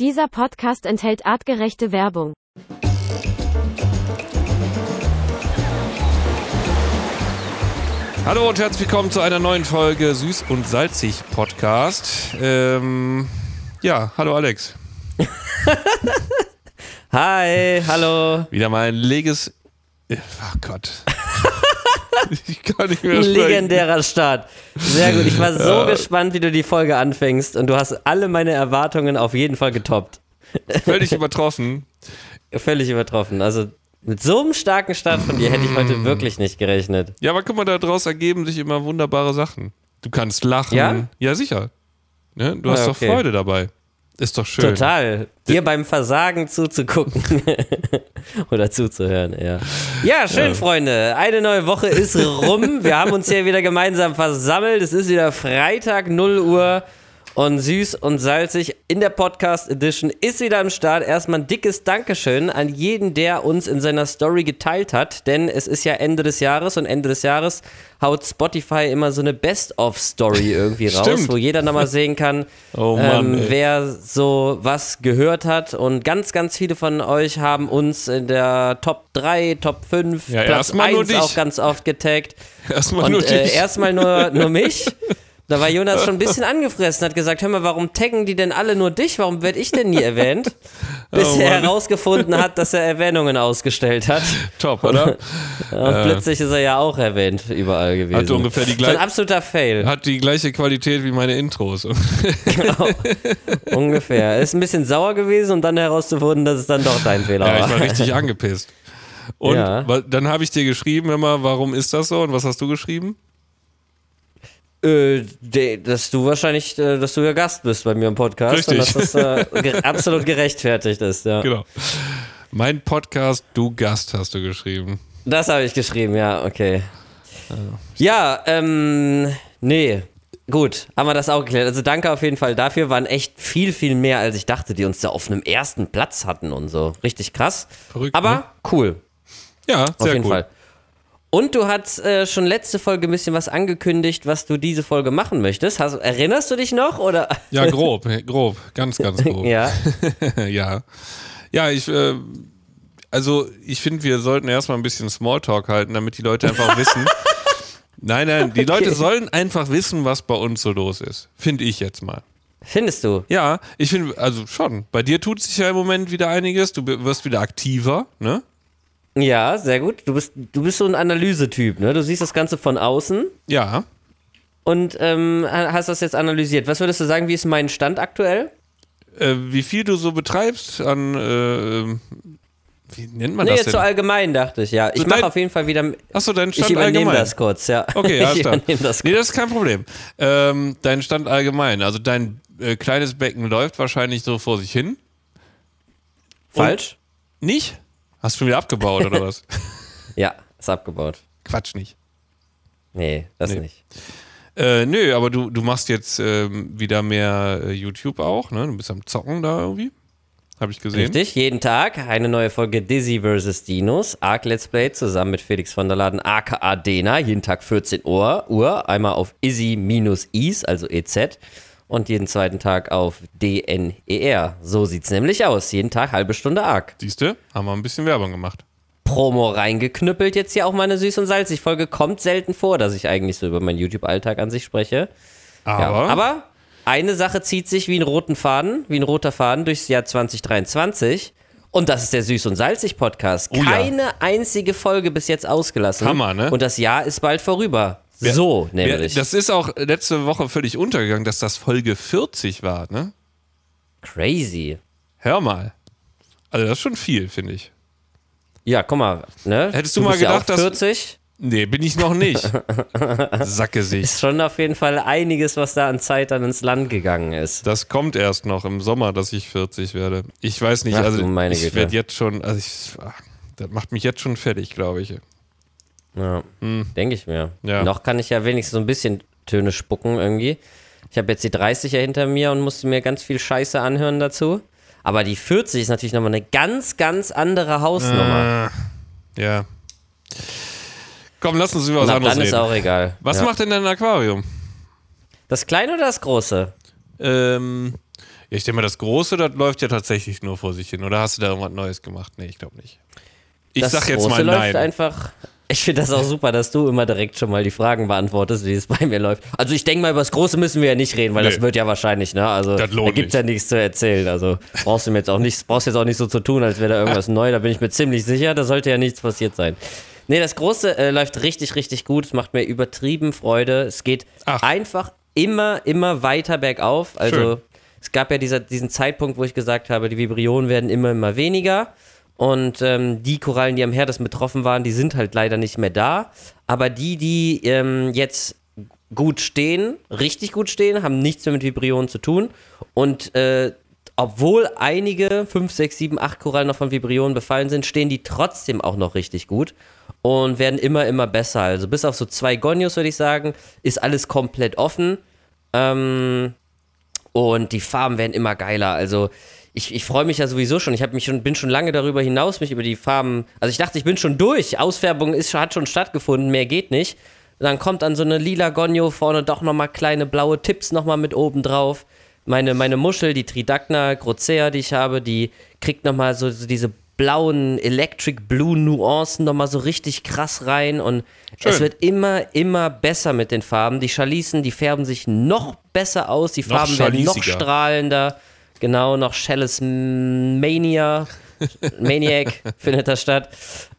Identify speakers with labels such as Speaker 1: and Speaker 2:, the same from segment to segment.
Speaker 1: Dieser Podcast enthält artgerechte Werbung.
Speaker 2: Hallo und herzlich willkommen zu einer neuen Folge Süß und Salzig Podcast. Ähm, ja, hallo Alex.
Speaker 3: Hi, hallo.
Speaker 2: Wieder mal ein leges. Oh Gott.
Speaker 3: ich kann nicht mehr sprechen. Legendärer Start. Sehr gut. Ich war so ja. gespannt, wie du die Folge anfängst und du hast alle meine Erwartungen auf jeden Fall getoppt.
Speaker 2: Völlig übertroffen.
Speaker 3: Völlig übertroffen. Also mit so einem starken Start von dir hätte ich heute mm. wirklich nicht gerechnet.
Speaker 2: Ja, aber guck mal, daraus ergeben sich immer wunderbare Sachen. Du kannst lachen.
Speaker 3: Ja?
Speaker 2: Ja, sicher. Ne? Du hast ja, okay. doch Freude dabei. Ist doch schön.
Speaker 3: Total. Dir beim Versagen zuzugucken. Oder zuzuhören, ja. Ja, schön, ja. Freunde. Eine neue Woche ist rum. Wir haben uns hier wieder gemeinsam versammelt. Es ist wieder Freitag, 0 Uhr und süß und salzig in der Podcast Edition ist wieder am Start. Erstmal ein dickes Dankeschön an jeden, der uns in seiner Story geteilt hat, denn es ist ja Ende des Jahres und Ende des Jahres haut Spotify immer so eine Best-of-Story irgendwie raus, wo jeder nochmal sehen kann, oh Mann, ähm, wer so was gehört hat. Und ganz, ganz viele von euch haben uns in der Top 3, Top 5,
Speaker 2: ja, Platz 1
Speaker 3: auch ganz oft getaggt.
Speaker 2: Erstmal
Speaker 3: und,
Speaker 2: nur
Speaker 3: äh, erstmal nur, nur mich. Da war Jonas schon ein bisschen angefressen, hat gesagt, hör mal, warum taggen die denn alle nur dich? Warum werde ich denn nie erwähnt? Bis oh, er herausgefunden hat, dass er Erwähnungen ausgestellt hat.
Speaker 2: Top, oder?
Speaker 3: Und äh, plötzlich ist er ja auch erwähnt überall gewesen.
Speaker 2: Hat ungefähr die gleiche.
Speaker 3: Ein absoluter Fail.
Speaker 2: Hat die gleiche Qualität wie meine Intros.
Speaker 3: genau. ungefähr. Er ist ein bisschen sauer gewesen, um dann herauszufinden, dass es dann doch dein Fehler war.
Speaker 2: Ja, ich war richtig angepisst. Und ja. dann habe ich dir geschrieben immer, warum ist das so? Und was hast du geschrieben?
Speaker 3: Äh, dass du wahrscheinlich, äh, dass du ja Gast bist bei mir im Podcast
Speaker 2: Richtig.
Speaker 3: und dass das äh, absolut gerechtfertigt ist, ja.
Speaker 2: Genau. Mein Podcast, du Gast, hast du geschrieben.
Speaker 3: Das habe ich geschrieben, ja, okay. Ja, ähm, nee. Gut, haben wir das auch geklärt. Also danke auf jeden Fall dafür. Waren echt viel, viel mehr, als ich dachte, die uns da auf einem ersten Platz hatten und so. Richtig krass.
Speaker 2: Verrückt.
Speaker 3: Aber
Speaker 2: ne?
Speaker 3: cool.
Speaker 2: Ja, sehr
Speaker 3: auf jeden
Speaker 2: cool.
Speaker 3: Fall. Und du hast äh, schon letzte Folge ein bisschen was angekündigt, was du diese Folge machen möchtest. Hast, erinnerst du dich noch? Oder?
Speaker 2: Ja, grob, grob, ganz, ganz grob.
Speaker 3: ja.
Speaker 2: ja. Ja, ich, äh, also ich finde, wir sollten erstmal ein bisschen Smalltalk halten, damit die Leute einfach wissen. Nein, nein, die okay. Leute sollen einfach wissen, was bei uns so los ist. Finde ich jetzt mal.
Speaker 3: Findest du?
Speaker 2: Ja, ich finde, also schon. Bei dir tut sich ja im Moment wieder einiges. Du wirst wieder aktiver, ne?
Speaker 3: Ja, sehr gut. Du bist, du bist so ein Analysetyp, ne? Du siehst das Ganze von außen.
Speaker 2: Ja.
Speaker 3: Und ähm, hast das jetzt analysiert. Was würdest du sagen, wie ist mein Stand aktuell?
Speaker 2: Äh, wie viel du so betreibst an, äh, wie nennt man nee, das? Nee,
Speaker 3: jetzt so allgemein dachte ich, ja. Ich mache auf jeden Fall wieder.
Speaker 2: Achso, dein Stand
Speaker 3: allgemein. Ich übernehme
Speaker 2: allgemein.
Speaker 3: das kurz, ja.
Speaker 2: Okay, ja,
Speaker 3: ich
Speaker 2: übernehme das kurz. Nee, das ist kein Problem. Ähm, dein Stand allgemein. Also dein äh, kleines Becken läuft wahrscheinlich so vor sich hin.
Speaker 3: Falsch?
Speaker 2: Und nicht? Hast du wieder abgebaut oder was?
Speaker 3: ja, ist abgebaut.
Speaker 2: Quatsch nicht.
Speaker 3: Nee, das nee. nicht.
Speaker 2: Äh, nö, aber du, du machst jetzt ähm, wieder mehr äh, YouTube auch, ne? Du bist am Zocken da irgendwie. Habe ich gesehen.
Speaker 3: Richtig, jeden Tag eine neue Folge Dizzy vs. Dinos, Arc Let's Play zusammen mit Felix von der Laden, aka Dena, jeden Tag 14 Uhr, Uhr einmal auf Izzy-Is, also EZ und jeden zweiten Tag auf DNER. So sieht's nämlich aus. Jeden Tag halbe Stunde arg.
Speaker 2: Siehst du? Haben wir ein bisschen Werbung gemacht.
Speaker 3: Promo reingeknüppelt. Jetzt hier auch meine Süß- und Salzig-Folge. Kommt selten vor, dass ich eigentlich so über meinen YouTube-Alltag an sich spreche.
Speaker 2: Aber?
Speaker 3: Ja, aber eine Sache zieht sich wie ein roten Faden, wie ein roter Faden durchs Jahr 2023. Und das ist der Süß- und Salzig-Podcast.
Speaker 2: Oh,
Speaker 3: Keine
Speaker 2: ja.
Speaker 3: einzige Folge bis jetzt ausgelassen.
Speaker 2: Hammer, ne?
Speaker 3: Und das Jahr ist bald vorüber. So, nämlich.
Speaker 2: das ist auch letzte Woche völlig untergegangen, dass das Folge 40 war, ne?
Speaker 3: Crazy.
Speaker 2: Hör mal. Also, das ist schon viel, finde ich.
Speaker 3: Ja, guck mal, ne?
Speaker 2: Hättest du, du mal gedacht,
Speaker 3: ja 40?
Speaker 2: dass. Nee, bin ich noch nicht. Sacke sich.
Speaker 3: Ist schon auf jeden Fall einiges, was da an Zeit dann ins Land gegangen ist.
Speaker 2: Das kommt erst noch im Sommer, dass ich 40 werde. Ich weiß nicht,
Speaker 3: Ach,
Speaker 2: also
Speaker 3: ich
Speaker 2: werde jetzt schon, also ich, das macht mich jetzt schon fertig, glaube ich.
Speaker 3: Ja, hm. denke ich mir.
Speaker 2: Ja.
Speaker 3: Noch kann ich ja wenigstens so ein bisschen Töne spucken irgendwie. Ich habe jetzt die 30er hinter mir und musste mir ganz viel Scheiße anhören dazu. Aber die 40 ist natürlich nochmal eine ganz, ganz andere Hausnummer.
Speaker 2: Äh, ja. Komm, lass uns über was anderes
Speaker 3: dann
Speaker 2: reden.
Speaker 3: ist auch egal.
Speaker 2: Was
Speaker 3: ja.
Speaker 2: macht denn dein Aquarium?
Speaker 3: Das kleine oder das große?
Speaker 2: Ähm, ich denke mal, das Große, das läuft ja tatsächlich nur vor sich hin. Oder hast du da irgendwas Neues gemacht? Nee, ich glaube nicht. Ich
Speaker 3: das
Speaker 2: sag jetzt
Speaker 3: Große
Speaker 2: mal
Speaker 3: läuft
Speaker 2: nein.
Speaker 3: einfach. Ich finde das auch super, dass du immer direkt schon mal die Fragen beantwortest, wie es bei mir läuft. Also ich denke mal, über das Große müssen wir ja nicht reden, weil
Speaker 2: Nee.
Speaker 3: das wird ja wahrscheinlich, ne? Also da gibt es ja nichts zu erzählen. Also brauchst du mir jetzt auch nicht, brauchst jetzt auch nicht so zu tun, als wäre da irgendwas neu. Da bin ich mir ziemlich sicher, da sollte ja nichts passiert sein. Nee, das Große äh, läuft richtig, richtig gut. Es macht mir übertrieben Freude. Es geht
Speaker 2: Ach.
Speaker 3: einfach immer, immer weiter bergauf. Also
Speaker 2: Schön.
Speaker 3: es gab ja dieser, diesen Zeitpunkt, wo ich gesagt habe, die Vibrionen werden immer, immer weniger. Und ähm, die Korallen, die am Herd betroffen waren, die sind halt leider nicht mehr da. Aber die, die ähm, jetzt gut stehen, richtig gut stehen, haben nichts mehr mit Vibrionen zu tun. Und äh, obwohl einige, 5, 6, 7, 8 Korallen noch von Vibrionen befallen sind, stehen die trotzdem auch noch richtig gut und werden immer, immer besser. Also bis auf so zwei Gonios, würde ich sagen, ist alles komplett offen. Ähm, und die Farben werden immer geiler. Also ich, ich freue mich ja sowieso schon. Ich hab mich schon, bin schon lange darüber hinaus, mich über die Farben. Also ich dachte, ich bin schon durch. Ausfärbung ist, hat schon stattgefunden, mehr geht nicht. Dann kommt dann so eine lila Gonio vorne doch nochmal kleine blaue Tipps nochmal mit oben drauf. Meine, meine Muschel, die Tridacna Grocea, die ich habe, die kriegt nochmal so, so diese blauen Electric Blue Nuancen nochmal so richtig krass rein und es
Speaker 2: Schön.
Speaker 3: wird immer, immer besser mit den Farben. Die Chalissen, die färben sich noch besser aus, die
Speaker 2: Noch
Speaker 3: Farben werden noch strahlender. Genau, noch Chalice Mania, Maniac findet da statt.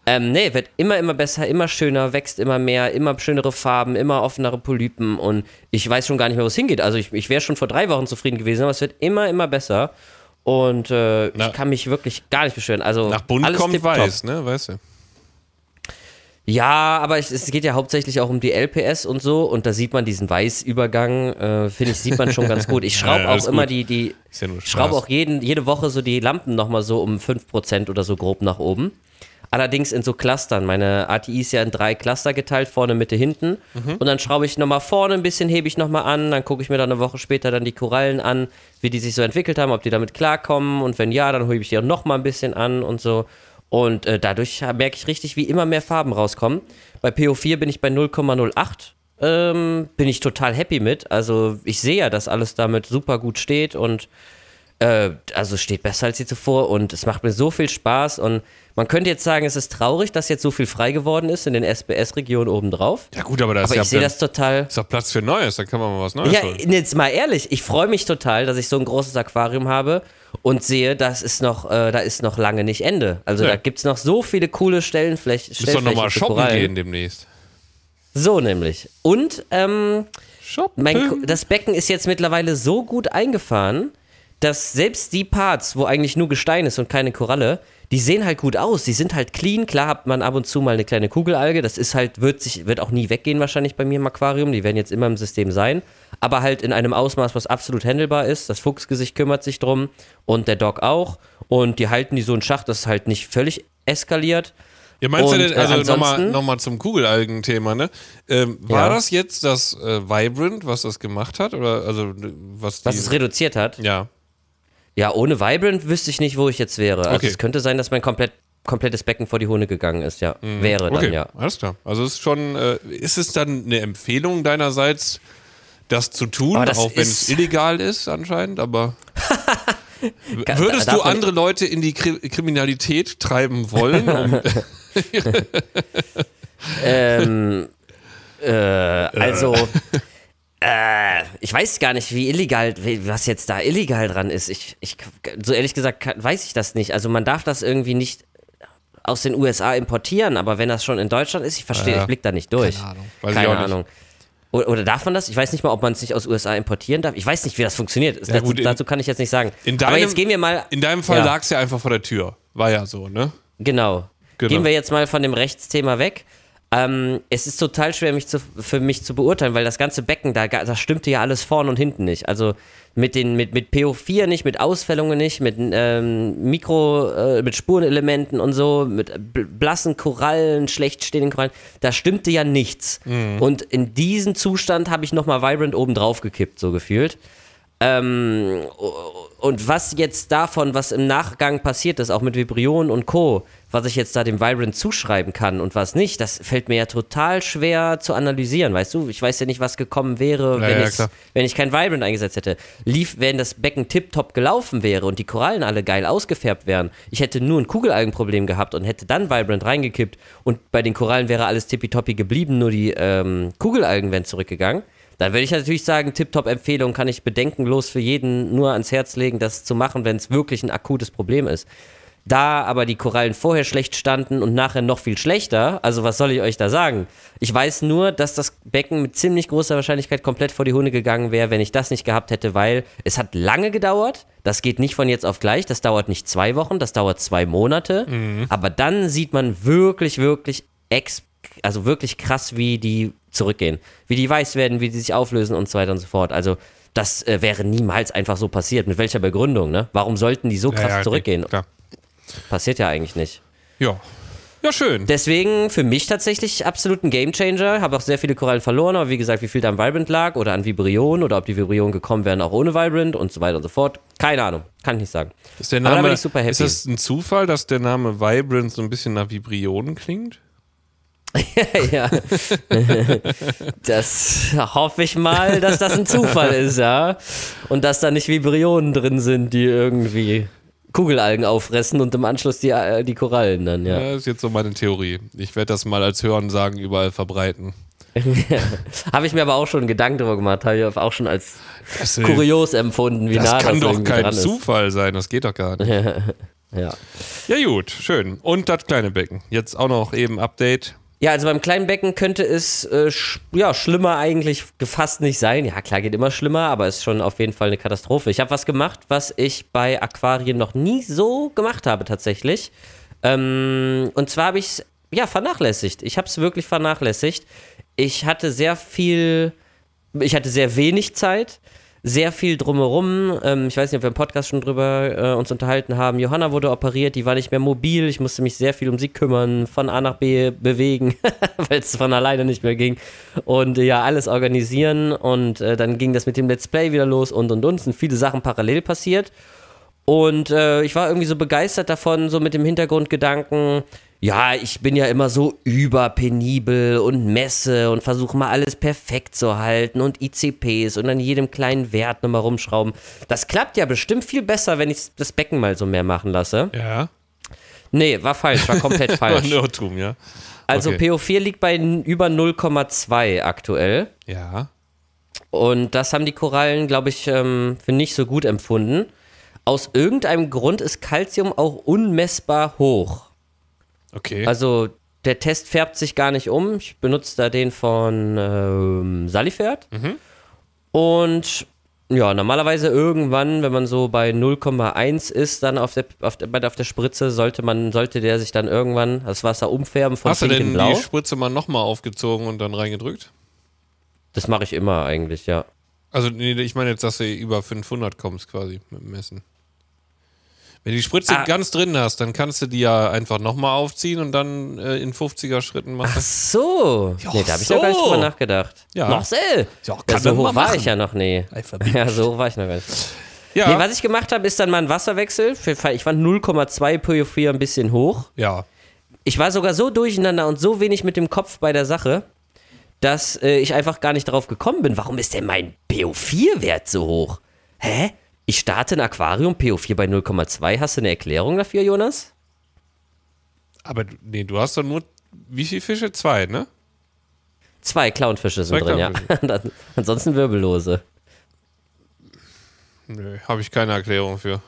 Speaker 3: Ähm, nee, wird immer, immer besser, immer schöner, wächst immer mehr, immer schönere Farben, immer offenere Polypen und ich weiß schon gar nicht mehr, wo es hingeht. Also ich, ich wäre schon vor drei Wochen zufrieden gewesen, aber es wird immer, immer besser und äh, ich kann mich wirklich gar nicht beschweren. Also
Speaker 2: Nach
Speaker 3: alles
Speaker 2: kommt
Speaker 3: tipptopp.
Speaker 2: weiß, ne? Weißt du?
Speaker 3: Ja, aber es, es geht ja hauptsächlich auch um die LPS und so und da sieht man diesen Weißübergang, äh, finde ich, sieht man schon ganz gut. Ich schraube
Speaker 2: Ja,
Speaker 3: auch immer
Speaker 2: gut.
Speaker 3: die, die
Speaker 2: ja
Speaker 3: schraube auch jeden, jede Woche so die Lampen nochmal so um 5% oder so grob nach oben. Allerdings in so Clustern. Meine ATI ist ja in drei Cluster geteilt, vorne, Mitte, hinten.
Speaker 2: Mhm.
Speaker 3: Und dann schraube ich nochmal vorne ein bisschen, hebe ich nochmal an, dann gucke ich mir dann eine Woche später dann die Korallen an, wie die sich so entwickelt haben, ob die damit klarkommen. Und wenn ja, dann hebe ich die auch nochmal ein bisschen an und so. Und äh, dadurch merke ich richtig, wie immer mehr Farben rauskommen. Bei PO4 bin ich bei 0,08. Ähm, bin ich total happy mit. Also ich sehe ja, dass alles damit super gut steht und äh, also steht besser als je zuvor und es macht mir so viel Spaß und man könnte jetzt sagen, es ist traurig, dass jetzt so viel frei geworden ist in den SBS-Regionen obendrauf.
Speaker 2: Ja, gut, aber da ist
Speaker 3: Aber
Speaker 2: ja
Speaker 3: ich sehe das total.
Speaker 2: ist doch Platz für Neues, da kann man mal was Neues
Speaker 3: Ja,
Speaker 2: holen.
Speaker 3: jetzt mal ehrlich, ich freue mich total, dass ich so ein großes Aquarium habe und sehe, das ist noch, äh, da ist noch lange nicht Ende. Also
Speaker 2: Ja.
Speaker 3: da gibt es noch so viele coole Stellenflächen.
Speaker 2: Du musst doch nochmal shoppen gehen demnächst.
Speaker 3: So nämlich. Und ähm, mein, das Becken ist jetzt mittlerweile so gut eingefahren, dass selbst die Parts, wo eigentlich nur Gestein ist und keine Koralle, die sehen halt gut aus. Die sind halt clean. Klar hat man ab und zu mal eine kleine Kugelalge. Das ist halt, wird sich, wird auch nie weggehen wahrscheinlich bei mir im Aquarium. Die werden jetzt immer im System sein. Aber halt in einem Ausmaß, was absolut handelbar ist. Das Fuchsgesicht kümmert sich drum und der Dog auch. Und die halten die so in Schach, dass es halt nicht völlig eskaliert.
Speaker 2: Ja, meinst du
Speaker 3: Und,
Speaker 2: denn,
Speaker 3: äh,
Speaker 2: also nochmal noch mal zum Kugelalgen-Thema, ne? Ähm, war
Speaker 3: Ja.
Speaker 2: das jetzt das äh, Vibrant, was das gemacht hat? Oder also was die,
Speaker 3: Was es reduziert hat.
Speaker 2: Ja.
Speaker 3: Ja, ohne Vibrant wüsste ich nicht, wo ich jetzt wäre. Also
Speaker 2: Okay.
Speaker 3: es könnte sein, dass mein komplett, komplettes Becken vor die Hunde gegangen ist, ja. Wäre dann,
Speaker 2: Mhm. Okay,
Speaker 3: ja.
Speaker 2: alles klar. Also es ist schon, äh, ist es dann eine Empfehlung deinerseits, das zu tun, auch wenn es illegal ist anscheinend, aber würdest du andere Leute in die Kri Kriminalität treiben wollen? Um,
Speaker 3: ähm, äh, also, äh, ich weiß gar nicht, wie illegal, was jetzt da illegal dran ist. Ich, ich, so ehrlich gesagt, weiß ich das nicht. Also man darf das irgendwie nicht aus den USA importieren, aber wenn das schon in Deutschland ist, ich verstehe,
Speaker 2: Ja.
Speaker 3: ich blick da nicht durch.
Speaker 2: Keine Ahnung.
Speaker 3: Keine. Ahnung. Oder, oder darf man das? Ich weiß nicht mal, ob man es nicht aus USA importieren darf. Ich weiß nicht, wie das funktioniert.
Speaker 2: Ja,
Speaker 3: dazu,
Speaker 2: gut, in-
Speaker 3: dazu kann ich jetzt nicht sagen.
Speaker 2: in
Speaker 3: aber
Speaker 2: deinem-
Speaker 3: jetzt gehen wir mal.
Speaker 2: in deinem Fall
Speaker 3: Ja.
Speaker 2: lag es ja einfach vor der Tür. War ja so, ne?
Speaker 3: Genau.
Speaker 2: Genau.
Speaker 3: Gehen wir jetzt mal von dem Rechtsthema weg. Ähm, es ist total schwer mich zu, für mich zu beurteilen, weil das ganze Becken, da, da stimmte ja alles vorn und hinten nicht. Also mit, den, mit, mit PO4 nicht, mit Ausfällungen nicht, mit ähm, Mikro, äh, mit Spurenelementen und so, mit bl- blassen Korallen, schlecht stehenden Korallen, da stimmte ja nichts. Und in diesen Zustand habe ich nochmal Vibrant oben drauf gekippt, so gefühlt. Ähm, und was jetzt davon, was im Nachgang passiert ist, auch mit Vibrion und Co., was ich jetzt da dem Vibrant zuschreiben kann und was nicht, das fällt mir ja total schwer zu analysieren, weißt du? Ich weiß ja nicht, was gekommen wäre,
Speaker 2: Ja,
Speaker 3: wenn,
Speaker 2: ja,
Speaker 3: wenn ich kein Vibrant eingesetzt hätte. Lief, wenn das Becken tiptop gelaufen wäre und die Korallen alle geil ausgefärbt wären, ich hätte nur ein Kugelalgenproblem gehabt und hätte dann Vibrant reingekippt und bei den Korallen wäre alles tippitoppi geblieben, nur die ähm, Kugelalgen wären zurückgegangen. Dann würde ich natürlich sagen, Tip-Top-Empfehlung kann ich bedenkenlos für jeden nur ans Herz legen, das zu machen, wenn es wirklich ein akutes Problem ist. Da aber die Korallen vorher schlecht standen und nachher noch viel schlechter, also was soll ich euch da sagen? Ich weiß nur, dass das Becken mit ziemlich großer Wahrscheinlichkeit komplett vor die Hunde gegangen wäre, wenn ich das nicht gehabt hätte, weil es hat lange gedauert. Das geht nicht von jetzt auf gleich, das dauert nicht zwei Wochen, das dauert zwei Monate. Aber dann sieht man wirklich, wirklich ex also wirklich krass, wie die zurückgehen. Wie die weiß werden, wie die sich auflösen und so weiter und so fort. Also das äh, wäre niemals einfach so passiert. Mit welcher Begründung, ne? Warum sollten die so krass
Speaker 2: Ja, ja,
Speaker 3: zurückgehen?
Speaker 2: Klar.
Speaker 3: Passiert ja eigentlich nicht.
Speaker 2: Ja. Ja, schön.
Speaker 3: Deswegen für mich tatsächlich absolut ein Gamechanger. Habe auch sehr viele Korallen verloren, aber wie gesagt, wie viel da am Vibrant lag oder an Vibrion oder ob die Vibrion gekommen wären auch ohne Vibrant und so weiter und so fort. Keine Ahnung, kann ich nicht sagen.
Speaker 2: Ist der
Speaker 3: Aber da
Speaker 2: Name,
Speaker 3: bin ich super happy.
Speaker 2: ist das ein Zufall, dass der Name Vibrant so ein bisschen nach Vibrionen klingt?
Speaker 3: ja. Das hoffe ich mal, dass das ein Zufall ist, ja. Und dass da nicht Vibrionen drin sind, die irgendwie Kugelalgen auffressen und im Anschluss die, äh, die Korallen dann, ja.
Speaker 2: Ja, ist jetzt so meine Theorie. Ich werde das mal als Hören sagen überall verbreiten.
Speaker 3: Habe ich mir aber auch schon Gedanken drüber gemacht, habe ich auch schon als
Speaker 2: Das,
Speaker 3: kurios empfunden, wie
Speaker 2: das
Speaker 3: nah
Speaker 2: kann
Speaker 3: das
Speaker 2: doch
Speaker 3: irgendwie
Speaker 2: kein
Speaker 3: dran ist.
Speaker 2: Zufall sein, das geht doch gar nicht.
Speaker 3: Ja.
Speaker 2: Ja gut, schön. Und das kleine Becken. Jetzt auch noch eben Update.
Speaker 3: Ja, also beim kleinen Becken könnte es äh, sch ja, schlimmer eigentlich gefasst nicht sein. Ja, klar, geht immer schlimmer, aber ist schon auf jeden Fall eine Katastrophe. Ich habe was gemacht, was ich bei Aquarien noch nie so gemacht habe tatsächlich. Ähm, und zwar habe ich es ja vernachlässigt. Ich habe es wirklich vernachlässigt. Ich hatte sehr viel, ich hatte sehr wenig Zeit. Sehr viel drumherum. Ähm, ich weiß nicht, ob wir im Podcast schon drüber äh, uns unterhalten haben. Johanna wurde operiert, die war nicht mehr mobil. Ich musste mich sehr viel um sie kümmern, von A nach B bewegen, weil es von alleine nicht mehr ging. Und äh, ja, alles organisieren. Und äh, dann ging das mit dem Let's Play wieder los und und und. Es sind viele Sachen parallel passiert. Und äh, ich war irgendwie so begeistert davon, so mit dem Hintergrundgedanken, ja, ich bin ja immer so überpenibel und messe und versuche mal alles perfekt zu halten und ICPs und an jedem kleinen Wert nochmal rumschrauben. Das klappt ja bestimmt viel besser, wenn ich das Becken mal so mehr machen lasse.
Speaker 2: Ja.
Speaker 3: Nee, war falsch, war komplett falsch.
Speaker 2: Irrtum, ja.
Speaker 3: Also
Speaker 2: okay.
Speaker 3: PO4 liegt bei über 0,2 aktuell.
Speaker 2: Ja.
Speaker 3: Und das haben die Korallen, glaube ich, ähm, für nicht so gut empfunden. Aus irgendeinem Grund ist Calcium auch unmessbar hoch.
Speaker 2: Okay.
Speaker 3: Also der Test färbt sich gar nicht um. Ich benutze da den von ähm, Salifert. Und ja, normalerweise irgendwann, wenn man so bei 0,1 ist, dann auf der, auf, der, auf der Spritze, sollte man, sollte der sich dann irgendwann das Wasser umfärben von
Speaker 2: Hast du denn
Speaker 3: blau.
Speaker 2: die Spritze mal nochmal aufgezogen und dann reingedrückt?
Speaker 3: Das mache ich immer eigentlich, ja.
Speaker 2: Also, nee, ich meine jetzt, dass du über 500 kommst quasi mit dem Messen. Wenn du die Spritze
Speaker 3: Ah.
Speaker 2: ganz drin hast, dann kannst du die ja einfach nochmal aufziehen und dann äh, in 50er Schritten machen.
Speaker 3: Ach so.
Speaker 2: Ja,
Speaker 3: nee, da habe ich noch gar nicht
Speaker 2: so.
Speaker 3: drüber nachgedacht.
Speaker 2: Ja.
Speaker 3: Marcel!
Speaker 2: Ja,
Speaker 3: Ja, so hoch war
Speaker 2: machen.
Speaker 3: ich ja noch nie. Ja, so hoch war ich noch gar nicht.
Speaker 2: Ja,
Speaker 3: Nee, was ich gemacht habe, ist dann mal ein Wasserwechsel. Ich fand 0,2 PO4 ein bisschen hoch.
Speaker 2: ja.
Speaker 3: Ich war sogar so durcheinander und so wenig mit dem Kopf bei der Sache, dass äh, ich einfach gar nicht drauf gekommen bin. Warum ist denn mein PO4-Wert so hoch? Hä? Ich starte ein Aquarium, PO4 bei 0,2. Hast du eine Erklärung dafür, Jonas?
Speaker 2: Aber du- nee, du hast doch nur, wie viele Fische? Zwei, ne?
Speaker 3: Zwei Clownfische sind
Speaker 2: Zwei
Speaker 3: drin, ja. Und Ansonsten Wirbellose.
Speaker 2: Nö, habe ich keine Erklärung für.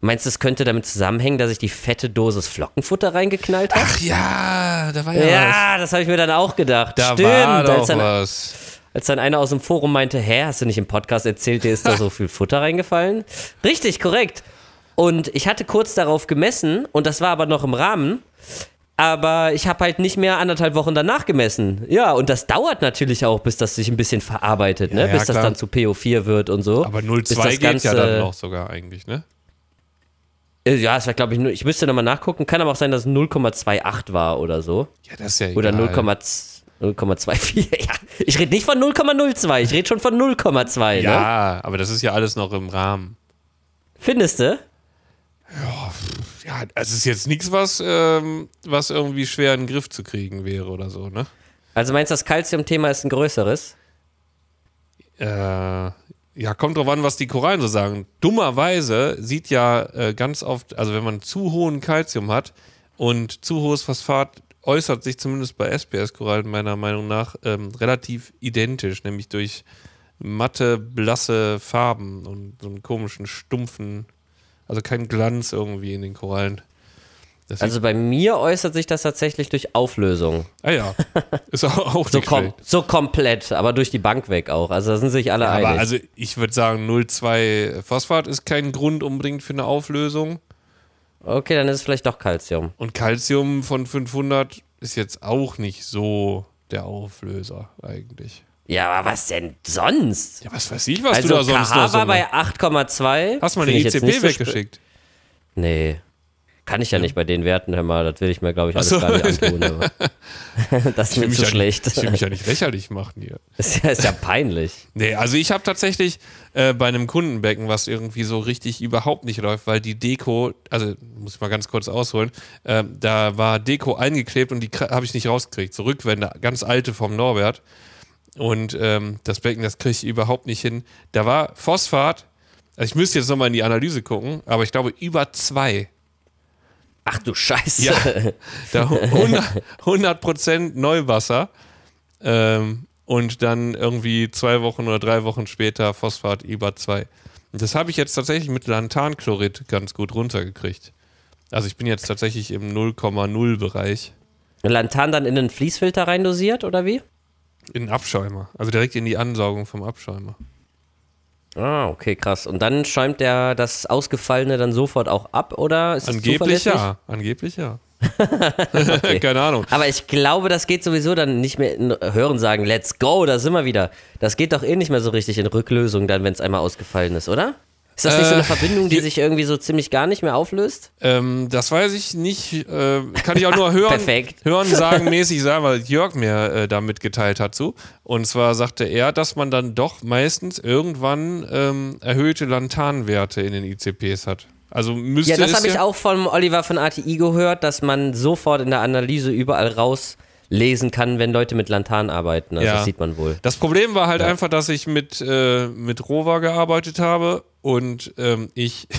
Speaker 3: Meinst du, es könnte damit zusammenhängen, dass ich die fette Dosis Flockenfutter reingeknallt habe?
Speaker 2: Ach ja, da war ja,
Speaker 3: Ja, das habe ich mir dann auch gedacht.
Speaker 2: was. Da
Speaker 3: Stimmt.
Speaker 2: war doch
Speaker 3: dann,
Speaker 2: was.
Speaker 3: Als dann einer aus dem Forum meinte, hä, hast du nicht im Podcast erzählt, dir ist da so viel Futter reingefallen? Richtig, korrekt. Und ich hatte kurz darauf gemessen und das war aber noch im Rahmen. Aber ich habe halt nicht mehr anderthalb Wochen danach gemessen. Ja, und das dauert natürlich auch, bis das sich ein bisschen verarbeitet, ne?
Speaker 2: ja,
Speaker 3: bis das
Speaker 2: klar.
Speaker 3: dann zu PO4 wird und so.
Speaker 2: Aber
Speaker 3: Bis
Speaker 2: 0,2
Speaker 3: das
Speaker 2: geht ja
Speaker 3: Ganze-
Speaker 2: dann noch sogar eigentlich, ne?
Speaker 3: Äh, Ja, es war, glaube ich, nur, ich müsste nochmal nachgucken. Kann aber auch sein, dass es 0,28 war oder so.
Speaker 2: Ja, das ist ja
Speaker 3: Oder
Speaker 2: egal.
Speaker 3: 0,2. 0,24. Ja, ich rede nicht von 0,02, ich rede schon von 0,2. Ne?
Speaker 2: Ja, aber das ist ja alles noch im Rahmen.
Speaker 3: Findest du?
Speaker 2: Ja, es ist jetzt nichts, was, ähm, was irgendwie schwer in den Griff zu kriegen wäre oder so, ne?
Speaker 3: Also meinst du, das Calcium-Thema ist ein größeres?
Speaker 2: Äh, ja, kommt drauf an, was die Korallen so sagen. Dummerweise sieht ja äh, ganz oft, also wenn man zu hohen Kalzium hat und zu hohes Phosphat, äußert sich zumindest bei SPS-Korallen meiner Meinung nach ähm, relativ identisch, nämlich durch matte, blasse Farben und so einen komischen, stumpfen, also kein Glanz irgendwie in den Korallen. Das
Speaker 3: Also bei mir äußert sich das tatsächlich durch Auflösung.
Speaker 2: ah ja, ist auch, auch
Speaker 3: So, kom
Speaker 2: schlecht.
Speaker 3: so komplett, aber durch die Bank weg auch. Also da sind sich alle
Speaker 2: Aber
Speaker 3: einig.
Speaker 2: also ich würde sagen, 0,2 Phosphat ist kein Grund unbedingt für eine Auflösung.
Speaker 3: Okay, dann ist es vielleicht doch Calcium.
Speaker 2: Und Calcium von 500 ist jetzt auch nicht so der Auflöser eigentlich.
Speaker 3: Ja, aber was denn sonst?
Speaker 2: Ja, was weiß ich, was
Speaker 3: Also
Speaker 2: du da sonst
Speaker 3: KH
Speaker 2: noch so
Speaker 3: war bei
Speaker 2: machst.
Speaker 3: 8,2.
Speaker 2: Hast du mal eine ICP
Speaker 3: nicht so
Speaker 2: weggeschickt?
Speaker 3: Nee. Kann ich ja nicht bei den Werten, hör mal. Das will ich mir, glaube ich, alles
Speaker 2: so.
Speaker 3: gar nicht antun. Das ist mir zu
Speaker 2: ja
Speaker 3: schlecht.
Speaker 2: Nicht, ich will mich ja nicht lächerlich machen hier.
Speaker 3: ist, ja, ist ja peinlich.
Speaker 2: Nee, also ich habe tatsächlich äh, bei einem Kundenbecken, was irgendwie so richtig überhaupt nicht läuft, weil die Deko, also muss ich mal ganz kurz ausholen, äh, da war Deko eingeklebt und die habe ich nicht rausgekriegt. So Rückwände, ganz alte vom Norbert. Und ähm, das Becken, das kriege ich überhaupt nicht hin. Da war Phosphat, also ich müsste jetzt nochmal in die Analyse gucken, aber ich glaube über zwei.
Speaker 3: Ach du Scheiße.
Speaker 2: Ja, da 100, 100% Neuwasser ähm, und dann irgendwie zwei Wochen oder drei Wochen später Phosphat zwei. Und das habe ich jetzt tatsächlich mit Lanthanchlorid ganz gut runtergekriegt. Also ich bin jetzt tatsächlich im 0,0 Bereich
Speaker 3: Lantan dann in den Fließfilter reindosiert, oder wie?
Speaker 2: in den Abschäumer. Also direkt in die Ansaugung vom Abschäumer.
Speaker 3: Ah, okay, krass. Und dann schäumt der das Ausgefallene dann sofort auch ab, oder ist
Speaker 2: Angeblich ja. Angeblich ja. Keine Ahnung.
Speaker 3: Aber ich glaube, das geht sowieso dann nicht mehr in Hören sagen, let's go, da sind wir wieder. Das geht doch eh nicht mehr so richtig in Rücklösung dann, wenn es einmal ausgefallen ist, oder? Ist das nicht so eine
Speaker 2: Äh,
Speaker 3: Verbindung, die sich irgendwie so ziemlich gar nicht mehr auflöst?
Speaker 2: Ähm, das weiß ich nicht. Äh, kann ich auch nur hören,
Speaker 3: Perfekt.
Speaker 2: hören sagen mäßig sagen, weil Jörg mir äh, da mitgeteilt hat so. Und zwar sagte er, dass man dann doch meistens irgendwann ähm, erhöhte Lanthanwerte in den ICPs hat. Also müsste
Speaker 3: Ja, das habe ich
Speaker 2: ja,
Speaker 3: auch von Oliver von ATI gehört, dass man sofort in der Analyse überall rauslesen kann, wenn Leute mit Lantan arbeiten. Also
Speaker 2: Ja.
Speaker 3: das sieht man wohl.
Speaker 2: Das Problem war halt einfach, dass ich mit, äh, mit Rover gearbeitet habe und ähm, ich.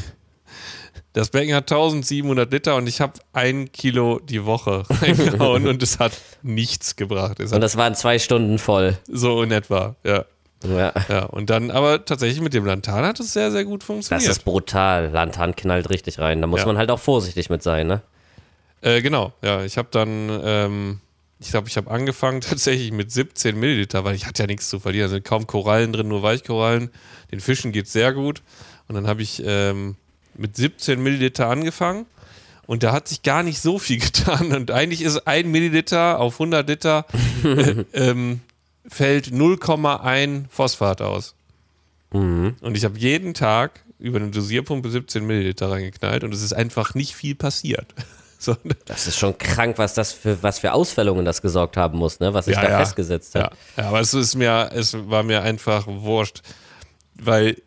Speaker 2: Das Becken hat 1700 Liter und ich habe ein Kilo die Woche reingehauen und es hat nichts gebracht. Es
Speaker 3: Und das waren zwei Stunden voll.
Speaker 2: so in etwa, ja.
Speaker 3: Ja.
Speaker 2: Ja, und dann aber tatsächlich mit dem Lantan hat es sehr, sehr gut
Speaker 3: Das
Speaker 2: funktioniert.
Speaker 3: ist brutal. Lantan knallt richtig rein. Da muss
Speaker 2: Ja.
Speaker 3: man halt auch vorsichtig mit sein, ne?
Speaker 2: Äh, genau, ja. Ich habe dann, ähm, ich glaube, ich habe angefangen tatsächlich mit 17 Milliliter, weil ich hatte ja nichts zu verlieren. Da sind kaum Korallen drin, nur Weichkorallen. Den Fischen geht sehr gut. Und dann habe ich ähm, mit 17 Milliliter angefangen. Und da hat sich gar nicht so viel getan. Und eigentlich ist ein Milliliter auf 100 Liter äh, ähm, fällt 0,1 Phosphat aus. Und ich habe jeden Tag über eine Dosierpumpe 17 Milliliter reingeknallt und es ist einfach nicht viel passiert. So,
Speaker 3: Das ist schon krank, was das für, was für Ausfällungen das gesorgt haben muss, ne? Was sich
Speaker 2: Ja,
Speaker 3: da
Speaker 2: ja.
Speaker 3: festgesetzt
Speaker 2: ja,
Speaker 3: hat.
Speaker 2: ja, aber es ist mir, es war mir einfach wurscht, weil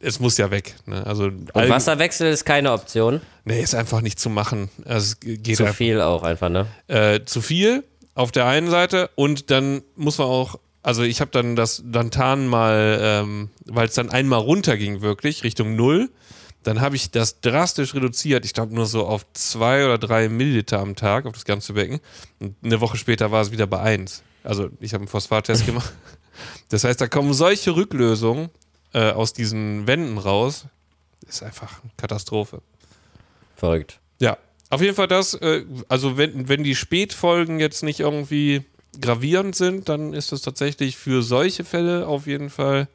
Speaker 2: es muss ja weg. Ne? Also
Speaker 3: Und Wasserwechsel ist keine Option.
Speaker 2: nee, ist einfach nicht zu machen. Also geht
Speaker 3: Zu
Speaker 2: einfach,
Speaker 3: viel auch einfach, ne?
Speaker 2: äh, zu viel auf der einen Seite und dann muss man auch, also ich habe dann das Lantan mal, ähm, weil es dann einmal runterging wirklich Richtung Null, dann habe ich das drastisch reduziert. Ich glaube nur so auf zwei oder drei Milliliter am Tag auf das ganze Becken. Und eine Woche später war es wieder bei eins. Also ich habe einen Phosphattest gemacht. Das heißt, da kommen solche Rücklösungen äh, aus diesen Wänden raus. Ist einfach eine Katastrophe.
Speaker 3: Verrückt.
Speaker 2: Ja, auf jeden Fall das. Äh, also wenn, wenn die Spätfolgen jetzt nicht irgendwie gravierend sind, dann ist das tatsächlich für solche Fälle auf jeden Fall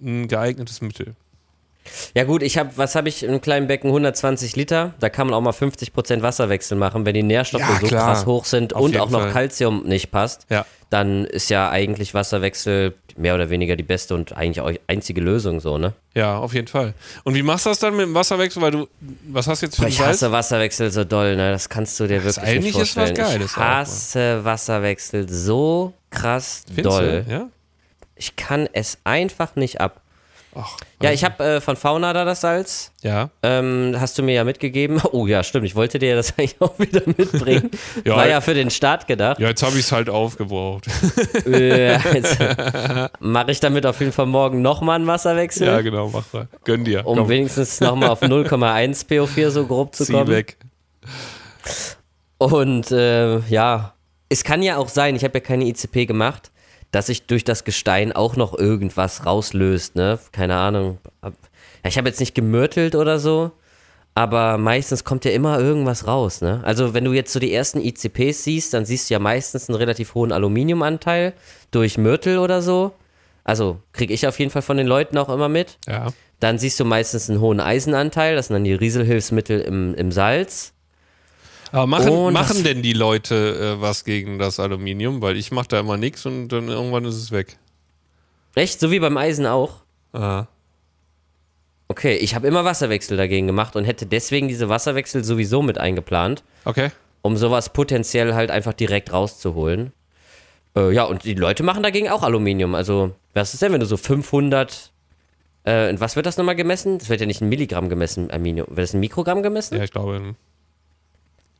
Speaker 2: ein geeignetes Mittel.
Speaker 3: Ja gut, ich habe, was habe ich im kleinen Becken? 120 Liter. Da kann man auch mal 50% Wasserwechsel machen. Wenn die Nährstoffe
Speaker 2: Ja,
Speaker 3: so
Speaker 2: klar.
Speaker 3: krass hoch sind
Speaker 2: Auf
Speaker 3: und auch noch. Calcium nicht passt,
Speaker 2: Ja.
Speaker 3: dann ist ja eigentlich Wasserwechsel mehr oder weniger die beste und eigentlich auch einzige Lösung so, ne?
Speaker 2: Ja, auf jeden Fall. Und wie machst du das dann mit dem Wasserwechsel? Weil du, was hast du jetzt für
Speaker 3: ich
Speaker 2: Salz?
Speaker 3: hasse Wasserwechsel so doll, ne? Das kannst du dir wirklich
Speaker 2: eigentlich
Speaker 3: nicht
Speaker 2: ist was
Speaker 3: vorstellen.
Speaker 2: Geiles
Speaker 3: ich
Speaker 2: auch,
Speaker 3: hasse Wasserwechsel so krass
Speaker 2: Findest
Speaker 3: doll.
Speaker 2: Du? Ja?
Speaker 3: Ich kann es einfach nicht ab.
Speaker 2: Ach,
Speaker 3: Ja, ich habe äh, von Fauna da das Salz.
Speaker 2: ja.
Speaker 3: Ähm, hast du mir ja mitgegeben. Oh ja, stimmt. Ich wollte dir das eigentlich auch wieder mitbringen.
Speaker 2: Ja,
Speaker 3: War ja für den Start gedacht.
Speaker 2: Ja, jetzt habe ich es halt aufgebraucht.
Speaker 3: Äh, jetzt mache ich damit auf jeden Fall morgen nochmal einen Wasserwechsel,
Speaker 2: ja, genau, mach mal. Gönn dir.
Speaker 3: um
Speaker 2: Komm,
Speaker 3: wenigstens nochmal auf 0,1 PO4 so grob zu
Speaker 2: zieh
Speaker 3: kommen.
Speaker 2: weg.
Speaker 3: Und äh, ja, es kann ja auch sein, ich habe ja keine ICP gemacht, dass sich durch das Gestein auch noch irgendwas rauslöst, ne? Keine Ahnung. Ich habe jetzt nicht gemürtelt oder so, aber meistens kommt ja immer irgendwas raus, ne? Also wenn du jetzt so die ersten ICPs siehst, dann siehst du ja meistens einen relativ hohen Aluminiumanteil durch Mörtel oder so. Also kriege ich auf jeden Fall von den Leuten auch immer mit.
Speaker 2: Ja.
Speaker 3: Dann siehst du meistens einen hohen Eisenanteil, das sind dann die Rieselhilfsmittel im, im Salz.
Speaker 2: Aber machen,
Speaker 3: Und
Speaker 2: machen denn die Leute äh, was gegen das Aluminium? Weil ich mache da immer nichts und dann irgendwann ist es weg.
Speaker 3: Echt? So wie beim Eisen auch?
Speaker 2: Aha.
Speaker 3: Okay, ich habe immer Wasserwechsel dagegen gemacht und hätte deswegen diese Wasserwechsel sowieso mit eingeplant,
Speaker 2: Okay.
Speaker 3: um sowas potenziell halt einfach direkt rauszuholen. Äh, ja, und die Leute machen dagegen auch Aluminium. Also, was ist denn, wenn du so 500. Äh, was wird das nochmal gemessen? Das wird ja nicht in Milligramm gemessen, Aluminium. Wird das in Mikrogramm gemessen?
Speaker 2: Ja, ich glaube.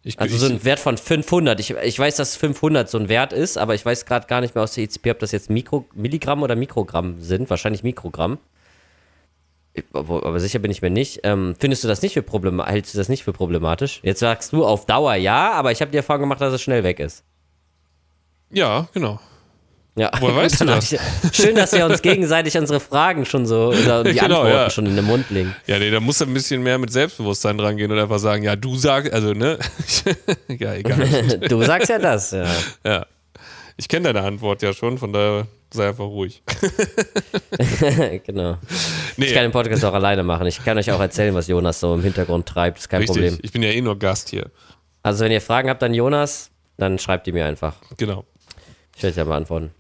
Speaker 2: Ich,
Speaker 3: Also so ein Wert von 500. Ich, ich weiß, dass 500 so ein Wert ist, aber ich weiß gerade gar nicht mehr aus der ICP, ob das jetzt Mikro, Milligramm oder Mikrogramm sind. Wahrscheinlich Mikrogramm. Aber sicher bin ich mir nicht. Ähm, findest du das nicht für problematisch? Hältst du das nicht für problematisch? Jetzt sagst du auf Dauer ja, aber ich habe die Erfahrung gemacht, dass es schnell weg ist.
Speaker 2: ja, genau.
Speaker 3: Ja.
Speaker 2: Woher weißt du das?
Speaker 3: schön, dass wir uns gegenseitig unsere Fragen schon so oder die
Speaker 2: Genau,
Speaker 3: Antworten
Speaker 2: ja.
Speaker 3: schon in den Mund legen.
Speaker 2: Ja, nee, da muss ein bisschen mehr mit Selbstbewusstsein dran gehen und einfach sagen, ja, du sagst, also, ne? ja, egal.
Speaker 3: Du sagst ja das, ja.
Speaker 2: ja. Ich kenne deine Antwort ja schon, von daher sei einfach ruhig.
Speaker 3: genau.
Speaker 2: Nee,
Speaker 3: Ich kann den Podcast auch alleine machen. Ich kann euch auch erzählen, was Jonas so im Hintergrund treibt. Ist kein
Speaker 2: richtig.
Speaker 3: Problem.
Speaker 2: Ich bin ja eh nur Gast hier.
Speaker 3: Also, wenn ihr Fragen habt an Jonas, dann schreibt die mir einfach.
Speaker 2: Genau.
Speaker 3: Ich werde ja beantworten.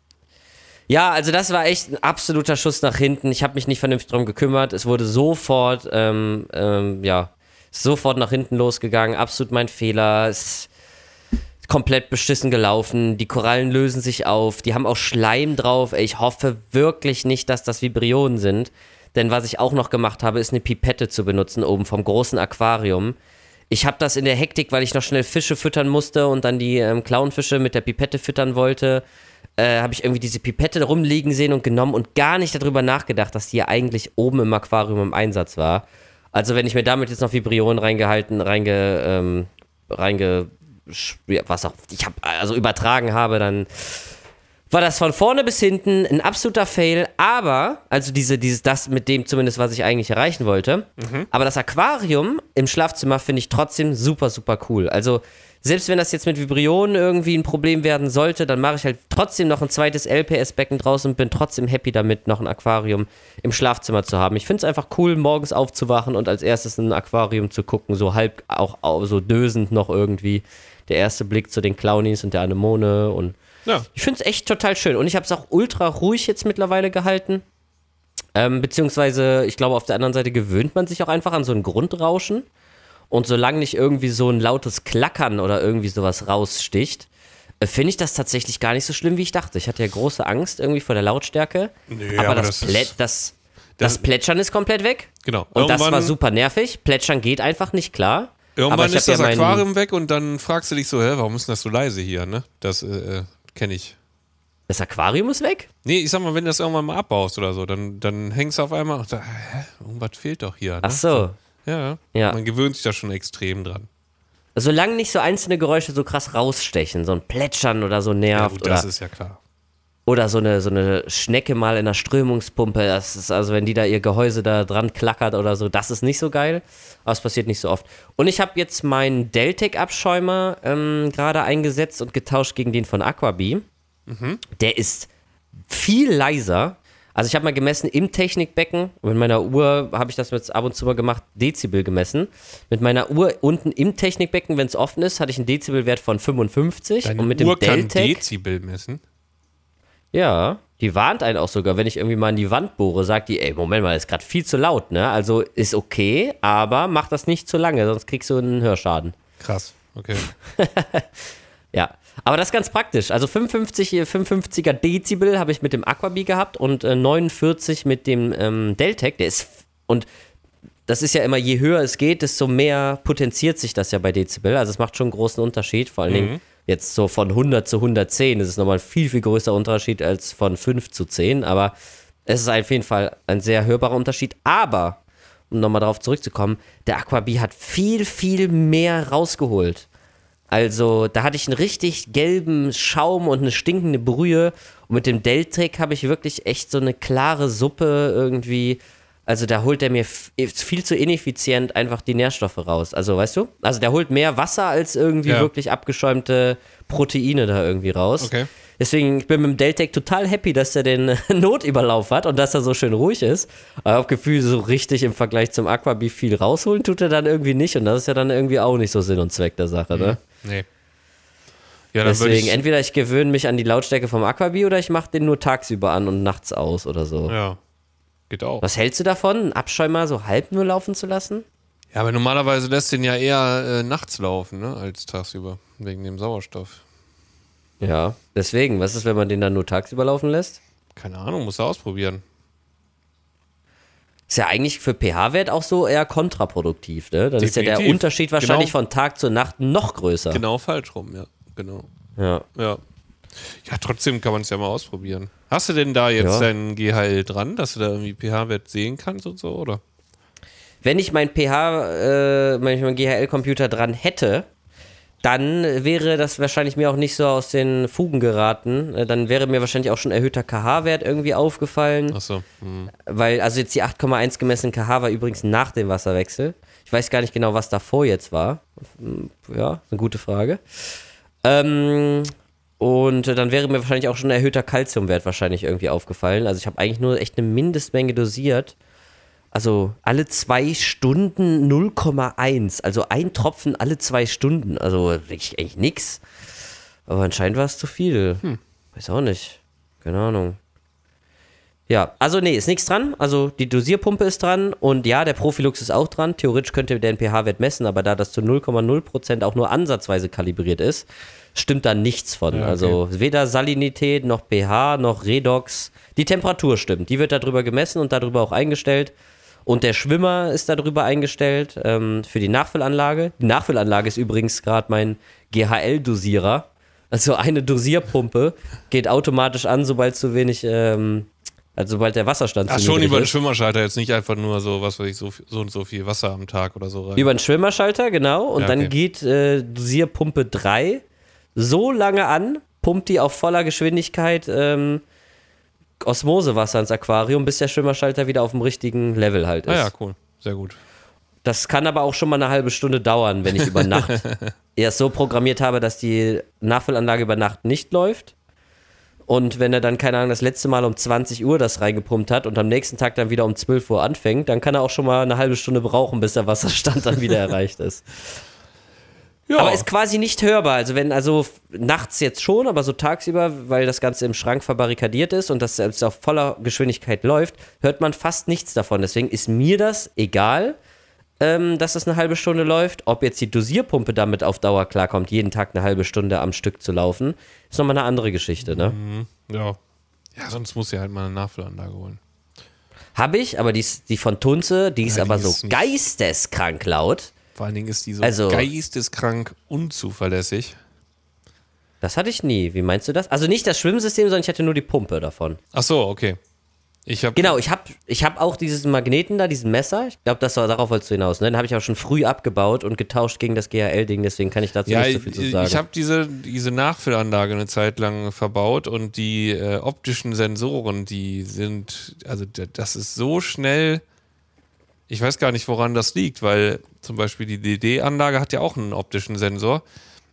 Speaker 3: Ja, also das war echt ein absoluter Schuss nach hinten. Ich habe mich nicht vernünftig drum gekümmert. Es wurde sofort, ähm, ähm, ja, sofort nach hinten losgegangen. Absolut mein Fehler. Es ist komplett beschissen gelaufen. Die Korallen lösen sich auf. Die haben auch Schleim drauf. Ich hoffe wirklich nicht, dass das Vibrionen sind. Denn was ich auch noch gemacht habe, ist eine Pipette zu benutzen oben vom großen Aquarium. Ich habe das in der Hektik, weil ich noch schnell Fische füttern musste und dann die ähm, Clownfische mit der Pipette füttern wollte, äh, habe ich irgendwie diese Pipette rumliegen sehen und genommen und gar nicht darüber nachgedacht, dass die ja eigentlich oben im Aquarium im Einsatz war. Also wenn ich mir damit jetzt noch Vibrionen reingehalten, reinge, ähm, reinge, was auch, ich habe also übertragen habe, dann war das von vorne bis hinten ein absoluter Fail, aber, also diese, dieses, das mit dem zumindest, was ich eigentlich erreichen wollte, aber das Aquarium im Schlafzimmer finde ich trotzdem super, super cool. Also, selbst wenn das jetzt mit Vibrionen irgendwie ein Problem werden sollte, dann mache ich halt trotzdem noch ein zweites LPS-Becken draus und bin trotzdem happy damit, noch ein Aquarium im Schlafzimmer zu haben. Ich finde es einfach cool, morgens aufzuwachen und als erstes in ein Aquarium zu gucken, so halb auch, auch so dösend noch irgendwie. Der erste Blick zu den Clownies und der Anemone und
Speaker 2: Ja.
Speaker 3: ich finde es echt total schön. Und ich habe es auch ultra ruhig jetzt mittlerweile gehalten. Ähm, beziehungsweise, ich glaube, auf der anderen Seite gewöhnt man sich auch einfach an so ein Grundrauschen. Und solange nicht irgendwie so ein lautes Klackern oder irgendwie sowas raussticht, äh, finde ich das tatsächlich gar nicht so schlimm, wie ich dachte. Ich hatte ja große Angst irgendwie vor der Lautstärke.
Speaker 2: Nee,
Speaker 3: aber,
Speaker 2: aber
Speaker 3: das,
Speaker 2: das
Speaker 3: Plä das, das
Speaker 2: das-
Speaker 3: Plätschern ist komplett weg.
Speaker 2: Genau.
Speaker 3: Und das
Speaker 2: Irgendwann-
Speaker 3: war super nervig. Plätschern geht einfach nicht klar.
Speaker 2: Irgendwann ist das
Speaker 3: ja
Speaker 2: Aquarium weg und dann fragst du dich so, hä, warum ist denn das so leise hier, ne? Das äh, äh, kenne ich.
Speaker 3: Das Aquarium ist weg?
Speaker 2: Nee, ich sag mal, wenn du das irgendwann mal abbaust oder so, dann, dann hängst du auf einmal und sagst, hä, irgendwas fehlt doch hier, ne?
Speaker 3: Ach so.
Speaker 2: Ja,
Speaker 3: Ja.
Speaker 2: Man gewöhnt sich da schon extrem dran.
Speaker 3: Solange nicht so einzelne Geräusche so krass rausstechen, so ein Plätschern oder so
Speaker 2: Ja,
Speaker 3: nervt
Speaker 2: gut, das
Speaker 3: oder,
Speaker 2: ist ja klar.
Speaker 3: oder so eine, so eine Schnecke mal in der Strömungspumpe, das ist also, wenn die da ihr Gehäuse da dran klackert oder so, das ist nicht so geil, aber es passiert nicht so oft. Und ich habe jetzt meinen Deltec-Abschäumer ähm, gerade eingesetzt und getauscht gegen den von Aquabee. Der ist viel leiser. Also ich habe mal gemessen im Technikbecken, mit meiner Uhr habe ich das jetzt ab und zu mal gemacht, Dezibel gemessen. Mit meiner Uhr unten im Technikbecken, wenn es offen ist, hatte ich einen Dezibelwert von 55
Speaker 2: Deine
Speaker 3: und mit
Speaker 2: Uhr
Speaker 3: dem
Speaker 2: kann
Speaker 3: Deltec,
Speaker 2: Dezibel messen.
Speaker 3: ja, die warnt einen auch sogar, wenn ich irgendwie mal in die Wand bohre, sagt die, ey, Moment mal, ist gerade viel zu laut, ne? Also ist okay, aber mach das nicht zu lange, sonst kriegst du einen Hörschaden.
Speaker 2: Krass. Okay.
Speaker 3: Ja, aber das ist ganz praktisch. Also 55, äh, 55er Dezibel habe ich mit dem Aquabi gehabt und äh, 49 mit dem ähm, Deltec. Der ist und das ist ja immer, je höher es geht, desto mehr potenziert sich das ja bei Dezibel. Also es macht schon einen großen Unterschied. Vor allen Dingen jetzt so von 100 zu 110 ist es nochmal ein viel, viel größerer Unterschied als von 5 zu 10. Aber es ist auf jeden Fall ein sehr hörbarer Unterschied. Aber, um nochmal darauf zurückzukommen, der Aquabi hat viel, viel mehr rausgeholt. Also, da hatte ich einen richtig gelben Schaum und eine stinkende Brühe. Und mit dem Deltec habe ich wirklich echt so eine klare Suppe irgendwie. Also, da holt er mir viel zu ineffizient einfach die Nährstoffe raus. Also, weißt du? Also, der holt mehr Wasser als irgendwie
Speaker 2: Ja.
Speaker 3: wirklich abgeschäumte Proteine da irgendwie raus.
Speaker 2: Okay.
Speaker 3: Deswegen, ich bin mit dem Deltec total happy, dass er den Notüberlauf hat und dass er so schön ruhig ist. Aber ich habe Gefühl, so richtig im Vergleich zum Aquabi viel rausholen tut er dann irgendwie nicht. Und das ist ja dann irgendwie auch nicht so Sinn und Zweck der Sache, ne?
Speaker 2: Nee. Ja,
Speaker 3: Deswegen,
Speaker 2: ich.
Speaker 3: entweder ich gewöhne mich an die Lautstärke vom Aquabi oder ich mache den nur tagsüber an und nachts aus oder so.
Speaker 2: Ja. Geht auch.
Speaker 3: Was hältst du davon, einen Abschäumer so halb nur laufen zu lassen?
Speaker 2: Ja, aber normalerweise lässt den ja eher äh, nachts laufen, ne, als tagsüber. Wegen dem Sauerstoff.
Speaker 3: Ja, deswegen, was ist, wenn man den dann nur tagsüber laufen lässt?
Speaker 2: Keine Ahnung, musst du ausprobieren.
Speaker 3: Ist ja eigentlich für pH-Wert auch so eher kontraproduktiv, ne? Dann ist ja der
Speaker 2: Definitiv.
Speaker 3: Unterschied wahrscheinlich
Speaker 2: Genau.
Speaker 3: von Tag zur Nacht noch größer.
Speaker 2: Genau falsch rum, ja. Genau.
Speaker 3: Ja.
Speaker 2: Ja. Ja, trotzdem kann man es ja mal ausprobieren. Hast du denn da jetzt
Speaker 3: Ja.
Speaker 2: deinen GHL dran, dass du da irgendwie pH-Wert sehen kannst und so, oder?
Speaker 3: Wenn ich mein pH, äh, meinen GHL-Computer dran hätte, dann wäre das wahrscheinlich mir auch nicht so aus den Fugen geraten. Äh, Dann wäre mir wahrscheinlich auch schon erhöhter KH-Wert irgendwie aufgefallen.
Speaker 2: Achso. Hm.
Speaker 3: Weil, also jetzt die 8,1 gemessenen kH war übrigens nach dem Wasserwechsel. Ich weiß gar nicht genau, was davor jetzt war. Hm, Ja, eine gute Frage. Ähm, und äh, dann wäre mir wahrscheinlich auch schon ein erhöhter Kalziumwert wahrscheinlich irgendwie aufgefallen. Also ich habe eigentlich nur echt eine Mindestmenge dosiert. Also alle zwei Stunden 0,1. Also ein Tropfen alle zwei Stunden. Also wirklich eigentlich nix. Aber anscheinend war es zu viel. Weiß auch nicht. Keine Ahnung. Ja, also nee, ist nichts dran. Also die Dosierpumpe ist dran und ja, der Profilux ist auch dran. Theoretisch könnte der den pH-Wert messen, aber da das zu 0,0% auch nur ansatzweise kalibriert ist, stimmt da nichts von.
Speaker 2: Ja, okay.
Speaker 3: Also weder Salinität noch pH noch Redox. Die Temperatur stimmt. Die wird darüber gemessen und darüber auch eingestellt. Und der Schwimmer ist darüber eingestellt ähm, für die Nachfüllanlage. Die Nachfüllanlage ist übrigens gerade mein GHL-Dosierer. Also eine Dosierpumpe geht automatisch an, sobald zu wenig, ähm, also sobald der Wasserstand
Speaker 2: Ach,
Speaker 3: zu
Speaker 2: schon über den. Schwimmerschalter, jetzt nicht einfach nur so, was weiß ich, so, so und so viel Wasser am Tag oder so rein.
Speaker 3: Über den Schwimmerschalter, genau. Und
Speaker 2: Ja,
Speaker 3: dann
Speaker 2: okay.
Speaker 3: geht äh, Dosierpumpe 3 so lange an, pumpt die auf voller Geschwindigkeit ähm, Osmosewasser ins Aquarium, bis der Schwimmerschalter wieder auf dem richtigen Level halt ist.
Speaker 2: ah ja, cool. Sehr gut.
Speaker 3: Das kann aber auch schon mal eine halbe Stunde dauern, wenn ich über Nacht erst so programmiert habe, dass die Nachfüllanlage über Nacht nicht läuft. Und wenn er dann, keine Ahnung, das letzte Mal um 20 Uhr das reingepumpt hat und am nächsten Tag dann wieder um 12 Uhr anfängt, dann kann er auch schon mal eine halbe Stunde brauchen, bis der Wasserstand dann wieder erreicht ist.
Speaker 2: Ja,
Speaker 3: Aber ist quasi nicht hörbar. Also wenn, also nachts jetzt schon, aber so tagsüber, weil das Ganze im Schrank verbarrikadiert ist und das selbst auf voller Geschwindigkeit läuft, hört man fast nichts davon. Deswegen ist mir das egal, ähm, dass es eine halbe Stunde läuft. Ob jetzt die Dosierpumpe damit auf Dauer klarkommt, jeden Tag eine halbe Stunde am Stück zu laufen, ist nochmal eine andere Geschichte, ne?
Speaker 2: ja. Ja, sonst muss ich halt mal eine Nachfüllanlage holen.
Speaker 3: Habe ich, aber die, ist- die von Tunze, die ist
Speaker 2: Ja, die
Speaker 3: aber so
Speaker 2: ist nicht-
Speaker 3: geisteskrank laut.
Speaker 2: Vor allen Dingen ist die so
Speaker 3: Also-
Speaker 2: geisteskrank unzuverlässig.
Speaker 3: Das hatte ich nie. Wie meinst du das? Also nicht das Schwimmsystem, sondern ich hatte nur die Pumpe davon.
Speaker 2: Ach so, okay. Ich habe
Speaker 3: Genau, ich habe ich hab auch diesen Magneten da, diesen Messer. Ich glaube, das war darauf wolltest du hinaus. Ne? Den habe ich auch schon früh abgebaut und getauscht gegen das GHL-Ding, deswegen kann ich dazu
Speaker 2: ja,
Speaker 3: nicht so viel zu sagen.
Speaker 2: ich habe diese, diese Nachfüllanlage eine Zeit lang verbaut und die äh, optischen Sensoren, die sind, also das ist so schnell. Ich weiß gar nicht, woran das liegt, weil zum Beispiel die DD-Anlage hat ja auch einen optischen Sensor,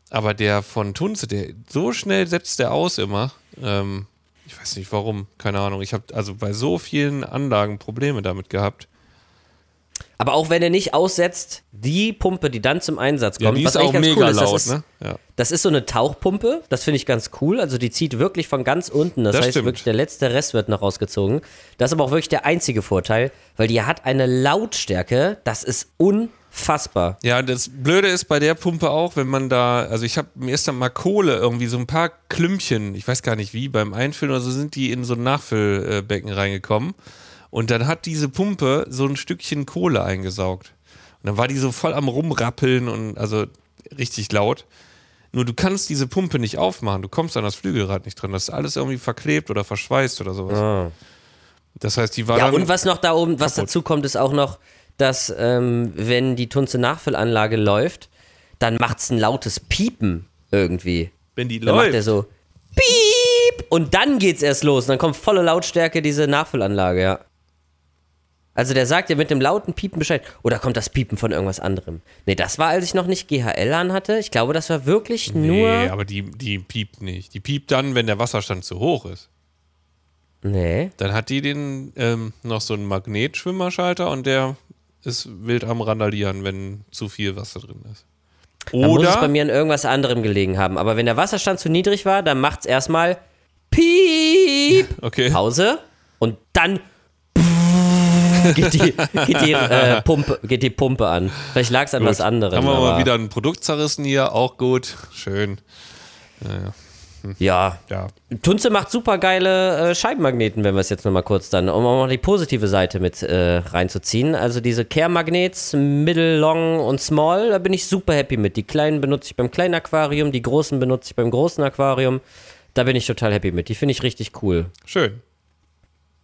Speaker 2: aber der von Tunze, der so schnell setzt der aus immer. Ähm, Ich weiß nicht warum, keine Ahnung. Ich habe also bei so vielen Anlagen Probleme damit gehabt.
Speaker 3: Aber auch wenn er nicht aussetzt, die Pumpe, die dann zum Einsatz kommt,
Speaker 2: Ja,
Speaker 3: was
Speaker 2: ist auch
Speaker 3: eigentlich ganz
Speaker 2: mega
Speaker 3: cool ist,
Speaker 2: laut,
Speaker 3: das ist,
Speaker 2: ne? Ja.
Speaker 3: das ist so eine Tauchpumpe, das finde ich ganz cool. Also die zieht wirklich von ganz unten. Das,
Speaker 2: Das
Speaker 3: heißt
Speaker 2: stimmt.
Speaker 3: wirklich, der letzte Rest wird noch rausgezogen. Das ist aber auch wirklich der einzige Vorteil, weil die hat eine Lautstärke, das ist unfassbar.
Speaker 2: Ja, das Blöde ist bei der Pumpe auch, wenn man da, also ich habe mir ist dann mal Kohle irgendwie, so ein paar Klümpchen, ich weiß gar nicht wie, beim Einfüllen oder so sind die in so ein Nachfüllbecken reingekommen. Und dann hat diese Pumpe so ein Stückchen Kohle eingesaugt. Und dann war die so voll am Rumrappeln und also richtig laut. Nur du kannst diese Pumpe nicht aufmachen, du kommst an das Flügelrad nicht dran. Das ist alles irgendwie verklebt oder verschweißt oder sowas. Das heißt, die war
Speaker 3: Ja,
Speaker 2: dann.
Speaker 3: und was noch da oben, was
Speaker 2: kaputt.
Speaker 3: dazu kommt, ist auch noch, dass ähm, wenn die Tunze Nachfüllanlage läuft, dann macht es ein lautes Piepen irgendwie.
Speaker 2: wenn die
Speaker 3: Dann macht er
Speaker 2: läuft.
Speaker 3: so Piep und dann geht's erst los. Und dann kommt volle Lautstärke diese Nachfüllanlage, ja. Also der sagt ja mit dem lauten Piepen Bescheid. Oder kommt das Piepen von irgendwas anderem? Nee, das war, als ich noch nicht GHL an hatte. Ich glaube, das war wirklich nur.
Speaker 2: Nee, aber die, die piept nicht. Die piept dann, wenn der Wasserstand zu hoch ist.
Speaker 3: Nee.
Speaker 2: Dann hat die den ähm, noch so einen Magnetschwimmerschalter und der ist wild am Randalieren, wenn zu viel Wasser drin ist.
Speaker 3: Dann muss es bei
Speaker 2: Oder
Speaker 3: mir an irgendwas anderem gelegen haben. Aber wenn der Wasserstand zu niedrig war, dann macht's erstmal Piep.
Speaker 2: okay.
Speaker 3: Pause und dann geht die, geht die, äh, Pumpe, geht die Pumpe an. Vielleicht lag es an
Speaker 2: Gut.
Speaker 3: was anderem.
Speaker 2: Haben wir
Speaker 3: aber,
Speaker 2: mal wieder ein Produkt zerrissen hier, auch gut. Schön.
Speaker 3: Ja,
Speaker 2: Ja.
Speaker 3: Tunze macht super geile äh, Scheibenmagneten, wenn wir es jetzt nochmal kurz dann, um auch mal die positive Seite mit äh, reinzuziehen. Also diese Care-Magnets, Middle, Long und Small, da bin ich super happy mit. Die kleinen benutze ich beim kleinen Aquarium, die großen benutze ich beim großen Aquarium. Da bin ich total happy mit. Die finde ich richtig cool.
Speaker 2: Schön.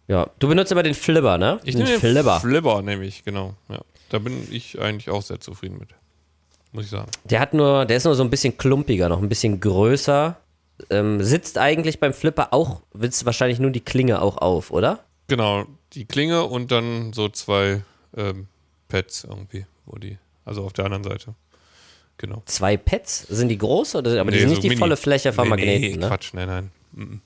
Speaker 3: Ja, du benutzt immer den Flipper, ne?
Speaker 2: Ich
Speaker 3: den
Speaker 2: nehme den
Speaker 3: Flipper.
Speaker 2: Flipper, nehme ich, genau. Ja. Da bin ich eigentlich auch sehr zufrieden mit. Muss ich sagen.
Speaker 3: Der hat nur, der ist nur so ein bisschen klumpiger, noch ein bisschen größer. Ähm, sitzt eigentlich beim Flipper auch, willst wahrscheinlich nur die Klinge auch auf, oder?
Speaker 2: Genau, die Klinge und dann so zwei ähm, Pads irgendwie, wo die, also auf der anderen Seite. Genau.
Speaker 3: Zwei Pads? Sind die groß oder? Aber die
Speaker 2: Nee,
Speaker 3: sind
Speaker 2: so
Speaker 3: nicht die
Speaker 2: mini.
Speaker 3: volle Fläche von
Speaker 2: Nee,
Speaker 3: Magneten,
Speaker 2: nee,
Speaker 3: ne?
Speaker 2: Quatsch, nein, nein. Mhm.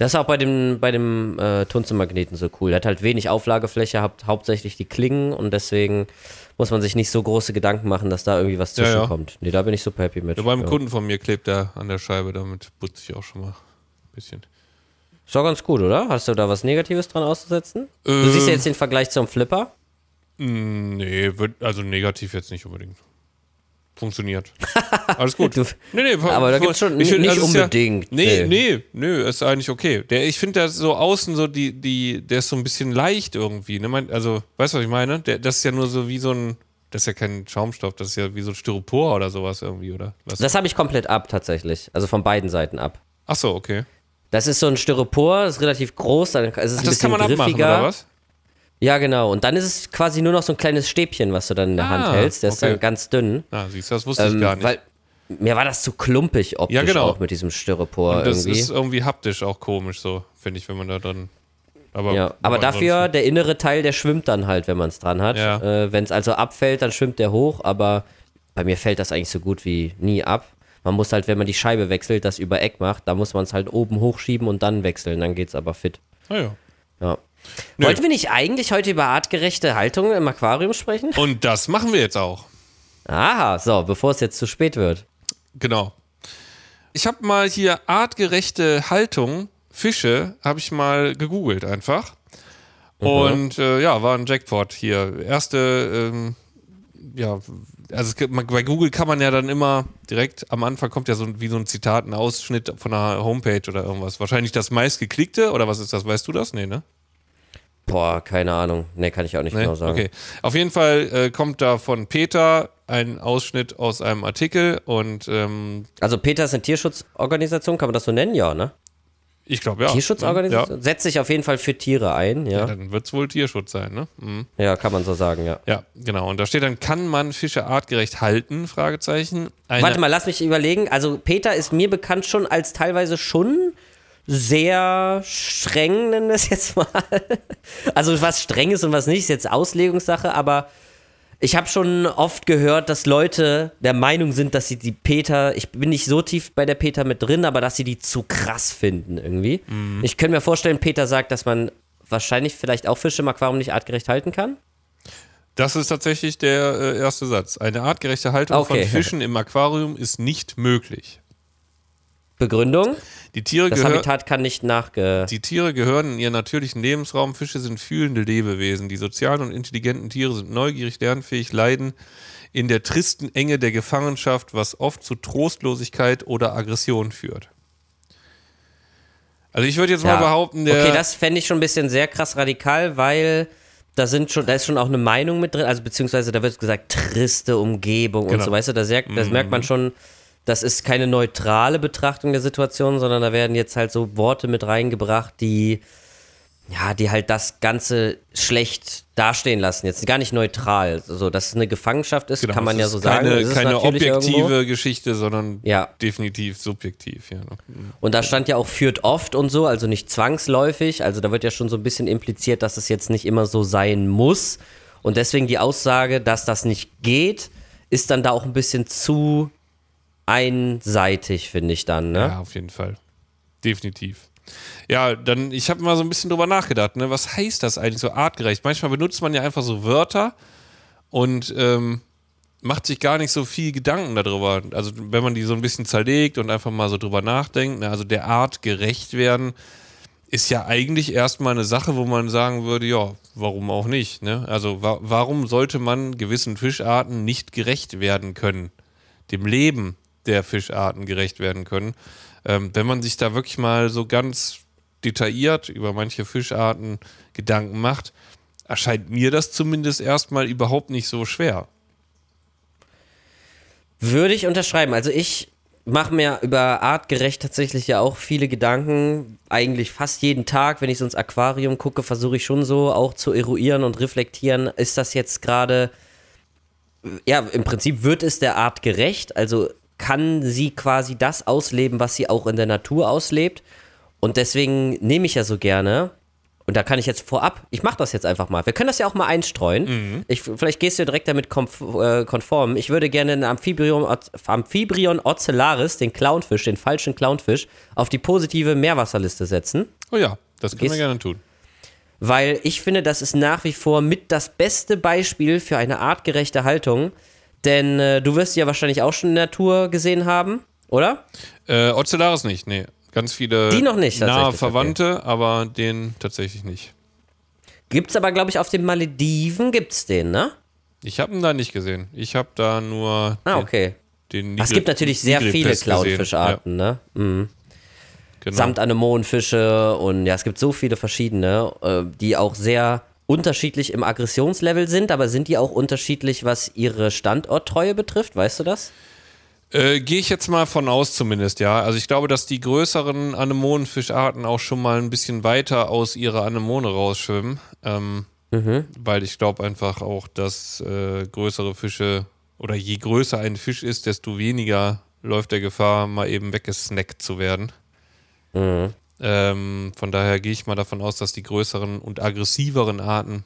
Speaker 3: Das ist auch bei dem, bei dem äh, Tunze-Magneten so cool. Der hat halt wenig Auflagefläche, hat hauptsächlich die Klingen und deswegen muss man sich nicht so große Gedanken machen, dass da irgendwie was
Speaker 2: Ja, ja.
Speaker 3: zwischenkommt. Nee, da bin ich super happy mit.
Speaker 2: Ja, beim
Speaker 3: ja.
Speaker 2: Kunden von mir klebt er an der Scheibe, damit putze ich auch schon mal ein bisschen.
Speaker 3: Ist doch ganz gut, oder? Hast du da was Negatives dran auszusetzen? Du siehst ja jetzt den Vergleich zum Flipper.
Speaker 2: Mm, Nee, wird, also negativ jetzt nicht unbedingt. Funktioniert. Alles gut.
Speaker 3: Du-
Speaker 2: nee, nee,
Speaker 3: Aber da gibt's schon
Speaker 2: ich
Speaker 3: nicht
Speaker 2: also es
Speaker 3: unbedingt,
Speaker 2: Ja, nee,
Speaker 3: nee.
Speaker 2: nee, nö, ist eigentlich okay. Der, ich finde, der ist so außen so die, die, der ist so ein bisschen leicht irgendwie. Ne? Mein- Also, weißt du, was ich meine? Der, das ist ja nur so wie so ein, das ist ja kein Schaumstoff, das ist ja wie so ein Styropor oder sowas irgendwie, oder? Was?
Speaker 3: Das habe ich komplett ab, tatsächlich. Also von beiden Seiten ab.
Speaker 2: Ach so, okay.
Speaker 3: Das ist so ein Styropor, das ist relativ groß, dann ist es
Speaker 2: Ach,
Speaker 3: ein
Speaker 2: das
Speaker 3: bisschen
Speaker 2: kann man abmachen,
Speaker 3: griffiger.
Speaker 2: oder was?
Speaker 3: Ja, genau. Und dann ist es quasi nur noch so ein kleines Stäbchen, was du dann in der Hand
Speaker 2: Ah,
Speaker 3: hältst. Der ist
Speaker 2: okay.
Speaker 3: dann ganz dünn.
Speaker 2: Ah, siehst du, das wusste ich
Speaker 3: Ähm,
Speaker 2: gar nicht.
Speaker 3: Weil mir war das zu klumpig optisch
Speaker 2: Ja, genau.
Speaker 3: auch mit diesem Styropor
Speaker 2: Und das
Speaker 3: irgendwie.
Speaker 2: ist irgendwie haptisch auch komisch, so, finde ich, wenn man da dran. Aber,
Speaker 3: ja, aber dafür,
Speaker 2: ansonsten-
Speaker 3: der innere Teil, der schwimmt dann halt, wenn man es dran hat.
Speaker 2: Ja.
Speaker 3: Äh, wenn es also abfällt, dann schwimmt der hoch, aber bei mir fällt das eigentlich so gut wie nie ab. Man muss halt, wenn man die Scheibe wechselt, das über Eck macht, da muss man es halt oben hochschieben und dann wechseln, dann geht's aber fit.
Speaker 2: Ah, ja.
Speaker 3: Ja.
Speaker 2: Nö.
Speaker 3: Wollten wir nicht eigentlich heute über artgerechte Haltung im Aquarium sprechen?
Speaker 2: Und das machen wir jetzt auch.
Speaker 3: Aha, so, bevor es jetzt zu spät wird.
Speaker 2: Genau. Ich habe mal hier artgerechte Haltung, Fische, habe ich mal gegoogelt einfach. Und äh, ja, war ein Jackpot hier. Erste, ähm, ja, also es bei Google kann man ja dann immer direkt am Anfang kommt ja so wie so ein Zitat, ein Ausschnitt von einer Homepage oder irgendwas. Wahrscheinlich das meistgeklickte oder was ist das? Weißt du das? Nee, ne?
Speaker 3: Boah, keine Ahnung. Ne, kann ich auch nicht
Speaker 2: Nee?
Speaker 3: genau sagen.
Speaker 2: Okay. Auf jeden Fall äh, kommt da von Peter ein Ausschnitt aus einem Artikel und ähm,
Speaker 3: Also Peter ist eine Tierschutzorganisation, kann man das so nennen? Ja, ne?
Speaker 2: ich glaube ja.
Speaker 3: Tierschutzorganisation? Setzt sich auf jeden Fall für Tiere ein,
Speaker 2: Ja.
Speaker 3: ja.
Speaker 2: Dann wird es wohl Tierschutz sein, ne? Mhm.
Speaker 3: Ja, kann man so sagen, ja.
Speaker 2: Ja, genau. Und da steht dann, kann man Fische artgerecht halten? Fragezeichen.
Speaker 3: Warte mal, lass mich überlegen. Also Peter ist mir bekannt schon als teilweise schon sehr streng, nennen wir es jetzt mal. Also was streng ist und was nicht, ist jetzt Auslegungssache, aber ich habe schon oft gehört, dass Leute der Meinung sind, dass sie die Peter, ich bin nicht so tief bei der Peter mit drin, aber dass sie die zu krass finden irgendwie.
Speaker 2: Mhm.
Speaker 3: Ich könnte mir vorstellen, Peter sagt, dass man wahrscheinlich vielleicht auch Fische im Aquarium nicht artgerecht halten kann.
Speaker 2: Das ist tatsächlich der äh, erste Satz. Eine artgerechte Haltung
Speaker 3: Okay.
Speaker 2: von Fischen im Aquarium ist nicht möglich.
Speaker 3: Begründung?
Speaker 2: Die Tiere,
Speaker 3: Das Habitat kann nicht nachge...
Speaker 2: die Tiere gehören in ihren natürlichen Lebensraum. Fische sind fühlende Lebewesen. Die sozialen und intelligenten Tiere sind neugierig, lernfähig, leiden in der tristen Enge der Gefangenschaft, was oft zu Trostlosigkeit oder Aggression führt. Also ich würde jetzt mal behaupten, der
Speaker 3: okay, das fände ich schon ein bisschen sehr krass radikal, weil da sind schon, da ist schon auch eine Meinung mit drin, also beziehungsweise da wird gesagt, triste Umgebung und
Speaker 2: Genau.
Speaker 3: so, weißt du, da sehr, das merkt man schon, das ist keine neutrale Betrachtung der Situation, sondern da werden jetzt halt so Worte mit reingebracht, die ja, die halt das Ganze schlecht dastehen lassen. Jetzt gar nicht neutral. So, dass es eine Gefangenschaft ist,
Speaker 2: Genau,
Speaker 3: kann man ja so sagen.
Speaker 2: Keine,
Speaker 3: Es ist
Speaker 2: keine objektive
Speaker 3: irgendwo.
Speaker 2: Geschichte, sondern
Speaker 3: Ja.
Speaker 2: definitiv subjektiv. Ja.
Speaker 3: Und da stand ja auch führt oft und so, also nicht zwangsläufig. Also da wird ja schon so ein bisschen impliziert, dass es jetzt nicht immer so sein muss. Und deswegen die Aussage, dass das nicht geht, ist dann da auch ein bisschen zu einseitig, finde ich dann. Ne?
Speaker 2: Ja, auf jeden Fall. Definitiv. Ja, dann, ich habe mal so ein bisschen drüber nachgedacht, ne? Was heißt das eigentlich so artgerecht? Manchmal benutzt man ja einfach so Wörter und ähm, macht sich gar nicht so viel Gedanken darüber. Also, wenn man die so ein bisschen zerlegt und einfach mal so drüber nachdenkt, ne? also der Art gerecht werden, ist ja eigentlich erstmal eine Sache, wo man sagen würde, ja, warum auch nicht? Ne? Also wa warum sollte man gewissen Fischarten nicht gerecht werden können? Dem Leben der Fischarten gerecht werden können. Ähm, wenn man sich da wirklich mal so ganz detailliert über manche Fischarten Gedanken macht, erscheint mir das zumindest erstmal überhaupt nicht so schwer.
Speaker 3: Würde ich unterschreiben. Also ich mache mir über artgerecht tatsächlich ja auch viele Gedanken. Eigentlich fast jeden Tag, wenn ich so ins Aquarium gucke, versuche ich schon so auch zu eruieren und reflektieren, ist das jetzt gerade, ja, im Prinzip wird es der Art gerecht. Also kann sie quasi das ausleben, was sie auch in der Natur auslebt. Und deswegen nehme ich ja so gerne. Und da kann ich jetzt vorab, ich mache das jetzt einfach mal. Wir können das ja auch mal einstreuen. Ich, vielleicht gehst du direkt damit äh, konform. Ich würde gerne den Amphibrion, Amphibrion ocellaris, den Clownfisch, den falschen Clownfisch, auf die positive Meerwasserliste setzen.
Speaker 2: Oh ja, das können wir gerne tun.
Speaker 3: Weil ich finde, das ist nach wie vor mit das beste Beispiel für eine artgerechte Haltung. Denn äh, du wirst sie ja wahrscheinlich auch schon in der Natur gesehen haben, oder?
Speaker 2: Äh, Ocellaris nicht, nee. Ganz viele
Speaker 3: Die noch nicht,
Speaker 2: nahe Verwandte, aber den tatsächlich nicht.
Speaker 3: Gibt's aber, glaube ich, auf den Malediven gibt's den, ne?
Speaker 2: Ich habe ihn da nicht gesehen. Ich habe da nur
Speaker 3: Ah,
Speaker 2: den,
Speaker 3: okay.
Speaker 2: den
Speaker 3: Es gibt natürlich sehr viele
Speaker 2: gesehen.
Speaker 3: Clownfischarten, ne? Mhm.
Speaker 2: Ja, genau.
Speaker 3: Samt Anemonenfische und ja, es gibt so viele verschiedene, äh, die auch sehr unterschiedlich im Aggressionslevel sind, aber sind die auch unterschiedlich, was ihre Standorttreue betrifft? Weißt du das?
Speaker 2: Äh, Gehe ich jetzt mal von aus zumindest, ja. Also ich glaube, dass die größeren Anemonenfischarten auch schon mal ein bisschen weiter aus ihrer Anemone rausschwimmen. Ähm, Weil ich glaube einfach auch, dass äh, größere Fische oder je größer ein Fisch ist, desto weniger läuft der Gefahr, mal eben weggesnackt zu werden. Ähm, von daher gehe ich mal davon aus, dass die größeren und aggressiveren Arten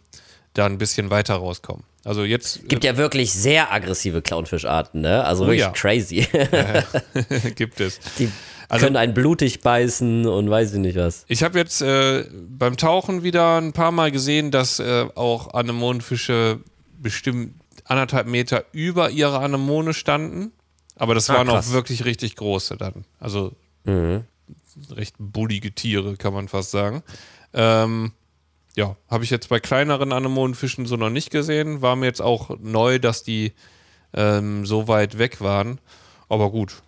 Speaker 2: da ein bisschen weiter rauskommen. Also jetzt
Speaker 3: Gibt ja wirklich sehr aggressive Clownfischarten, ne? Also
Speaker 2: Oh
Speaker 3: wirklich
Speaker 2: ja.
Speaker 3: crazy.
Speaker 2: äh, gibt es.
Speaker 3: die
Speaker 2: Also-
Speaker 3: können einen blutig beißen und weiß ich nicht was.
Speaker 2: Ich habe jetzt äh, beim Tauchen wieder ein paar Mal gesehen, dass äh, auch Anemonenfische bestimmt anderthalb Meter über ihrer Anemone standen. Aber das
Speaker 3: Ah,
Speaker 2: waren
Speaker 3: krass.
Speaker 2: auch wirklich richtig große dann. Also recht bullige Tiere, kann man fast sagen. Ähm, ja, habe ich jetzt bei kleineren Anemonenfischen so noch nicht gesehen. War mir jetzt auch neu, dass die ähm, so weit weg waren. Aber gut.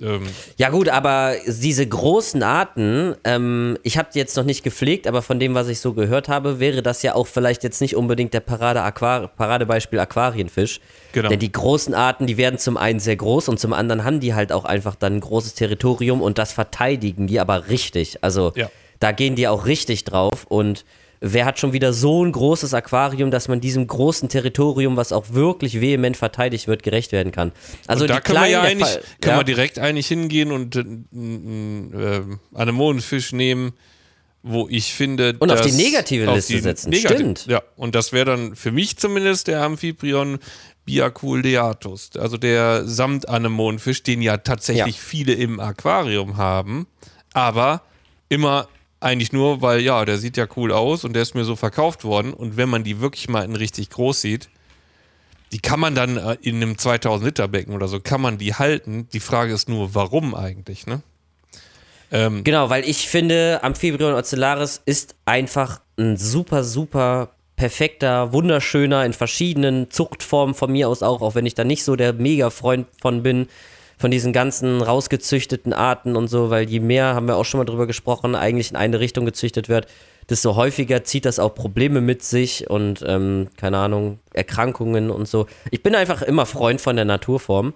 Speaker 2: Ähm,
Speaker 3: Ja gut, aber diese großen Arten, ähm, ich habe die jetzt noch nicht gepflegt, aber von dem, was ich so gehört habe, wäre das ja auch vielleicht jetzt nicht unbedingt der Parade Aquar Paradebeispiel Aquarienfisch.
Speaker 2: Genau.
Speaker 3: Denn die großen Arten, die werden zum einen sehr groß und zum anderen haben die halt auch einfach dann ein großes Territorium und das verteidigen die aber richtig. Also
Speaker 2: Ja.
Speaker 3: da gehen die auch richtig drauf und wer hat schon wieder so ein großes Aquarium, dass man diesem großen Territorium, was auch wirklich vehement verteidigt wird, gerecht werden kann. Also
Speaker 2: und da
Speaker 3: die
Speaker 2: können wir ja eigentlich,
Speaker 3: Fall-
Speaker 2: können
Speaker 3: ja.
Speaker 2: wir direkt eigentlich hingehen und äh, einen äh, Anemonenfisch nehmen, wo ich finde,
Speaker 3: Und auf die negative
Speaker 2: auf
Speaker 3: Liste
Speaker 2: die
Speaker 3: setzen,
Speaker 2: negativ-
Speaker 3: stimmt.
Speaker 2: Ja, und das wäre dann für mich zumindest der Amphiprion biaculeatus, also der Samtanemonenfisch, den ja tatsächlich
Speaker 3: Ja.
Speaker 2: viele im Aquarium haben, aber immer eigentlich nur, weil ja, der sieht ja cool aus und der ist mir so verkauft worden und wenn man die wirklich mal in richtig groß sieht, die kann man dann äh, in einem 2000 Liter Becken oder so, kann man die halten. Die Frage ist nur, warum eigentlich, ne? Ähm,
Speaker 3: Genau, weil ich finde, Amphibrion ocellaris ist einfach ein super, super perfekter, wunderschöner, in verschiedenen Zuchtformen von mir aus auch, auch wenn ich da nicht so der Mega-Freund von bin, von diesen ganzen rausgezüchteten Arten und so, weil je mehr, haben wir auch schon mal drüber gesprochen, eigentlich in eine Richtung gezüchtet wird, desto häufiger zieht das auch Probleme mit sich und, ähm, keine Ahnung, Erkrankungen und so. Ich bin einfach immer Freund von der Naturform.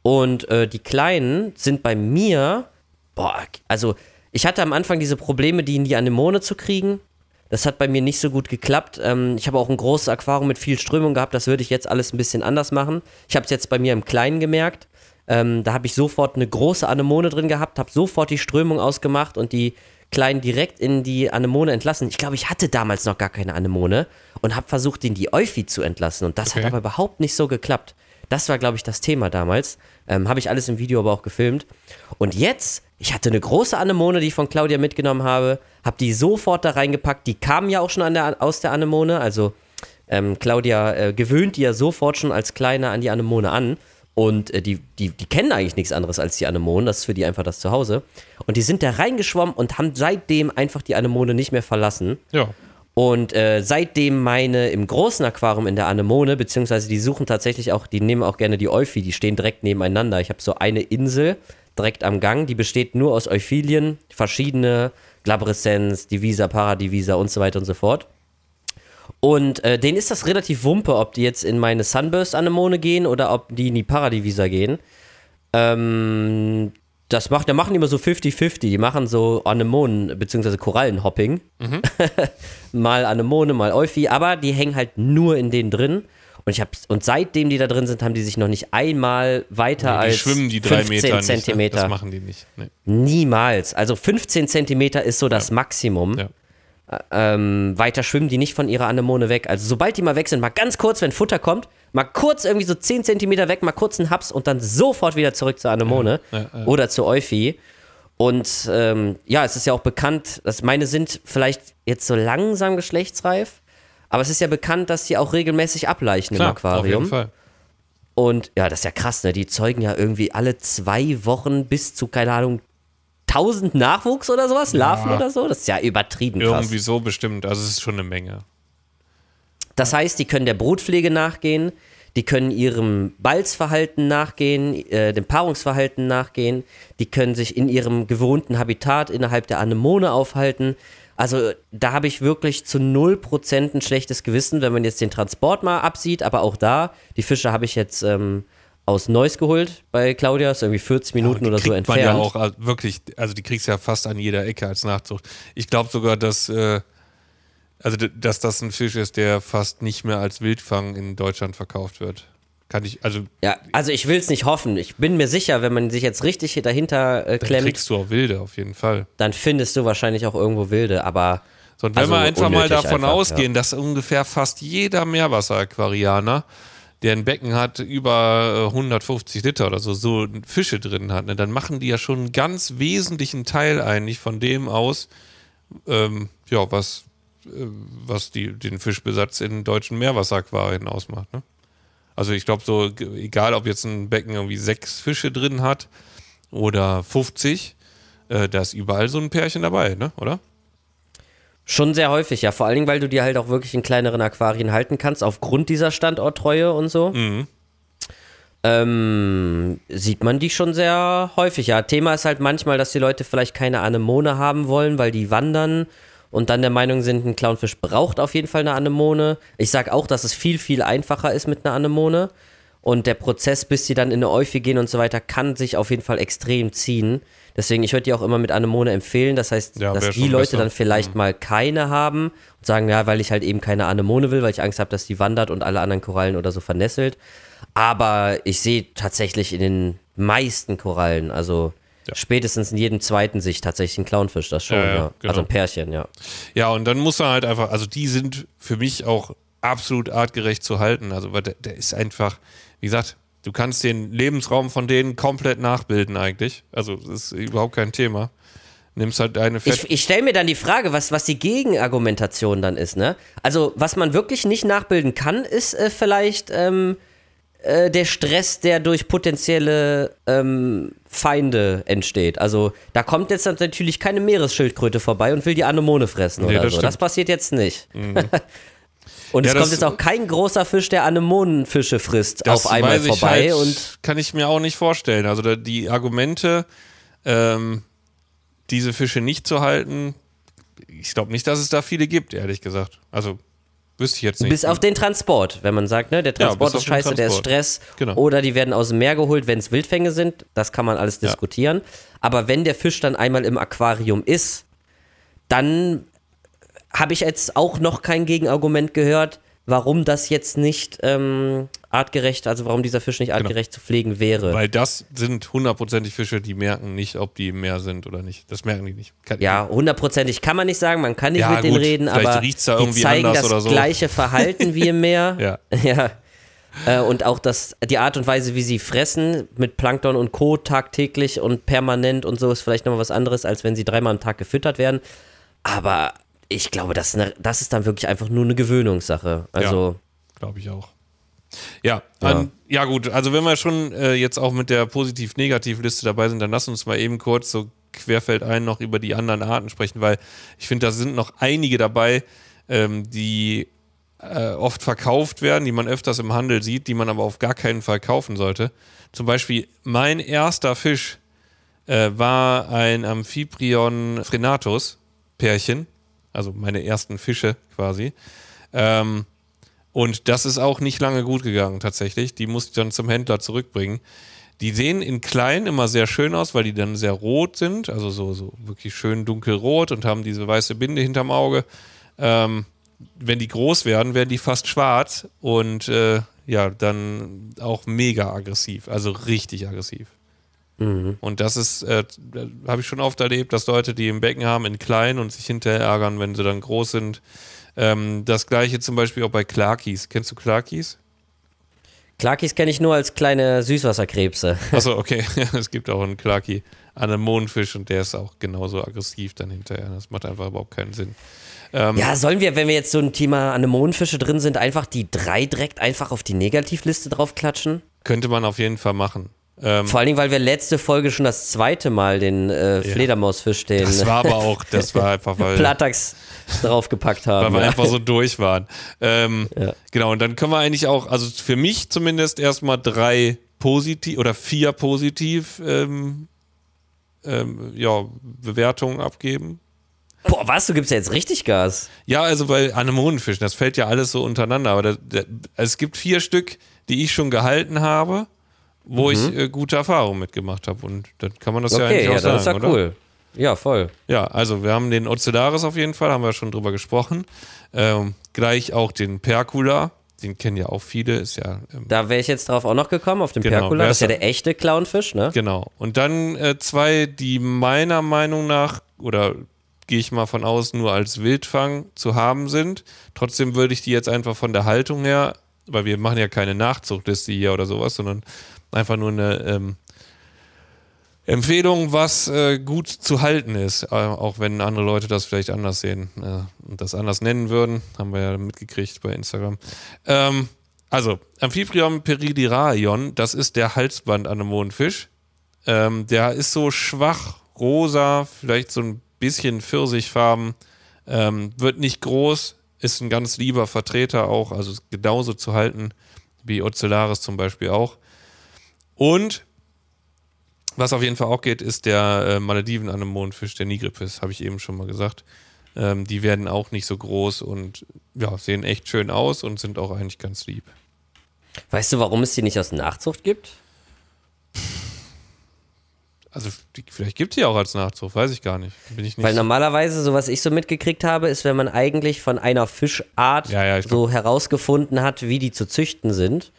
Speaker 3: Und äh, die Kleinen sind bei mir, boah, also ich hatte am Anfang diese Probleme, die in die Anemone zu kriegen. Das hat bei mir nicht so gut geklappt. Ähm, ich habe auch ein großes Aquarium mit viel Strömung gehabt. Das würde ich jetzt alles ein bisschen anders machen. Ich habe es jetzt bei mir im Kleinen gemerkt. Ähm, da habe ich sofort eine große Anemone drin gehabt, habe sofort die Strömung ausgemacht und die Kleinen direkt in die Anemone entlassen. Ich glaube, ich hatte damals noch gar keine Anemone und habe versucht, in die Euphi zu entlassen. Und das
Speaker 2: Okay.
Speaker 3: hat aber überhaupt nicht so geklappt. Das war, glaube ich, das Thema damals. Ähm, Habe ich alles im Video aber auch gefilmt. Und jetzt, ich hatte eine große Anemone, die ich von Claudia mitgenommen habe, habe die sofort da reingepackt. Die kamen ja auch schon an der, aus der Anemone. Also ähm, Claudia äh, gewöhnt die ja sofort schon als Kleine an die Anemone an. Und äh, die, die, die kennen eigentlich nichts anderes als die Anemonen. Das ist für die einfach das Zuhause. Und die sind da reingeschwommen und haben seitdem einfach die Anemone nicht mehr verlassen.
Speaker 2: ja.
Speaker 3: Und äh, seitdem meine im großen Aquarium in der Anemone, beziehungsweise die suchen tatsächlich auch, die nehmen auch gerne die Euphi, die stehen direkt nebeneinander. Ich habe so eine Insel direkt am Gang, die besteht nur aus Euphilien, verschiedene, Glabrescens, Divisa, Paradivisa und so weiter und so fort. Und äh, denen ist das relativ wumpe, ob die jetzt in meine Sunburst-Anemone gehen oder ob die in die Paradivisa gehen. Ähm, das macht, da machen die immer so 50-50. Die machen so Anemonen- bzw. Korallenhopping. mal Anemone, mal Euphi, aber die hängen halt nur in denen drin. Und ich hab's, und seitdem die da drin sind, haben die sich noch nicht einmal weiter
Speaker 2: die
Speaker 3: als
Speaker 2: schwimmen die drei
Speaker 3: 15
Speaker 2: Meter nicht. Ne?
Speaker 3: Zentimeter.
Speaker 2: Das machen die nicht. Nee.
Speaker 3: Niemals. Also 15 Zentimeter ist so das Maximum.
Speaker 2: Ja.
Speaker 3: Ähm, weiter schwimmen die nicht von ihrer Anemone weg. Also sobald die mal weg sind, mal ganz kurz, wenn Futter kommt, mal kurz irgendwie so 10 Zentimeter weg, mal kurz einen Haps und dann sofort wieder zurück zur Anemone
Speaker 2: Ja, ja, ja.
Speaker 3: oder zur Euphi. Und ähm, ja, es ist ja auch bekannt, dass meine sind vielleicht jetzt so langsam geschlechtsreif, aber es ist ja bekannt, dass die auch regelmäßig ableichen
Speaker 2: Klar,
Speaker 3: im Aquarium.
Speaker 2: Auf jeden Fall.
Speaker 3: Und ja, das ist ja krass, ne? Die zeugen ja irgendwie alle zwei Wochen bis zu, keine Ahnung, 1000 Nachwuchs oder sowas, Larven oder so. Das ist ja übertrieben krass.
Speaker 2: Irgendwie so bestimmt. Also es ist schon eine Menge.
Speaker 3: Das heißt, die können der Brutpflege nachgehen, die können ihrem Balzverhalten nachgehen, äh, dem Paarungsverhalten nachgehen, die können sich in ihrem gewohnten Habitat innerhalb der Anemone aufhalten. Also da habe ich wirklich zu 0% ein schlechtes Gewissen, wenn man jetzt den Transport mal absieht, aber auch da, die Fische habe ich jetzt ähm, aus Neuss geholt bei Claudia, ist irgendwie 40 Minuten
Speaker 2: Die
Speaker 3: oder so
Speaker 2: kriegt man
Speaker 3: entfernt.
Speaker 2: ja auch also wirklich, also die kriegst du ja fast an jeder Ecke als Nachzucht. Ich glaube sogar, dass, äh, also dass das ein Fisch ist, der fast nicht mehr als Wildfang in Deutschland verkauft wird. Kann ich, also
Speaker 3: Ja, also ich will es nicht hoffen. Ich bin mir sicher, wenn man sich jetzt richtig dahinter äh,
Speaker 2: dann
Speaker 3: klemmt,
Speaker 2: kriegst du auch Wilde auf jeden Fall.
Speaker 3: dann findest du wahrscheinlich auch irgendwo Wilde, aber
Speaker 2: So, und wenn
Speaker 3: Also
Speaker 2: wir einfach mal davon
Speaker 3: einfach,
Speaker 2: ausgehen, dass ungefähr fast jeder Meerwasseraquarianer, der ein Becken hat, über äh, 150 Liter oder so, so Fische drin hat, ne, dann machen die ja schon einen ganz wesentlichen Teil eigentlich von dem aus, ähm, ja, was, äh, was die, den Fischbesatz in deutschen Meerwasseraquarien ausmacht. Ne? Also ich glaube so, egal ob jetzt ein Becken irgendwie sechs Fische drin hat oder 50, äh, da ist überall so ein Pärchen dabei, ne? oder?
Speaker 3: Schon sehr häufig, ja. Vor allen Dingen, weil du die halt auch wirklich in kleineren Aquarien halten kannst, aufgrund dieser Standorttreue und so. Ähm, sieht man die schon sehr häufig, ja. Thema ist halt manchmal, dass die Leute vielleicht keine Anemone haben wollen, weil die wandern und dann der Meinung sind, ein Clownfisch braucht auf jeden Fall eine Anemone. Ich sag auch, dass es viel, viel einfacher ist mit einer Anemone. Und der Prozess, bis sie dann in eine Euphi gehen und so weiter, kann sich auf jeden Fall extrem ziehen. Deswegen, ich würde die auch immer mit Anemone empfehlen. Das heißt,
Speaker 2: Ja,
Speaker 3: dass die Leute
Speaker 2: besser.
Speaker 3: dann vielleicht mal keine haben und sagen, ja, weil ich halt eben keine Anemone will, weil ich Angst habe, dass die wandert und alle anderen Korallen oder so vernässelt. Aber ich sehe tatsächlich in den meisten Korallen, also Spätestens in jedem zweiten sich tatsächlich ein Clownfisch, das schon,
Speaker 2: Ja,
Speaker 3: ja.
Speaker 2: ja, genau.
Speaker 3: Also ein Pärchen, ja.
Speaker 2: Ja, und dann muss er halt einfach, also die sind für mich auch absolut artgerecht zu halten. Also, weil der, der ist einfach, wie gesagt, du kannst den Lebensraum von denen komplett nachbilden eigentlich. Also, das ist überhaupt kein Thema. Nimmst halt eine Fett.
Speaker 3: Ich, ich stelle mir dann die Frage, was, was die Gegenargumentation dann ist, ne? Also, was man wirklich nicht nachbilden kann, ist äh, vielleicht ähm, äh, der Stress, der durch potenzielle ähm, Feinde entsteht. Also, da kommt jetzt natürlich keine Meeresschildkröte vorbei und will die Anemone fressen
Speaker 2: Nee,
Speaker 3: oder
Speaker 2: das
Speaker 3: so.
Speaker 2: stimmt. Mhm.
Speaker 3: Das passiert jetzt nicht. und
Speaker 2: Ja,
Speaker 3: es kommt jetzt auch kein großer Fisch, der Anemonenfische frisst, auf einmal
Speaker 2: weiß ich
Speaker 3: vorbei.
Speaker 2: halt,
Speaker 3: und
Speaker 2: kann ich mir auch nicht vorstellen. Also da, die Argumente, ähm, diese Fische nicht zu halten, ich glaube nicht, dass es da viele gibt, ehrlich gesagt. Also wüsste ich jetzt nicht.
Speaker 3: Bis auf den Transport, wenn man sagt, ne, der Transport
Speaker 2: bis
Speaker 3: ist scheiße, der ist
Speaker 2: Transport.
Speaker 3: Stress.
Speaker 2: Genau.
Speaker 3: Oder die werden aus dem Meer geholt, wenn es Wildfänge sind. Das kann man alles
Speaker 2: Ja.
Speaker 3: diskutieren. Aber wenn der Fisch dann einmal im Aquarium ist, dann habe ich jetzt auch noch kein Gegenargument gehört, warum das jetzt nicht ähm, artgerecht, also warum dieser Fisch nicht artgerecht zu pflegen wäre.
Speaker 2: Weil das sind hundertprozentig Fische, die merken nicht, ob die im Meer sind oder nicht. Das merken die nicht. Kann,
Speaker 3: Ja, hundertprozentig kann man nicht sagen, man kann nicht
Speaker 2: Ja,
Speaker 3: mit denen
Speaker 2: gut,
Speaker 3: reden,
Speaker 2: vielleicht
Speaker 3: aber die zeigen
Speaker 2: anders
Speaker 3: das
Speaker 2: oder so.
Speaker 3: gleiche Verhalten wie im Meer.
Speaker 2: Ja.
Speaker 3: ja. Äh, und auch das, die Art und Weise, wie sie fressen, mit Plankton und Co. tagtäglich und permanent und so, ist vielleicht nochmal was anderes, als wenn sie dreimal am Tag gefüttert werden. Aber ich glaube, das, ist eine, das ist dann wirklich einfach nur eine Gewöhnungssache. Also,
Speaker 2: Glaube ich auch. Ja,
Speaker 3: Ja.
Speaker 2: ja. ja gut, also wenn wir schon äh, jetzt auch mit der Positiv-Negativ-Liste dabei sind, dann lass uns mal eben kurz so querfeldein noch über die anderen Arten sprechen, weil ich finde, da sind noch einige dabei, ähm, die äh, oft verkauft werden, die man öfters im Handel sieht, die man aber auf gar keinen Fall kaufen sollte. Zum Beispiel mein erster Fisch äh, war ein Amphiprion frenatus Pärchen, also meine ersten Fische quasi. Ähm, und das ist auch nicht lange gut gegangen tatsächlich. Die musste ich dann zum Händler zurückbringen. Die sehen in klein immer sehr schön aus, weil die dann sehr rot sind, also so, so wirklich schön dunkelrot und haben diese weiße Binde hinterm Auge. Ähm, wenn die groß werden, werden die fast schwarz und äh, ja, dann auch mega aggressiv, also richtig aggressiv. Und das ist, äh, habe ich schon oft erlebt, dass Leute, die im Becken haben, in klein und sich hinterher ärgern, wenn sie dann groß sind. Ähm, das gleiche zum Beispiel auch bei Clarkies. Kennst du Clarkies?
Speaker 3: Clarkies kenne ich nur als kleine Süßwasserkrebse.
Speaker 2: Achso, okay. es gibt auch einen Clarky Anemonenfisch und der ist auch genauso aggressiv dann hinterher. Das macht einfach überhaupt keinen Sinn. Ähm,
Speaker 3: Ja, sollen wir, wenn wir jetzt so ein Thema Anemonenfische drin sind, einfach die drei direkt einfach auf die Negativliste draufklatschen?
Speaker 2: Könnte man auf jeden Fall machen. Ähm,
Speaker 3: Vor allen Dingen, weil wir letzte Folge schon das zweite Mal den äh, Fledermausfisch, den
Speaker 2: das war aber auch, das war einfach, weil,
Speaker 3: Plattax draufgepackt haben.
Speaker 2: weil wir
Speaker 3: ja.
Speaker 2: einfach so durch waren. Ähm,
Speaker 3: Ja.
Speaker 2: Genau, und dann können wir eigentlich auch, also für mich zumindest erstmal drei positiv oder vier positiv ähm, ähm, ja, Bewertungen abgeben.
Speaker 3: Boah, was, du gibst ja jetzt richtig Gas.
Speaker 2: Ja, also bei Anemonenfischen, das fällt ja alles so untereinander, aber da, da, es gibt vier Stück, die ich schon gehalten habe, wo ich äh, gute Erfahrungen mitgemacht habe und dann kann man das ja
Speaker 3: Mhm. Okay,
Speaker 2: eigentlich
Speaker 3: ja,
Speaker 2: auch
Speaker 3: dann ist ja
Speaker 2: sagen, oder?
Speaker 3: cool. Ja, voll.
Speaker 2: Ja, also wir haben den Ocellaris auf jeden Fall, haben wir schon drüber gesprochen. Ähm, gleich auch den Percula, den kennen ja auch viele, ist ja ähm,
Speaker 3: Da wäre ich jetzt drauf auch noch gekommen, auf dem
Speaker 2: Genau,
Speaker 3: Perkula. Das ist ja der echte Clownfisch, ne?
Speaker 2: Genau. Und dann äh, zwei, die meiner Meinung nach, oder gehe ich mal von aus, nur als Wildfang zu haben sind. Trotzdem würde ich die jetzt einfach von der Haltung her, weil wir machen ja keine Nachzuchtliste hier oder sowas, sondern einfach nur eine ähm, Empfehlung, was äh, gut zu halten ist. Äh, auch wenn andere Leute das vielleicht anders sehen äh, und das anders nennen würden. Haben wir ja mitgekriegt bei Instagram. Ähm, also, Amphiprion peridiraion, das ist der Halsband-Anemonenfisch. Ähm, der ist so schwach, rosa, vielleicht so ein bisschen pfirsichfarben. Ähm, wird nicht groß, ist ein ganz lieber Vertreter auch, also genauso zu halten wie Ocellaris zum Beispiel auch. Und was auf jeden Fall auch geht, ist der äh, Malediven-Anemonenfisch, der Nigripis, habe ich eben schon mal gesagt. Ähm, die werden auch nicht so groß und ja, sehen echt schön aus und sind auch eigentlich ganz lieb.
Speaker 3: Weißt du, warum es die nicht aus Nachzucht gibt?
Speaker 2: Also die, vielleicht gibt es die auch als Nachzucht, weiß ich gar nicht. Bin ich nicht
Speaker 3: Weil normalerweise, so was ich so mitgekriegt habe, ist, wenn man eigentlich von einer Fischart
Speaker 2: Ja, ja,
Speaker 3: so herausgefunden hat, wie die zu züchten sind,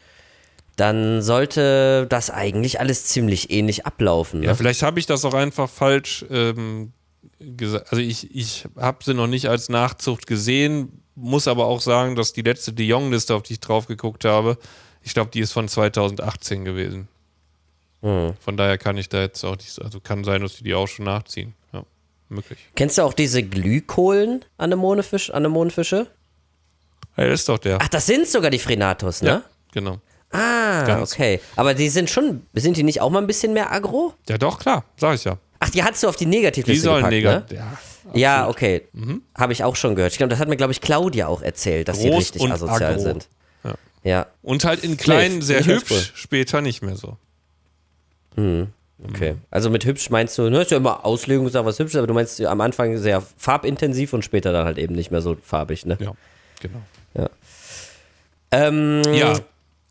Speaker 3: dann sollte das eigentlich alles ziemlich ähnlich ablaufen. Ne?
Speaker 2: Ja, vielleicht habe ich das auch einfach falsch ähm, gesagt. Also ich, ich habe sie noch nicht als Nachzucht gesehen, muss aber auch sagen, dass die letzte De Jong-Liste, auf die ich drauf geguckt habe, ich glaube, die ist von 2018 gewesen.
Speaker 3: Hm.
Speaker 2: Von daher kann ich da jetzt auch nicht, also kann sein, dass die die auch schon nachziehen. Ja, möglich.
Speaker 3: Kennst du auch diese Glühkohlen-Anemonefisch, Anemonenfische?
Speaker 2: Ja, das ist doch der.
Speaker 3: Ach, das sind sogar die Frenatos, ne?
Speaker 2: ja, genau.
Speaker 3: Ah,
Speaker 2: Ganz.
Speaker 3: okay. Aber die sind schon, sind die nicht auch mal ein bisschen mehr aggro?
Speaker 2: Ja, doch, klar, sag ich ja.
Speaker 3: Ach, die hast du auf die
Speaker 2: Die
Speaker 3: Negativliste
Speaker 2: sollen
Speaker 3: gepackt,
Speaker 2: Neger.
Speaker 3: ne?
Speaker 2: Ja,
Speaker 3: Ja, okay. Habe ich auch schon gehört. Ich glaube, das hat mir, glaube ich, Claudia auch erzählt, dass die
Speaker 2: Groß
Speaker 3: richtig
Speaker 2: und
Speaker 3: asozial
Speaker 2: aggro.
Speaker 3: sind.
Speaker 2: Ja.
Speaker 3: Ja,
Speaker 2: Und halt in kleinen
Speaker 3: Nee,
Speaker 2: sehr hübsch,
Speaker 3: cool.
Speaker 2: später nicht mehr so.
Speaker 3: okay. Also mit hübsch meinst du, ne, ist ja immer Auslegungssache, was hübsch ist, aber du meinst am Anfang sehr farbintensiv und später dann halt eben nicht mehr so farbig, ne?
Speaker 2: Ja, genau.
Speaker 3: Ähm,
Speaker 2: Ja,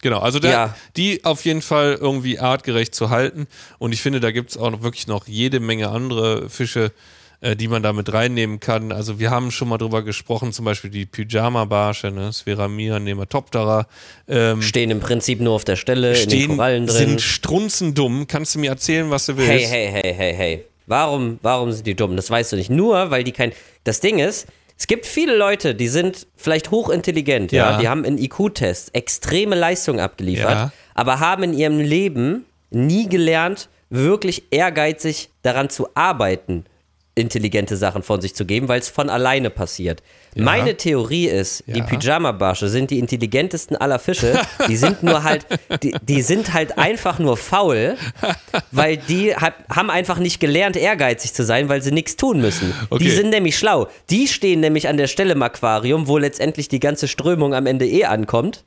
Speaker 2: genau. Also da,
Speaker 3: Ja.
Speaker 2: die auf jeden Fall irgendwie artgerecht zu halten. Und ich finde, da gibt es auch noch wirklich noch jede Menge andere Fische, äh, die man da mit reinnehmen kann. Also wir haben schon mal drüber gesprochen, zum Beispiel die Pyjama-Barsche, ne? Spheramia, Nematoptera. Ähm,
Speaker 3: Stehen im Prinzip nur auf der Stelle, in den
Speaker 2: stehen,
Speaker 3: Korallen drin.
Speaker 2: sind strunzendumm. Kannst du mir erzählen, was du willst?
Speaker 3: Hey, hey, hey, hey, hey. Warum, warum sind die dumm? Das weißt du nicht. Nur, weil die kein. Das Ding ist, es gibt viele Leute, die sind vielleicht hochintelligent, ja.
Speaker 2: Ja.
Speaker 3: Die haben in IQ-Tests extreme Leistung abgeliefert,
Speaker 2: Ja.
Speaker 3: aber haben in ihrem Leben nie gelernt, wirklich ehrgeizig daran zu arbeiten, intelligente Sachen von sich zu geben, weil es von alleine passiert. Meine Theorie ist, die
Speaker 2: Ja.
Speaker 3: Pyjama-Barsche sind die intelligentesten aller Fische. Die sind nur halt, die, die sind halt einfach nur faul, weil die hat, haben einfach nicht gelernt, ehrgeizig zu sein, weil sie nichts tun müssen.
Speaker 2: Okay.
Speaker 3: Die sind nämlich schlau. Die stehen nämlich an der Stelle im Aquarium, wo letztendlich die ganze Strömung am Ende eh ankommt.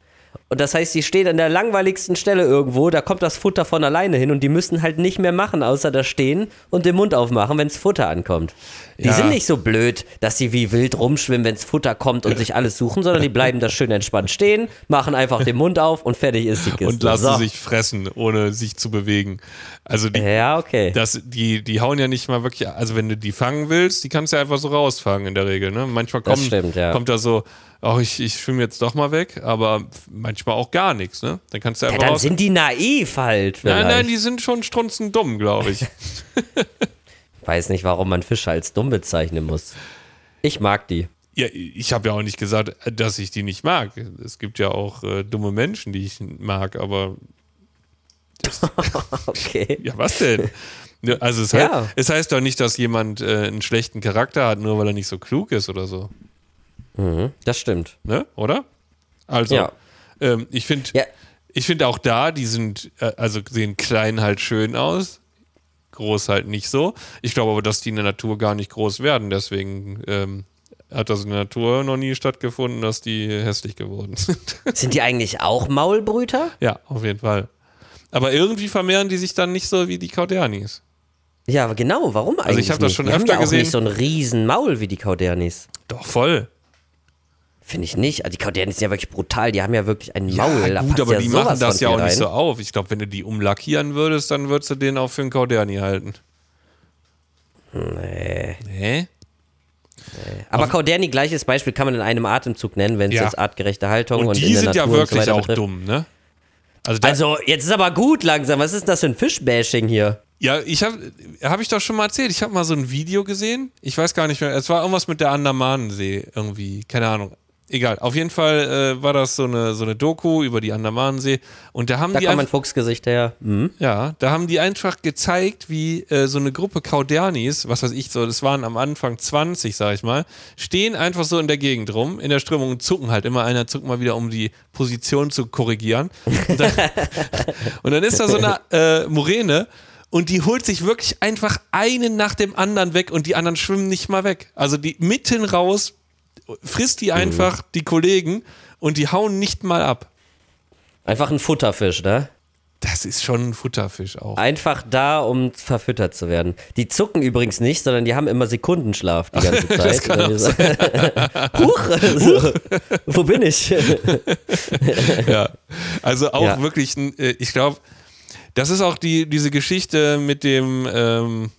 Speaker 3: Und das heißt, die stehen an der langweiligsten Stelle irgendwo, da kommt das Futter von alleine hin und die müssen halt nicht mehr machen, außer da stehen und den Mund aufmachen, wenn das Futter ankommt. Die
Speaker 2: Ja.
Speaker 3: sind nicht so blöd, dass sie wie wild rumschwimmen, wenn das Futter kommt und sich alles suchen, sondern die bleiben da schön entspannt stehen, machen einfach den Mund auf und fertig ist die Kiste.
Speaker 2: Und lassen
Speaker 3: So.
Speaker 2: sich fressen, ohne sich zu bewegen. Also die,
Speaker 3: Ja, okay.
Speaker 2: das, die, die hauen ja nicht mal wirklich, also wenn du die fangen willst, die kannst du ja einfach so rausfangen in der Regel. Ne? Manchmal kommt,
Speaker 3: stimmt, ja.
Speaker 2: kommt da so, oh, ich, ich schwimme jetzt doch mal weg, aber manchmal auch gar nichts. Ne? Dann kannst du
Speaker 3: ja,
Speaker 2: einfach
Speaker 3: dann
Speaker 2: raus.
Speaker 3: sind die naiv halt.
Speaker 2: Nein,
Speaker 3: vielleicht.
Speaker 2: nein, die sind schon strunzendumm, glaube ich.
Speaker 3: Weiß nicht, warum man Fische als dumm bezeichnen muss. Ich mag die.
Speaker 2: ja, ich habe ja auch nicht gesagt, dass ich die nicht mag. Es gibt ja auch äh, dumme Menschen, die ich mag, aber
Speaker 3: Okay.
Speaker 2: ja, was denn? Ja, Also es,
Speaker 3: Ja.
Speaker 2: heißt, es heißt doch nicht, dass jemand äh, einen schlechten Charakter hat, nur weil er nicht so klug ist oder so.
Speaker 3: Das stimmt.
Speaker 2: ne? Oder? Also,
Speaker 3: Ja.
Speaker 2: Ähm, ich finde,
Speaker 3: Ja.
Speaker 2: ich finde auch da, die sind, äh, also sehen klein halt schön aus, groß halt nicht so. Ich glaube aber, dass die in der Natur gar nicht groß werden. Deswegen ähm, hat das in der Natur noch nie stattgefunden, dass die hässlich geworden sind.
Speaker 3: Sind die eigentlich auch Maulbrüter?
Speaker 2: ja, auf jeden Fall. Aber irgendwie vermehren die sich dann nicht so wie die Kaudernis.
Speaker 3: Ja, genau. Warum eigentlich?
Speaker 2: Also ich hab das
Speaker 3: nicht?
Speaker 2: schon
Speaker 3: die haben
Speaker 2: öfter
Speaker 3: ja auch
Speaker 2: gesehen.
Speaker 3: nicht so ein riesen Maul wie die Kaudernis.
Speaker 2: Doch, voll.
Speaker 3: Finde ich nicht. Also die Kaudernis sind ja wirklich brutal. Die haben ja wirklich ein Maul.
Speaker 2: ja, gut, aber
Speaker 3: ja
Speaker 2: die machen das ja auch nicht
Speaker 3: rein.
Speaker 2: so auf. Ich glaube, wenn du die umlackieren würdest, dann würdest du den auch für einen Kauderni halten.
Speaker 3: Nee.
Speaker 2: Nee?
Speaker 3: Aber Kauderni, gleiches Beispiel kann man in einem Atemzug nennen, wenn es
Speaker 2: Ja.
Speaker 3: jetzt artgerechte Haltung und,
Speaker 2: Und die sind ja
Speaker 3: Natur so
Speaker 2: wirklich
Speaker 3: weiter
Speaker 2: auch
Speaker 3: betrifft.
Speaker 2: dumm, ne? Also,
Speaker 3: Also, jetzt ist aber gut langsam. Was ist das für ein Fischbashing hier?
Speaker 2: ja, ich habe hab ich doch schon mal erzählt. Ich habe mal so ein Video gesehen. Ich weiß gar nicht mehr. Es war irgendwas mit der Andamanensee irgendwie. Keine Ahnung. Egal. Auf jeden Fall äh, war das so eine, so eine Doku über die Andamanensee. Und da haben
Speaker 3: Da
Speaker 2: die
Speaker 3: kommt mein
Speaker 2: einfach,
Speaker 3: Fuchsgesicht her. Hm?
Speaker 2: ja, da haben die einfach gezeigt, wie äh, so eine Gruppe Kaudernis, was weiß ich so, das waren am Anfang 20, sag ich mal, stehen einfach so in der Gegend rum, in der Strömung und zucken halt. Immer einer zuckt mal wieder, um die Position zu korrigieren. Und dann, und dann ist da so eine äh, Moräne und die holt sich wirklich einfach einen nach dem anderen weg und die anderen schwimmen nicht mal weg. Also die mitten raus frisst die einfach die Kollegen und die hauen nicht mal ab.
Speaker 3: Einfach ein Futterfisch, ne?
Speaker 2: Das ist schon ein Futterfisch auch.
Speaker 3: Einfach da, um verfüttert zu werden. Die zucken übrigens nicht, sondern die haben immer Sekundenschlaf die ganze Zeit.
Speaker 2: kann auch
Speaker 3: so, Huch! So, wo bin ich?
Speaker 2: ja. Also auch
Speaker 3: Ja.
Speaker 2: wirklich, äh, ich glaube, das ist auch die, diese Geschichte mit dem, ähm,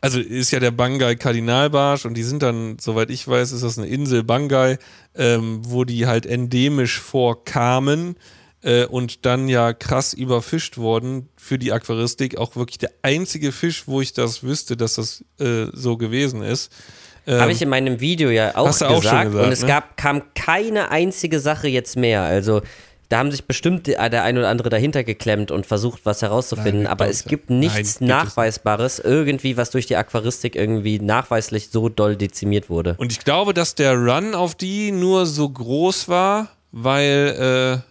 Speaker 2: also ist ja der Bangai Kardinalbarsch und die sind dann, soweit ich weiß, ist das eine Insel Bangai, ähm, wo die halt endemisch vorkamen. äh, und dann ja krass überfischt worden für die Aquaristik. Auch wirklich der einzige Fisch, wo ich das wüsste, dass das äh, so gewesen ist. Ähm,
Speaker 3: Habe ich in meinem Video ja auch, gesagt,
Speaker 2: auch gesagt,
Speaker 3: und es
Speaker 2: ne?
Speaker 3: gab, kam keine einzige Sache jetzt mehr. Also da haben sich bestimmt der der ein oder andere dahinter geklemmt und versucht, was herauszufinden.
Speaker 2: Nein,
Speaker 3: aber es gibt
Speaker 2: nein,
Speaker 3: nichts
Speaker 2: nicht.
Speaker 3: Nachweisbares, irgendwie, was durch die Aquaristik irgendwie nachweislich so doll dezimiert wurde.
Speaker 2: Und ich glaube, dass der Run auf die nur so groß war, weil,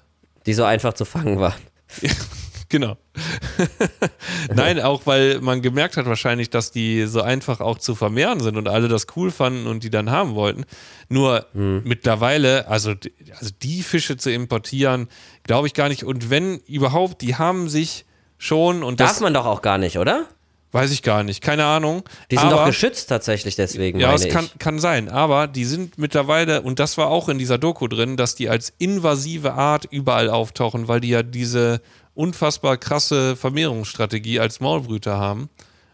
Speaker 3: Die so einfach zu fangen waren.
Speaker 2: äh, genau. Nein, auch weil man gemerkt hat wahrscheinlich, dass die so einfach auch zu vermehren sind und alle das cool fanden und die dann haben wollten. Nur
Speaker 3: Hm.
Speaker 2: mittlerweile, also, also die Fische zu importieren, glaube ich gar nicht. Und wenn überhaupt, die haben sich schon und
Speaker 3: Darf
Speaker 2: das
Speaker 3: man doch auch gar nicht, oder?
Speaker 2: weiß ich gar nicht, keine Ahnung.
Speaker 3: Die sind
Speaker 2: aber,
Speaker 3: doch geschützt tatsächlich deswegen,
Speaker 2: Ja, es kann, kann sein, aber die sind mittlerweile, und das war auch in dieser Doku drin, dass die als invasive Art überall auftauchen, weil die ja diese unfassbar krasse Vermehrungsstrategie als Maulbrüter haben.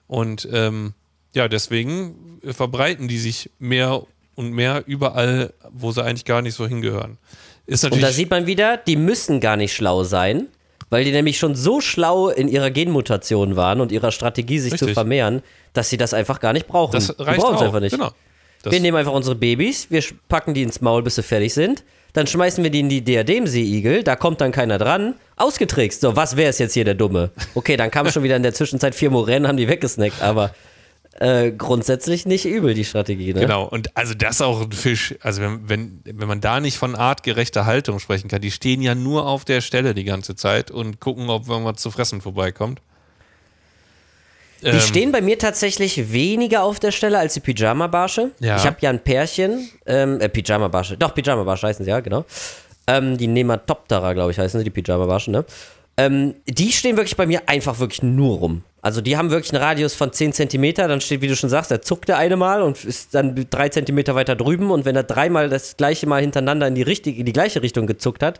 Speaker 2: Und ähm, ja, deswegen verbreiten die sich mehr und mehr überall, wo sie eigentlich gar nicht so hingehören. Ist
Speaker 3: Und
Speaker 2: natürlich.
Speaker 3: da sieht man wieder, die müssen gar nicht schlau sein, weil die nämlich schon so schlau in ihrer Genmutation waren und ihrer Strategie, sich zu
Speaker 2: Richtig.
Speaker 3: vermehren, dass sie das einfach gar nicht brauchen.
Speaker 2: das reicht
Speaker 3: brauchen es einfach nicht.
Speaker 2: Genau.
Speaker 3: Wir nehmen einfach unsere Babys, wir packen die ins Maul, bis sie fertig sind. Dann schmeißen wir die in die Diademseeigel, da kommt dann keiner dran. Ausgetrickst. So, was wäre es jetzt hier der Dumme? Okay, dann kamen schon wieder in der Zwischenzeit vier Moränen, haben die weggesnackt, aber äh, grundsätzlich nicht übel, die Strategie. Ne?
Speaker 2: Genau, und also das ist auch ein Fisch. Also wenn, wenn, wenn man da nicht von artgerechter Haltung sprechen kann, die stehen ja nur auf der Stelle die ganze Zeit und gucken, ob irgendwas zu fressen vorbeikommt.
Speaker 3: Die
Speaker 2: Ähm,
Speaker 3: stehen bei mir tatsächlich weniger auf der Stelle als die Pyjama-Barsche.
Speaker 2: Ja.
Speaker 3: Ich habe ja ein Pärchen, ähm, äh, Pyjama-Barsche, doch, Pyjama-Barsche heißen sie, ja, genau. Ähm, die Nematoptera, glaube ich, heißen sie, die Pyjama-Barschen, ne? Ähm, die stehen wirklich bei mir einfach wirklich nur rum. Also die haben wirklich einen Radius von 10 Zentimeter, dann steht, wie du schon sagst, da zuckt der eine mal und ist dann drei Zentimeter weiter drüben und wenn er dreimal das gleiche Mal hintereinander in die, richtige, in die gleiche Richtung gezuckt hat,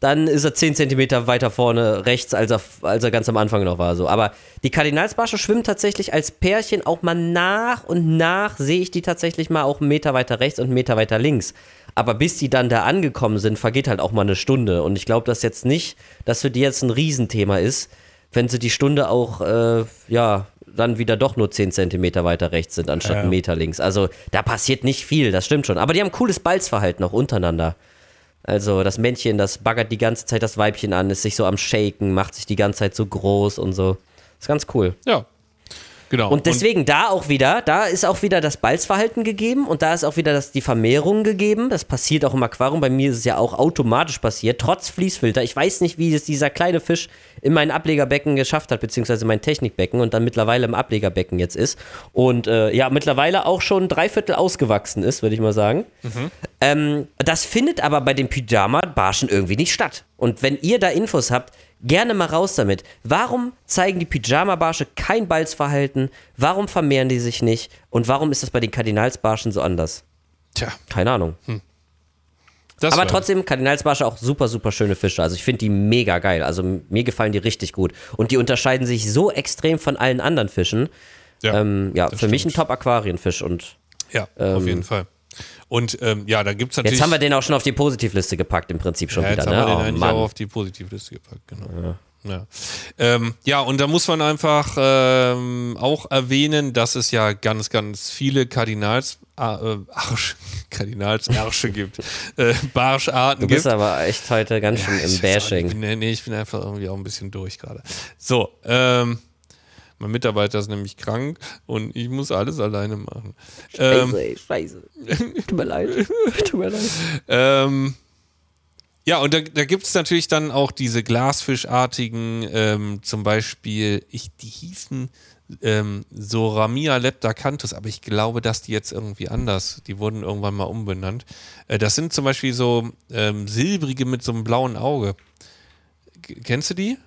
Speaker 3: dann ist er 10 Zentimeter weiter vorne rechts, als er, als er ganz am Anfang noch war. So. Aber die Kardinalsbarsche schwimmen tatsächlich als Pärchen auch mal nach und nach, sehe ich die tatsächlich mal auch einen Meter weiter rechts und einen Meter weiter links. Aber bis die dann da angekommen sind, vergeht halt auch mal eine Stunde. Und ich glaube, dass jetzt nicht, dass für die jetzt ein Riesenthema ist, wenn sie die Stunde auch, äh, ja, dann wieder doch nur 10 Zentimeter weiter rechts sind, anstatt
Speaker 2: Ja.
Speaker 3: einen Meter links. Also da passiert nicht viel, das stimmt schon. Aber die haben cooles Balzverhalten auch untereinander. Also das Männchen, das baggert die ganze Zeit das Weibchen an, ist sich so am Shaken, macht sich die ganze Zeit so groß und so. Ist ganz cool.
Speaker 2: Ja, genau.
Speaker 3: Und deswegen da auch wieder, da ist auch wieder das Balzverhalten gegeben und da ist auch wieder das, die Vermehrung gegeben. Das passiert auch im Aquarium. Bei mir ist es ja auch automatisch passiert, trotz Fließfilter. Ich weiß nicht, wie es dieser kleine Fisch in mein Ablegerbecken geschafft hat, beziehungsweise mein Technikbecken und dann mittlerweile im Ablegerbecken jetzt ist. Und äh, ja, mittlerweile auch schon drei Viertel ausgewachsen ist, würde ich mal sagen. Ähm, das findet aber bei den Pyjama-Barschen irgendwie nicht statt. Und wenn ihr da Infos habt, gerne mal raus damit. Warum zeigen die Pyjama-Barsche kein Balzverhalten? Warum vermehren die sich nicht? Und warum ist das bei den Kardinalsbarschen so anders?
Speaker 2: Tja,
Speaker 3: Keine Ahnung.
Speaker 2: das
Speaker 3: Aber trotzdem, Kardinalsbarsche auch super, super schöne Fische. Also ich finde die mega geil. Also mir gefallen die richtig gut. Und die unterscheiden sich so extrem von allen anderen Fischen.
Speaker 2: Ja,
Speaker 3: ähm, ja für mich ein
Speaker 2: stimmt.
Speaker 3: Top-Aquarienfisch. Und
Speaker 2: Ja, auf jeden Fall. Und ähm, ja, da gibt es natürlich.
Speaker 3: jetzt haben wir den auch schon auf die Positivliste gepackt, im Prinzip schon
Speaker 2: ja,
Speaker 3: wieder.
Speaker 2: jetzt
Speaker 3: Ne?
Speaker 2: haben wir den
Speaker 3: Oh,
Speaker 2: auch auf die Positivliste gepackt, genau. Ja. Ähm, ja, und da muss man einfach ähm, auch erwähnen, dass es ja ganz, ganz viele Kardinals, äh, Arsch, Kardinalsärsche gibt, äh, Barscharten
Speaker 3: Du bist
Speaker 2: gibt.
Speaker 3: aber echt heute ganz schön
Speaker 2: Ich
Speaker 3: im
Speaker 2: weiß auch
Speaker 3: Bashing.
Speaker 2: Ich bin, nee, ich bin einfach irgendwie auch ein bisschen durch gerade. So, ähm, mein Mitarbeiter ist nämlich krank und ich muss alles alleine machen. Ähm,
Speaker 3: Scheiße, ey, scheiße. Tut mir leid. Tut mir leid.
Speaker 2: Ähm, ja, und da, da gibt es natürlich dann auch diese Glasfischartigen, ähm, zum Beispiel, ich, die hießen ähm, Soramia leptacanthus, aber ich glaube, dass die jetzt irgendwie anders, die wurden irgendwann mal umbenannt. Äh, das sind zum Beispiel so ähm, silbrige mit so einem blauen Auge. K kennst du die?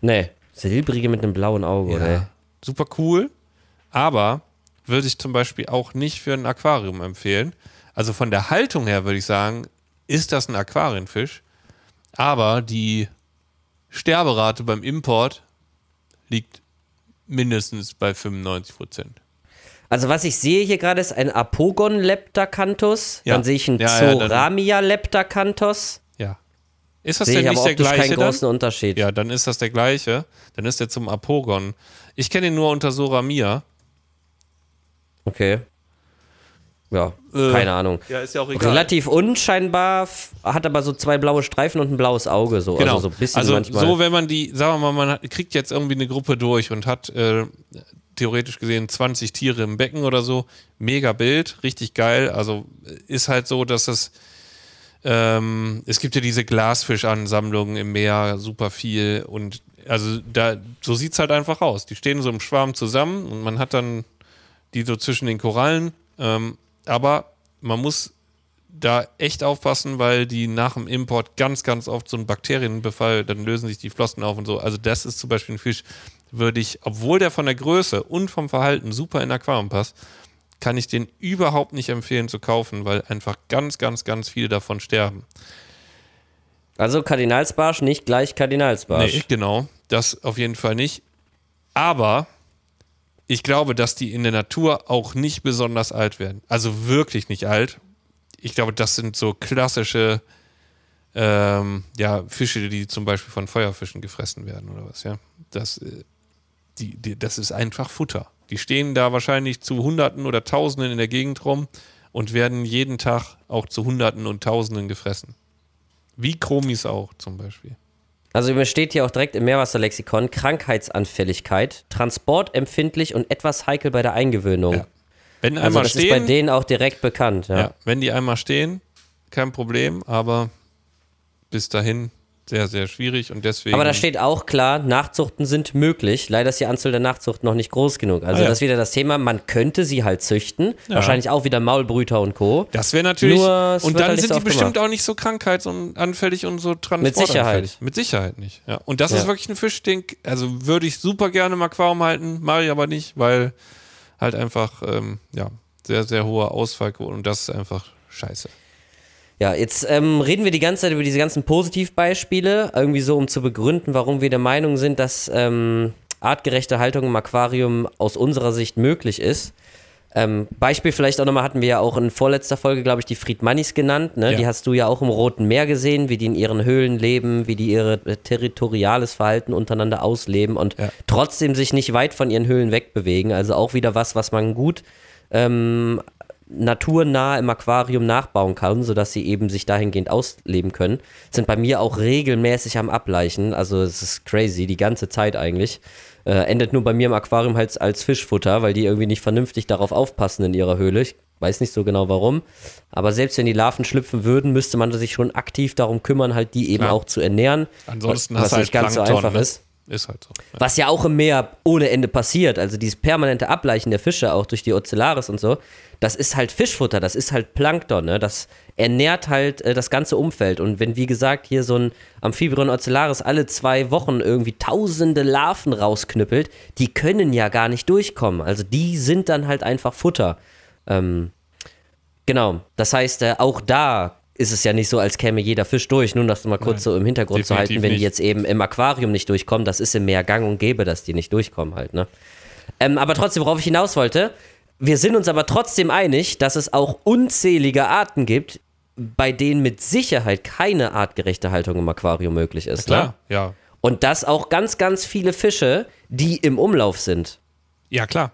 Speaker 3: Nee, silbrige mit einem blauen Auge, oder?
Speaker 2: Super cool, aber würde ich zum Beispiel auch nicht für ein Aquarium empfehlen. Also von der Haltung her würde ich sagen, ist das ein Aquarienfisch, aber die Sterberate beim Import liegt mindestens bei 95 Prozent.
Speaker 3: Also was ich sehe hier gerade ist ein Apogon leptacanthus,
Speaker 2: Ja.
Speaker 3: dann sehe ich einen
Speaker 2: Ja, ja,
Speaker 3: Zoramia leptacanthus.
Speaker 2: Ist das
Speaker 3: Sehe
Speaker 2: denn
Speaker 3: ich
Speaker 2: nicht der gleiche
Speaker 3: keinen
Speaker 2: dann?
Speaker 3: großen Unterschied.
Speaker 2: Ja, dann ist das der gleiche. Dann ist der zum Apogon. Ich kenne ihn nur unter Soramia.
Speaker 3: Okay. Ja,
Speaker 2: Äh,
Speaker 3: keine Ahnung.
Speaker 2: Ja, ist ja auch
Speaker 3: Relativ unscheinbar, hat aber so zwei blaue Streifen und ein blaues Auge, so.
Speaker 2: Genau.
Speaker 3: Also so ein bisschen
Speaker 2: also
Speaker 3: manchmal.
Speaker 2: so, wenn man die, sagen wir mal, man hat, kriegt jetzt irgendwie eine Gruppe durch und hat äh, theoretisch gesehen 20 Tiere im Becken oder so, mega Bild, richtig geil. Also äh, ist halt so, dass es ähm, es gibt ja diese Glasfischansammlungen im Meer, super viel und also da so sieht es halt einfach aus. Die stehen so im Schwarm zusammen und man hat dann die so zwischen den Korallen. Ähm, aber man muss da echt aufpassen, weil die nach dem Import ganz, ganz oft so einen Bakterienbefall, dann lösen sich die Flossen auf und so. Also das ist zum Beispiel ein Fisch, würde ich, obwohl der von der Größe und vom Verhalten super in Aquarium passt, kann ich den überhaupt nicht empfehlen zu kaufen, weil einfach ganz, ganz, ganz viele davon sterben.
Speaker 3: also Kardinalsbarsch nicht gleich Kardinalsbarsch.
Speaker 2: Nee, genau, das auf jeden Fall nicht. Aber ich glaube, dass die in der Natur auch nicht besonders alt werden. Also wirklich nicht alt. Ich glaube, das sind so klassische ähm, ja, Fische, die zum Beispiel von Feuerfischen gefressen werden oder was, ja. Das, äh, die, die, das ist einfach Futter. Die stehen da wahrscheinlich zu Hunderten oder Tausenden in der Gegend rum und werden jeden Tag auch zu Hunderten und Tausenden gefressen. Wie Chromis auch zum Beispiel.
Speaker 3: Also mir steht hier auch direkt im Meerwasserlexikon Krankheitsanfälligkeit, transportempfindlich und etwas heikel bei der Eingewöhnung.
Speaker 2: Ja. Wenn
Speaker 3: Also
Speaker 2: einmal
Speaker 3: das
Speaker 2: stehen,
Speaker 3: ist bei denen auch direkt bekannt. Ja.
Speaker 2: Ja, wenn die einmal stehen, kein Problem, aber bis dahin sehr, sehr schwierig und deswegen.
Speaker 3: Aber da steht auch klar, Nachzuchten sind möglich. Leider ist die Anzahl der Nachzuchten noch nicht groß genug. Also
Speaker 2: Ah, ja.
Speaker 3: das ist wieder das Thema, man könnte sie halt züchten. Wahrscheinlich auch wieder Maulbrüter und Co.
Speaker 2: das wäre natürlich.
Speaker 3: Nur,
Speaker 2: und dann
Speaker 3: halt
Speaker 2: sind
Speaker 3: so
Speaker 2: die bestimmt
Speaker 3: gemacht.
Speaker 2: auch nicht so krankheitsanfällig und so
Speaker 3: Sicherheit.
Speaker 2: transportanfällig. Mit Sicherheit nicht. Ja. Und das
Speaker 3: Ja.
Speaker 2: ist wirklich ein Fisch, den, also würde ich super gerne im Aquarium halten, mache ich aber nicht, weil halt einfach, ähm, ja, sehr, sehr hohe Ausfallquote und das ist einfach scheiße.
Speaker 3: Ja, jetzt ähm, reden wir die ganze Zeit über diese ganzen Positivbeispiele, irgendwie so, um zu begründen, warum wir der Meinung sind, dass ähm, artgerechte Haltung im Aquarium aus unserer Sicht möglich ist. Ähm, Beispiel vielleicht auch nochmal hatten wir ja auch in vorletzter Folge, glaube ich, die Friedmannis genannt. Ne?
Speaker 2: Ja.
Speaker 3: Die hast du ja auch im Roten Meer gesehen, wie die in ihren Höhlen leben, wie die ihre äh, territoriales Verhalten untereinander ausleben und
Speaker 2: Ja.
Speaker 3: trotzdem sich nicht weit von ihren Höhlen wegbewegen. Also auch wieder was, was man gut ähm, naturnah im Aquarium nachbauen kann, sodass sie eben sich dahingehend ausleben können, sind bei mir auch regelmäßig am Ableichen. Also es ist crazy, die ganze Zeit eigentlich. Äh, endet nur bei mir im Aquarium halt als Fischfutter, weil die irgendwie nicht vernünftig darauf aufpassen in ihrer Höhle. Ich weiß nicht so genau warum. Aber selbst wenn die Larven schlüpfen würden, müsste man sich schon aktiv darum kümmern, halt die eben
Speaker 2: Klar.
Speaker 3: auch zu ernähren.
Speaker 2: Ansonsten
Speaker 3: was
Speaker 2: hast du halt
Speaker 3: nicht ganz so einfach
Speaker 2: ne?
Speaker 3: ist.
Speaker 2: Ist halt so. Ja.
Speaker 3: Was ja auch im Meer ohne Ende passiert, also dieses permanente Ableichen der Fische auch durch die Ocellaris und so, das ist halt Fischfutter, das ist halt Plankton, ne? das ernährt halt äh, das ganze Umfeld. Und wenn, wie gesagt, hier so ein Amphibion ocellaris alle zwei Wochen irgendwie tausende Larven rausknüppelt, die können ja gar nicht durchkommen. Also die sind dann halt einfach Futter. Ähm, genau, das heißt, äh, auch da ist es ja nicht so, als käme jeder Fisch durch, nur das mal kurz
Speaker 2: Nein,
Speaker 3: so im Hintergrund zu halten, wenn die
Speaker 2: nicht.
Speaker 3: jetzt eben im Aquarium nicht durchkommen, das ist im Meer gang und gäbe, dass die nicht durchkommen halt, ne? Ähm, aber trotzdem, worauf ich hinaus wollte, wir sind uns aber trotzdem einig, dass es auch unzählige Arten gibt, bei denen mit Sicherheit keine artgerechte Haltung im Aquarium möglich ist. Ne?
Speaker 2: Klar, ja.
Speaker 3: Und das auch ganz, ganz viele Fische, die im Umlauf sind.
Speaker 2: Ja, klar.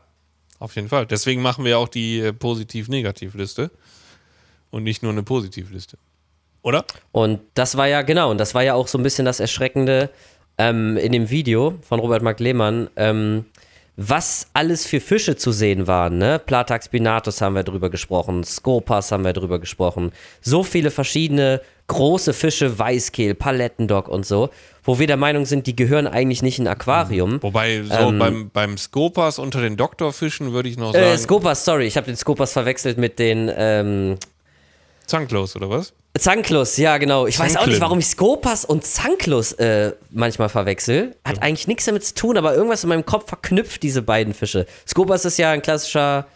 Speaker 2: Auf jeden Fall. Deswegen machen wir auch die äh, Positiv-Negativ-Liste und nicht nur eine Positivliste. Oder?
Speaker 3: Und das war ja, genau, und das war ja auch so ein bisschen das Erschreckende ähm, in dem Video von Robert Mark Lehmann, ähm, was alles für Fische zu sehen waren. Ne? Platax spinatus haben wir drüber gesprochen, Skopas haben wir drüber gesprochen. So viele verschiedene große Fische, Weißkehl, Palettendock und so, wo wir der Meinung sind, die gehören eigentlich nicht in ein Aquarium.
Speaker 2: Wobei, so
Speaker 3: Ähm,
Speaker 2: beim, beim Skopas unter den Doktorfischen würde ich noch sagen,
Speaker 3: Äh, Skopas, sorry, ich habe den Skopas verwechselt mit den ähm,
Speaker 2: Zanklos, oder was?
Speaker 3: Zanklus, ja genau. Ich weiß auch nicht, warum ich Skopas und Zanklus äh, manchmal verwechsel. Hat eigentlich nichts damit zu tun, aber irgendwas in meinem Kopf verknüpft diese beiden Fische. Skopas ist ja ein klassischer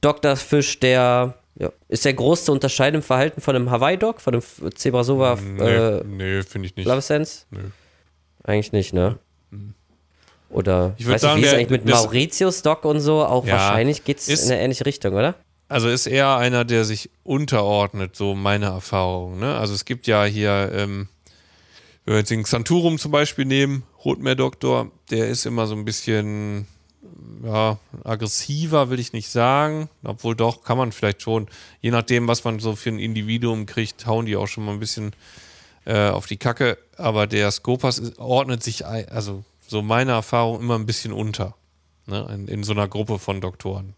Speaker 3: Doktorfisch, der ja, ist der groß zu unterscheiden im Verhalten von einem Hawaii-Dog, von dem Zebrasova
Speaker 2: Nee,
Speaker 3: äh,
Speaker 2: nee finde ich nicht.
Speaker 3: Flavescens?
Speaker 2: Nö.
Speaker 3: Eigentlich nicht, ne? Oder
Speaker 2: Ich würd
Speaker 3: weiß
Speaker 2: sagen,
Speaker 3: nicht, wie ist
Speaker 2: der-
Speaker 3: eigentlich mit
Speaker 2: das-
Speaker 3: Mauritius Doc und so? Auch
Speaker 2: Ja,
Speaker 3: wahrscheinlich geht es
Speaker 2: ist-
Speaker 3: in eine ähnliche Richtung, oder?
Speaker 2: Also ist eher einer, der sich unterordnet, so meine Erfahrung. Ne? Also es gibt ja hier ähm, Wenn wir jetzt den Xanturum zum Beispiel nehmen, Rotmeerdoktor, der ist immer so ein bisschen ja, aggressiver, will ich nicht sagen. Obwohl doch, kann man vielleicht schon. Je nachdem, was man so für ein Individuum kriegt, hauen die auch schon mal ein bisschen äh, auf die Kacke. Aber der Skopas ordnet sich, also so meine Erfahrung, immer ein bisschen unter. Ne? In, in so einer Gruppe von Doktoren.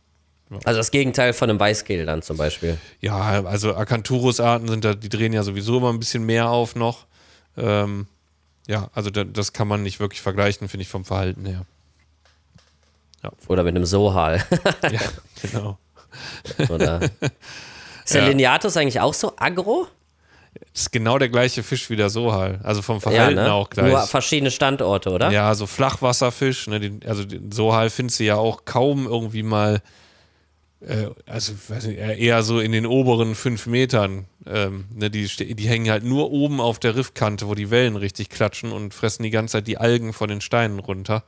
Speaker 3: Ja. Also das Gegenteil von einem Weißkehl dann zum Beispiel.
Speaker 2: Ja, also Acanthurus-Arten sind da, die drehen ja sowieso immer ein bisschen mehr auf noch. Ähm, ja, also da, das kann man nicht wirklich vergleichen, finde ich, vom Verhalten her.
Speaker 3: Ja. Oder mit einem Sohal.
Speaker 2: ja, genau.
Speaker 3: Oder ist der ja. Lineatus eigentlich auch so aggro?
Speaker 2: Das ist genau der gleiche Fisch wie der Sohal. Also vom Verhalten ja, ne? auch gleich. Nur
Speaker 3: verschiedene Standorte, oder?
Speaker 2: Ja, so Flachwasserfisch. Ne? Den, also den Sohal findest du ja auch kaum irgendwie mal, also weiß nicht, eher so in den oberen fünf Metern. Ähm, ne? die, die hängen halt nur oben auf der Riffkante, wo die Wellen richtig klatschen und fressen die ganze Zeit die Algen von den Steinen runter.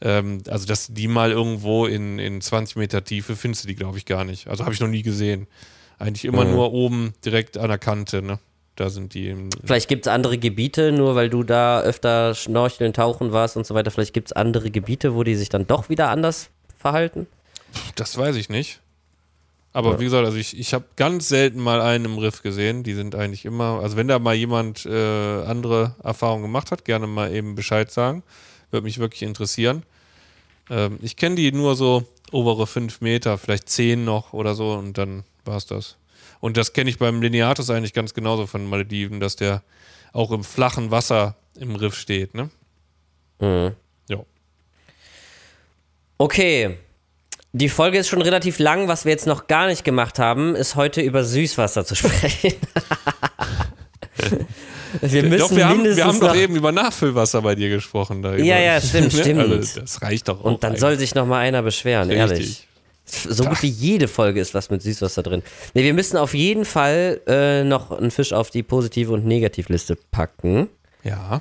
Speaker 2: Ähm, also, dass die mal irgendwo in, in 20 Meter Tiefe findest du die, glaube ich, gar nicht. Also habe ich noch nie gesehen. Eigentlich immer mhm. nur oben direkt an der Kante, ne? Da sind die.
Speaker 3: Vielleicht gibt es andere Gebiete, nur weil du da öfter schnorcheln, tauchen warst und so weiter. Vielleicht gibt es andere Gebiete, wo die sich dann doch wieder anders verhalten.
Speaker 2: Das weiß ich nicht. Aber ja. wie gesagt, also ich, ich habe ganz selten mal einen im Riff gesehen. Die sind eigentlich immer, also wenn da mal jemand äh, andere Erfahrungen gemacht hat, gerne mal eben Bescheid sagen. Würde mich wirklich interessieren. Ähm, ich kenne die nur so obere fünf Meter, vielleicht zehn noch oder so und dann war es das. Und das kenne ich beim Lineatus eigentlich ganz genauso von Malediven, dass der auch im flachen Wasser im Riff steht, ne?
Speaker 3: Mhm. Ja. Okay. Die Folge ist schon relativ lang. Was wir jetzt noch gar nicht gemacht haben, ist heute über Süßwasser zu sprechen.
Speaker 2: Wir müssen doch, wir haben, wir haben doch eben über Nachfüllwasser bei dir gesprochen. Da
Speaker 3: ja, ja, stimmt, ne? stimmt.
Speaker 2: Also, das reicht doch auch.
Speaker 3: Und dann eigentlich. soll sich noch mal einer beschweren, Richtig. ehrlich. So gut wie jede Folge ist was mit Süßwasser drin. Nee, wir müssen auf jeden Fall äh, noch einen Fisch auf die Positive- und Negativliste packen.
Speaker 2: Ja.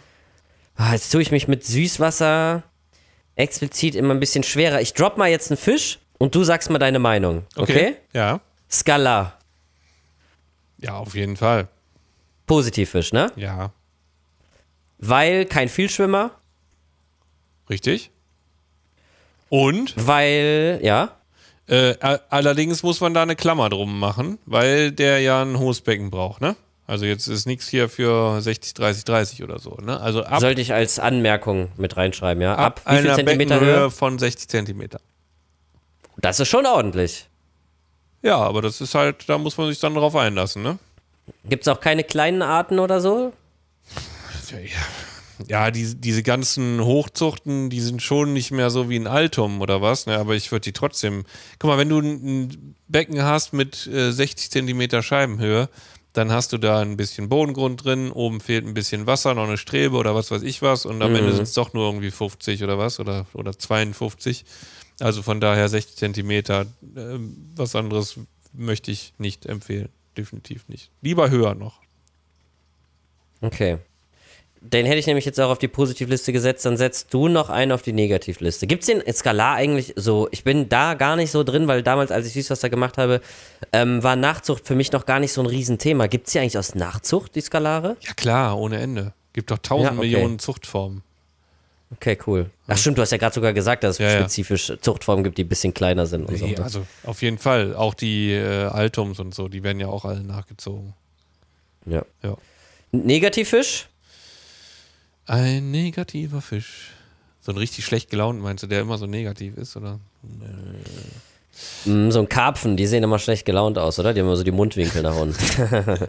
Speaker 3: Ah, jetzt tue ich mich mit Süßwasser explizit immer ein bisschen schwerer. Ich drop mal jetzt einen Fisch und du sagst mal deine Meinung. Okay? okay?
Speaker 2: Ja.
Speaker 3: Skala.
Speaker 2: Ja, auf jeden Fall.
Speaker 3: Positivfisch, ne?
Speaker 2: Ja.
Speaker 3: Weil kein Vielschwimmer.
Speaker 2: Richtig. Und?
Speaker 3: Weil, ja.
Speaker 2: Äh, allerdings muss man da eine Klammer drum machen, weil der ja ein hohes Becken braucht, ne? Also jetzt ist nichts hier für 60, 30, 30 oder so, ne? Also
Speaker 3: ab, Sollte ich als Anmerkung mit reinschreiben, ja?
Speaker 2: Ab, ab wie viel Zentimeter Höhe? von 60 Zentimeter.
Speaker 3: Das ist schon ordentlich.
Speaker 2: Ja, aber das ist halt, da muss man sich dann drauf einlassen, ne?
Speaker 3: Gibt es auch keine kleinen Arten oder so?
Speaker 2: Ja, die, diese ganzen Hochzuchten, die sind schon nicht mehr so wie ein Altum oder was, ne? aber ich würde die trotzdem. Guck mal, wenn du ein Becken hast mit äh, 60 Zentimeter Scheibenhöhe, dann hast du da ein bisschen Bodengrund drin, oben fehlt ein bisschen Wasser, noch eine Strebe oder was weiß ich was und am mhm. Ende sind es doch nur irgendwie 50 oder was oder, oder 52. Also von daher 60 Zentimeter, äh, was anderes möchte ich nicht empfehlen, definitiv nicht. Lieber höher noch.
Speaker 3: Okay. Den hätte ich nämlich jetzt auch auf die Positivliste gesetzt, dann setzt du noch einen auf die Negativliste. Gibt es den Skalar eigentlich so? Ich bin da gar nicht so drin, weil damals, als ich Süßwasser gemacht habe, ähm, war Nachzucht für mich noch gar nicht so ein Riesenthema. Gibt es die eigentlich aus Nachzucht, die Skalare?
Speaker 2: Ja, klar, ohne Ende. Gibt doch tausend ja, okay. Millionen Zuchtformen.
Speaker 3: Okay, cool. Ach stimmt, du hast ja gerade sogar gesagt, dass es ja, spezifisch Zuchtformen gibt, die ein bisschen kleiner sind. Und nee,
Speaker 2: so. Also auf jeden Fall. Auch die äh, Altums und so, die werden ja auch alle nachgezogen.
Speaker 3: Ja. ja. Negativfisch?
Speaker 2: Ein negativer Fisch. So ein richtig schlecht gelaunt, meinst du, der immer so negativ ist, oder?
Speaker 3: Mm, so ein Karpfen, die sehen immer schlecht gelaunt aus, oder? Die haben immer so die Mundwinkel nach unten.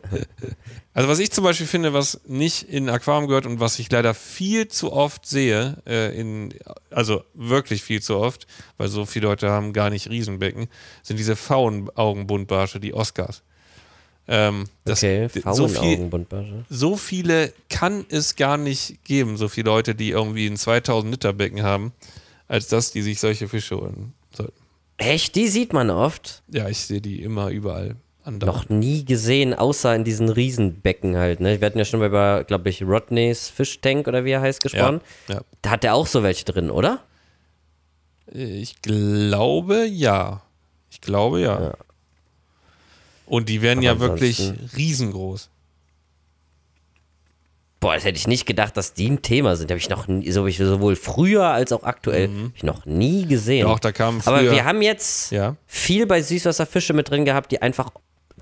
Speaker 2: also was ich zum Beispiel finde, was nicht in Aquarium gehört und was ich leider viel zu oft sehe, äh, in, also wirklich viel zu oft, weil so viele Leute haben gar nicht Riesenbecken, sind diese Pfauenaugenbuntbarsche, die Oscars. Ähm,
Speaker 3: okay,
Speaker 2: so, viel, so viele kann es gar nicht geben, so viele Leute, die irgendwie ein 2000 Liter Becken haben, als dass die sich solche Fische holen sollten.
Speaker 3: Echt? Die sieht man oft?
Speaker 2: Ja, ich sehe die immer überall.
Speaker 3: Andauernd. Noch nie gesehen, außer in diesen Riesenbecken halt. Ne? Wir hatten ja schon über, glaube ich, Rodneys Fischtank oder wie er heißt gesprochen. Ja, ja. Da hat er auch so welche drin, oder?
Speaker 2: Ich glaube ja. Ich glaube ja. ja. Und die werden Aber ja wirklich riesengroß.
Speaker 3: Boah, das hätte ich nicht gedacht, dass die ein Thema sind. Habe ich noch nie, so, sowohl früher als auch aktuell, hab ich noch nie gesehen.
Speaker 2: Doch, da kamen
Speaker 3: Aber
Speaker 2: früher-
Speaker 3: wir haben jetzt
Speaker 2: Ja.
Speaker 3: viel bei Süßwasserfische mit drin gehabt, die einfach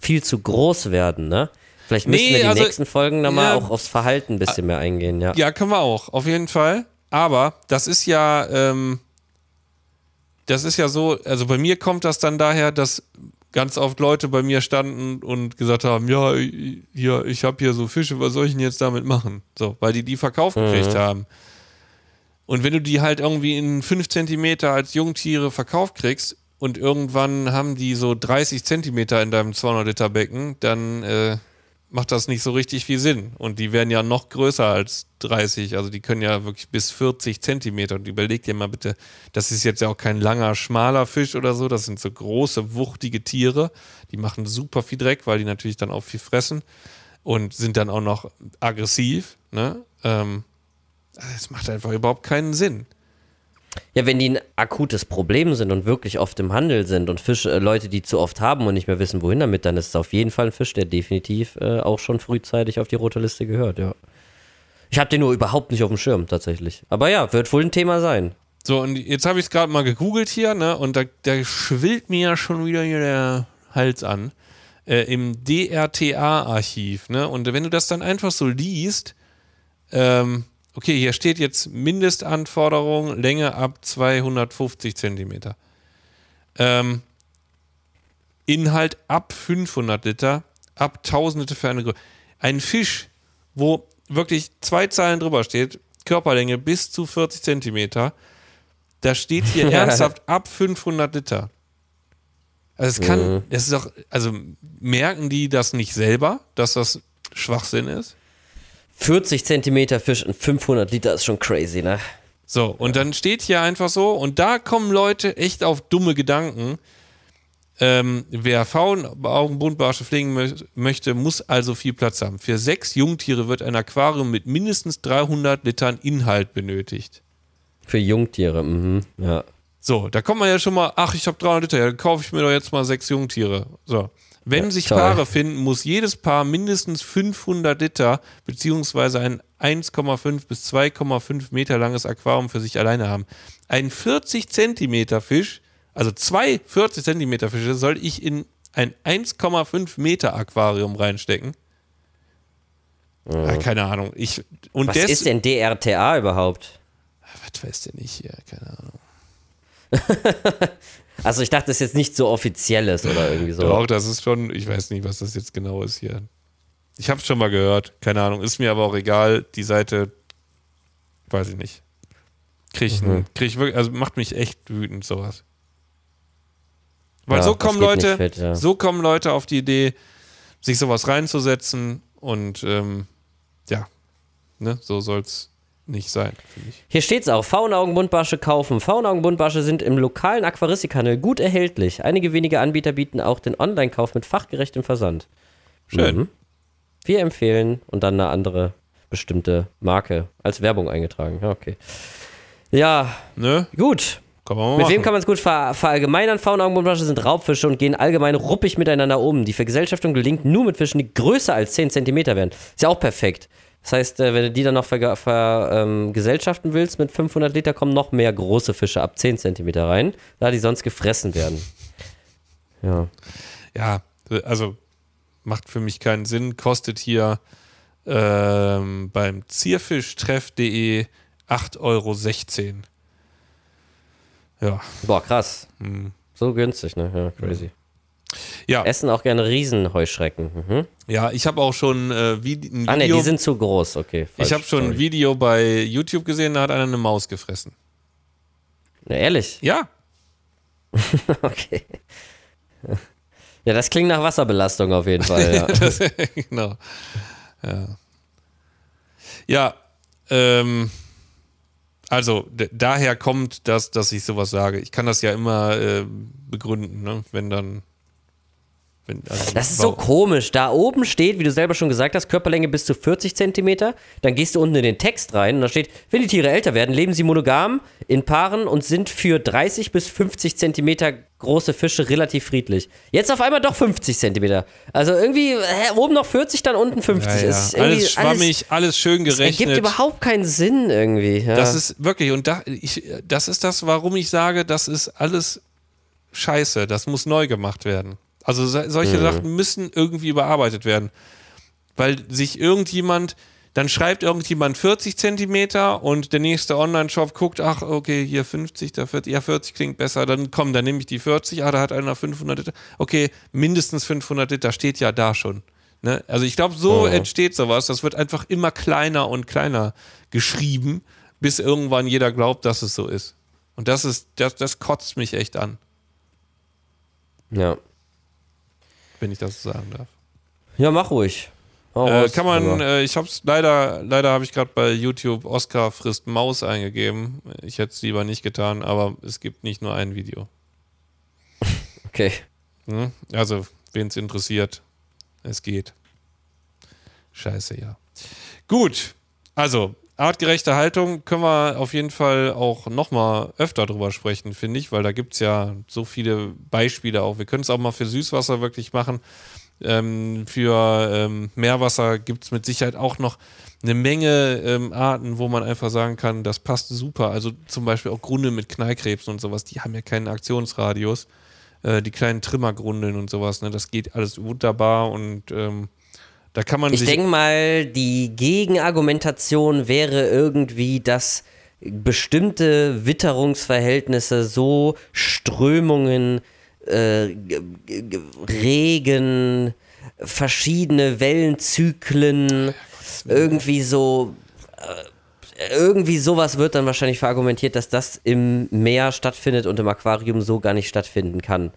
Speaker 3: viel zu groß werden, ne? Vielleicht müssen
Speaker 2: Nee,
Speaker 3: wir die
Speaker 2: also-
Speaker 3: nächsten Folgen nochmal
Speaker 2: ja.
Speaker 3: auch aufs Verhalten ein bisschen mehr eingehen, ja.
Speaker 2: Ja, können wir auch, auf jeden Fall. Aber das ist ja, ähm, das ist ja so, also bei mir kommt das dann daher, dass ganz oft Leute bei mir standen und gesagt haben, ja, ja ich habe hier so Fische, was soll ich denn jetzt damit machen? So, weil die die verkauft gekriegt haben. Und wenn du die halt irgendwie in 5 Zentimeter als Jungtiere verkauft kriegst und irgendwann haben die so 30 Zentimeter in deinem 200 Liter Becken, dann äh, macht das nicht so richtig viel Sinn. Und die werden ja noch größer als 30, also die können ja wirklich bis 40 Zentimeter. Und überleg dir mal bitte, das ist jetzt ja auch kein langer, schmaler Fisch oder so, das sind so große, wuchtige Tiere. Die machen super viel Dreck, weil die natürlich dann auch viel fressen und sind dann auch noch aggressiv. Ne? Ähm, das macht einfach überhaupt keinen Sinn.
Speaker 3: Ja, wenn die ein akutes Problem sind und wirklich oft im Handel sind und Fische, äh, Leute, die zu oft haben und nicht mehr wissen, wohin damit, dann ist es auf jeden Fall ein Fisch, der definitiv äh, auch schon frühzeitig auf die rote Liste gehört, ja. Ich habe den nur überhaupt nicht auf dem Schirm, tatsächlich. Aber ja, wird wohl ein Thema sein.
Speaker 2: So, und jetzt habe ich es gerade mal gegoogelt hier, ne? Und da, da schwillt mir ja schon wieder hier der Hals an. Äh, Im DRTA-Archiv, ne? Und wenn du das dann einfach so liest, ähm, okay, hier steht jetzt Mindestanforderung, Länge ab 250 Zentimeter. Ähm, Inhalt ab 500 Liter, ab 1000 Liter für eine Größe. Ein Fisch, wo wirklich zwei Zeilen drüber steht, Körperlänge bis zu 40 Zentimeter, da steht hier ernsthaft ab 500 Liter. Also es kann, das ist doch, also merken die das nicht selber, dass das Schwachsinn ist?
Speaker 3: 40 Zentimeter Fisch und 500 Liter ist schon crazy, ne?
Speaker 2: So, und dann steht hier einfach so, und da kommen Leute echt auf dumme Gedanken. Ähm, wer Faunaugenbuntbarsche pflegen mö möchte, muss also viel Platz haben. Für sechs Jungtiere wird ein Aquarium mit mindestens 300 Litern Inhalt benötigt.
Speaker 3: Für Jungtiere, mhm, ja.
Speaker 2: So, da kommt man ja schon mal, ach, ich habe 300 Liter, ja, dann kaufe ich mir doch jetzt mal sechs Jungtiere. So. Wenn
Speaker 3: Ja,
Speaker 2: sich
Speaker 3: toll.
Speaker 2: Paare finden, muss jedes Paar mindestens 500 Liter beziehungsweise ein 1,5 bis 2,5 Meter langes Aquarium für sich alleine haben. Ein 40 Zentimeter Fisch, also zwei 40 Zentimeter Fische, soll ich in ein 1,5 Meter Aquarium reinstecken? Ah, keine Ahnung. Ich, und
Speaker 3: Was ist denn DRTA überhaupt?
Speaker 2: Was weiß der nicht hier? Keine Ahnung.
Speaker 3: Also ich dachte, das ist jetzt nicht so offizielles oder irgendwie so.
Speaker 2: Doch, das ist schon, ich weiß nicht, was das jetzt genau ist hier. Ich habe es schon mal gehört, keine Ahnung, ist mir aber auch egal. Die Seite, weiß ich nicht. Krieg ich,
Speaker 3: Mhm.
Speaker 2: krieg ich wirklich, also macht mich echt wütend sowas. Weil
Speaker 3: Ja,
Speaker 2: so kommen Leute,
Speaker 3: fit, ja.
Speaker 2: so kommen Leute auf die Idee, sich sowas reinzusetzen und ähm, ja, ne, so soll's nicht sein, finde ich.
Speaker 3: Hier steht's auch, Faunaugenbuntbarsche kaufen. Faunaugenbuntbarsche sind im lokalen Aquaristikhandel gut erhältlich. Einige wenige Anbieter bieten auch den Online-Kauf mit fachgerechtem Versand.
Speaker 2: Schön.
Speaker 3: Mhm. Wir empfehlen und dann eine andere bestimmte Marke als Werbung eingetragen. Ja, okay. Ja,
Speaker 2: Ne?
Speaker 3: gut. Mit
Speaker 2: machen.
Speaker 3: wem kann man es gut ver verallgemeinern? Faunaugenbuntbarsche sind Raubfische und gehen allgemein ruppig miteinander um. Die Vergesellschaftung gelingt nur mit Fischen, die größer als 10 cm werden. Ist ja auch perfekt. Das heißt, äh, wenn du die dann noch vergesellschaften ver, ähm, willst, mit 500 Liter kommen noch mehr große Fische ab 10 cm rein, da die sonst gefressen werden. Ja.
Speaker 2: ja, also macht für mich keinen Sinn, kostet hier ähm, beim zierfischtreff.de 8,16 Euro. Ja.
Speaker 3: Boah, krass. So günstig, ne? Ja, crazy.
Speaker 2: Ja,
Speaker 3: Essen auch gerne Riesenheuschrecken. Mhm.
Speaker 2: ja ich habe auch schon äh, Vide- ein Video,
Speaker 3: Ah, ne, die sind zu groß. Okay.
Speaker 2: ich
Speaker 3: falsch,
Speaker 2: habe schon ein
Speaker 3: sorry.
Speaker 2: Video bei YouTube gesehen, da hat einer eine Maus gefressen.
Speaker 3: Na, ehrlich?
Speaker 2: Ja,
Speaker 3: Okay. Ja, das klingt nach Wasserbelastung auf jeden Fall. Ja.
Speaker 2: das, genau. Ja, ja ähm, also daher kommt das, dass ich sowas sage. Ich kann das ja immer äh, begründen, ne? wenn dann. Wenn, also,
Speaker 3: Das ist so komisch. Da oben steht, wie du selber schon gesagt hast, Körperlänge bis zu 40 Zentimeter. Dann gehst du unten in den Text rein und da steht, wenn die Tiere älter werden, leben sie monogam in Paaren und sind für 30 bis 50 Zentimeter große Fische relativ friedlich. Jetzt auf einmal doch 50 Zentimeter. Also irgendwie hä, oben noch 40, dann unten 50.
Speaker 2: Ja, ja.
Speaker 3: Es
Speaker 2: Alles schwammig, alles, schön
Speaker 3: Es
Speaker 2: gerechnet.
Speaker 3: ergibt überhaupt keinen Sinn irgendwie. Ja.
Speaker 2: Das ist wirklich, und da, ich, das ist das, warum ich sage, das ist alles scheiße. Das muss neu gemacht werden. Also so- solche Sachen müssen irgendwie überarbeitet werden. Weil sich irgendjemand, dann schreibt irgendjemand 40 Zentimeter und der nächste Online-Shop guckt, ach, okay, hier 50, da 40, ja, 40 klingt besser, dann komm, dann nehme ich die 40, ah, da hat einer 500 Liter. Okay, mindestens 500 Liter steht ja da schon. Ne? Also ich glaube, so entsteht sowas. Das wird einfach immer kleiner und kleiner geschrieben, bis irgendwann jeder glaubt, dass es so ist. Und das ist, das, das kotzt mich echt an,
Speaker 3: ja.
Speaker 2: Wenn ich das so sagen darf.
Speaker 3: ja, mach ruhig.
Speaker 2: Äh, kann man, äh, ich hab's leider, leider habe ich gerade bei YouTube Oscar frisst Maus eingegeben. Ich hätte es lieber nicht getan, aber es gibt nicht nur ein Video.
Speaker 3: okay.
Speaker 2: Hm? Also, wen es interessiert, es geht. Scheiße, ja. Gut, also artgerechte Haltung können wir auf jeden Fall auch nochmal öfter drüber sprechen, finde ich, weil da gibt es ja so viele Beispiele auch. Wir können es auch mal für Süßwasser wirklich machen. Ähm, für ähm, Meerwasser gibt es mit Sicherheit auch noch eine Menge ähm, Arten, wo man einfach sagen kann, das passt super. Also zum Beispiel auch Grundeln mit Knallkrebsen und sowas, die haben ja keinen Aktionsradius. Äh, die kleinen Trimmergrundeln und sowas, ne, das geht alles wunderbar und ähm, da kann man
Speaker 3: Ich denke mal, die Gegenargumentation wäre irgendwie, dass bestimmte Witterungsverhältnisse so Strömungen, äh, Regen, verschiedene Wellenzyklen, irgendwie so äh, irgendwie sowas wird dann wahrscheinlich verargumentiert, dass das im Meer stattfindet und im Aquarium so gar nicht stattfinden kann.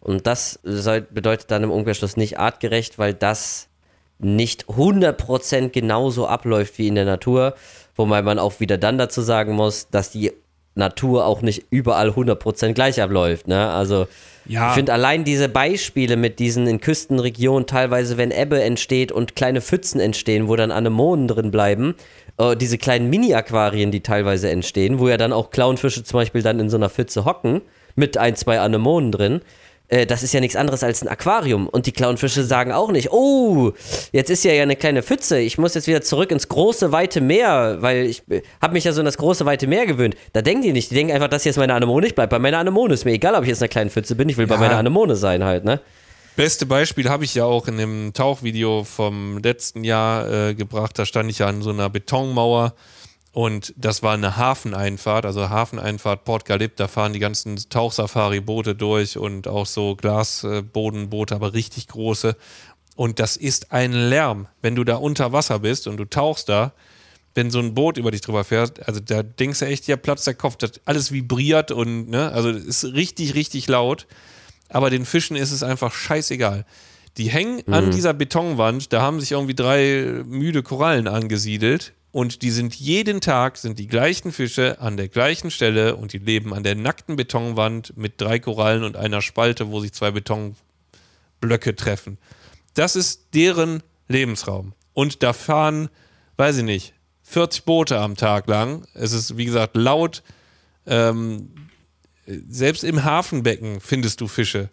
Speaker 3: Und das bedeutet dann im Umkehrschluss nicht artgerecht, weil das nicht 100% genauso abläuft wie in der Natur, wobei man auch wieder dann dazu sagen muss, dass die Natur auch nicht überall 100% gleich abläuft. Ne? Also
Speaker 2: Ja.
Speaker 3: ich finde allein diese Beispiele mit diesen in Küstenregionen teilweise, wenn Ebbe entsteht und kleine Pfützen entstehen, wo dann Anemonen drin bleiben, äh, diese kleinen Mini-Aquarien, die teilweise entstehen, wo ja dann auch Clownfische zum Beispiel dann in so einer Pfütze hocken, mit ein, zwei Anemonen drin. Äh, Das ist ja nichts anderes als ein Aquarium. Und die Clownfische sagen auch nicht, oh, jetzt ist ja ja eine kleine Pfütze, ich muss jetzt wieder zurück ins große, weite Meer, weil ich habe mich ja so an das große, weite Meer gewöhnt. Da denken die nicht, die denken einfach, das hier ist meine Anemone, ich bleib bei meiner Anemone. Ist mir egal, ob ich jetzt in einer kleinen Pfütze bin, ich will bei
Speaker 2: Ja.
Speaker 3: meiner Anemone sein halt, ne?
Speaker 2: Beste Beispiel habe ich ja auch in dem Tauchvideo vom letzten Jahr äh, gebracht. Da stand ich ja an so einer Betonmauer und das war eine Hafeneinfahrt, also Hafeneinfahrt Port Galip. Da fahren die ganzen Tauchsafari-Boote durch und auch so Glasbodenboote, aber richtig große. Und das ist ein Lärm, wenn du da unter Wasser bist und du tauchst da. Wenn so ein Boot über dich drüber fährt, also da denkst du echt, ja, platzt der Kopf, das alles vibriert und, ne, also ist richtig, richtig laut aber den Fischen ist es einfach scheißegal. Die hängen an dieser Betonwand, da haben sich irgendwie drei müde Korallen angesiedelt und die sind jeden Tag, sind die gleichen Fische an der gleichen Stelle und die leben an der nackten Betonwand mit drei Korallen und einer Spalte, wo sich zwei Betonblöcke treffen. Das ist deren Lebensraum. Und da fahren, weiß ich nicht, 40 Boote am Tag lang. Es ist, wie gesagt, laut. Ähm, selbst im Hafenbecken findest du Fische.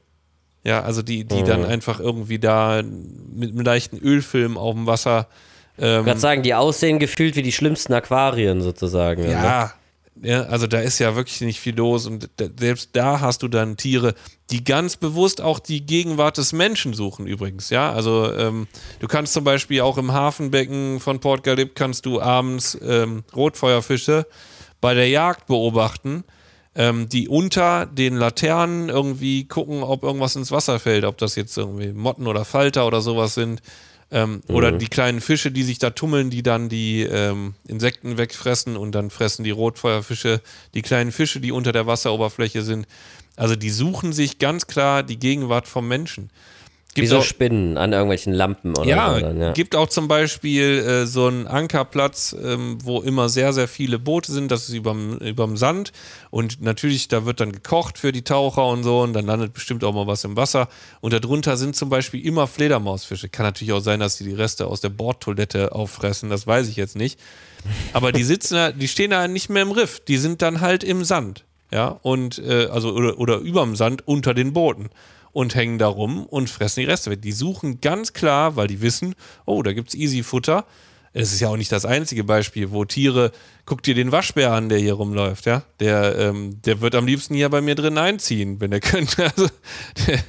Speaker 2: Ja, also die, die dann einfach irgendwie da mit einem leichten Ölfilm auf dem Wasser. Ähm,
Speaker 3: Ich würde sagen, die aussehen gefühlt wie die schlimmsten Aquarien sozusagen. Ne?
Speaker 2: ja, ja, also da ist ja wirklich nicht viel los und selbst da hast du dann Tiere, die ganz bewusst auch die Gegenwart des Menschen suchen übrigens, ja, also ähm, du kannst zum Beispiel auch im Hafenbecken von Port Galip kannst du abends ähm, Rotfeuerfische bei der Jagd beobachten, ähm, die unter den Laternen irgendwie gucken, ob irgendwas ins Wasser fällt, ob das jetzt irgendwie Motten oder Falter oder sowas sind. Ähm, Oder die kleinen Fische, die sich da tummeln, die dann die ähm, Insekten wegfressen und dann fressen die Rotfeuerfische die kleinen Fische, die unter der Wasseroberfläche sind. Also die suchen sich ganz klar die Gegenwart vom Menschen.
Speaker 3: Wie
Speaker 2: Gibt
Speaker 3: so
Speaker 2: auch,
Speaker 3: Spinnen an irgendwelchen Lampen oder
Speaker 2: ja,
Speaker 3: so. Dann, ja.
Speaker 2: gibt auch zum Beispiel äh, so einen Ankerplatz, ähm, wo immer sehr, sehr viele Boote sind. Das ist überm, überm Sand. Und natürlich, da wird dann gekocht für die Taucher und so. Und dann landet bestimmt auch mal was im Wasser. Und darunter sind zum Beispiel immer Fledermausfische. Kann natürlich auch sein, dass die die Reste aus der Bordtoilette auffressen. Das weiß ich jetzt nicht. Aber die sitzen da, die stehen da nicht mehr im Riff. Die sind dann halt im Sand. ja, und äh, also oder, oder überm Sand unter den Booten und hängen da rum und fressen die Reste. Die suchen ganz klar, weil die wissen, oh, da gibt's easy Futter. Es ist ja auch nicht das einzige Beispiel, wo Tiere, guck dir den Waschbär an, der hier rumläuft, ja. Der, ähm, der wird am liebsten hier bei mir drin einziehen, wenn er könnte. Also, der,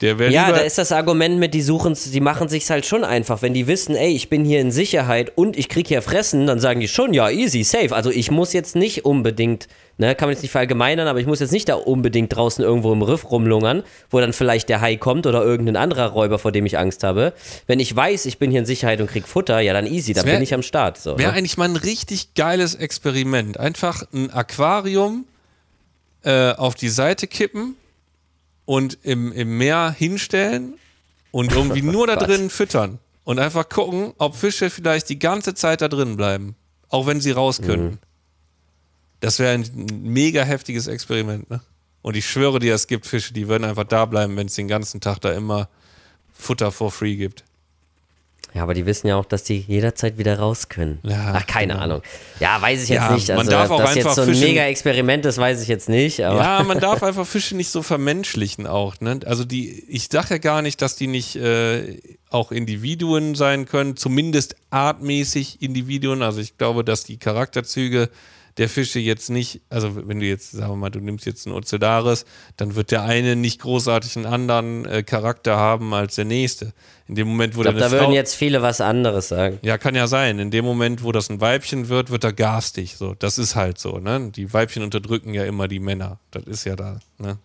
Speaker 2: der wäre
Speaker 3: Ja, da ist das Argument mit, die suchen, die machen sich's halt schon einfach. Wenn die wissen, ey, ich bin hier in Sicherheit und ich krieg hier Fressen, dann sagen die schon, ja, easy, safe. Also ich muss jetzt nicht unbedingt, ne, kann man jetzt nicht verallgemeinern, aber ich muss jetzt nicht da unbedingt draußen irgendwo im Riff rumlungern, wo dann vielleicht der Hai kommt oder irgendein anderer Räuber, vor dem ich Angst habe. Wenn ich weiß, ich bin hier in Sicherheit und krieg Futter, ja, dann easy, dann
Speaker 2: wär-
Speaker 3: bin ich am Start. So,
Speaker 2: Wäre
Speaker 3: ne?
Speaker 2: eigentlich mal ein richtig geiles Experiment. Einfach ein Aquarium äh, auf die Seite kippen und im, im Meer hinstellen und irgendwie nur da drin füttern. Und einfach gucken, ob Fische vielleicht die ganze Zeit da drin bleiben. Auch wenn sie raus könnten.
Speaker 3: Mhm.
Speaker 2: Das wäre ein mega heftiges Experiment, ne? Und ich schwöre dir, es gibt Fische, die würden einfach da bleiben, wenn es den ganzen Tag da immer Futter for free gibt.
Speaker 3: Ja, aber die wissen ja auch, dass die jederzeit wieder raus können.
Speaker 2: Ja,
Speaker 3: Ach, keine
Speaker 2: genau.
Speaker 3: Ahnung. Ja, weiß ich jetzt
Speaker 2: Ja,
Speaker 3: nicht.
Speaker 2: man
Speaker 3: Also,
Speaker 2: darf auch
Speaker 3: das
Speaker 2: einfach
Speaker 3: jetzt so ein Mega-Experiment ist, weiß ich jetzt nicht. Aber
Speaker 2: Ja, man darf einfach Fische nicht so vermenschlichen auch. Ne? Also die, ich sage ja gar nicht, dass die nicht äh, auch Individuen sein können, zumindest artmäßig Individuen. Also ich glaube, dass die Charakterzüge der Fische jetzt nicht, also wenn du jetzt, sagen wir mal, du nimmst jetzt einen Ocellaris, dann wird der eine nicht großartig einen anderen äh, Charakter haben als der nächste. In dem Moment, wo
Speaker 3: ich glaube,
Speaker 2: der
Speaker 3: da würden
Speaker 2: Frau,
Speaker 3: jetzt viele was anderes sagen.
Speaker 2: ja, kann ja sein. In dem Moment, wo das ein Weibchen wird, wird er garstig. So, das ist halt so. Ne? Die Weibchen unterdrücken ja immer die Männer. Das ist ja da. Ne?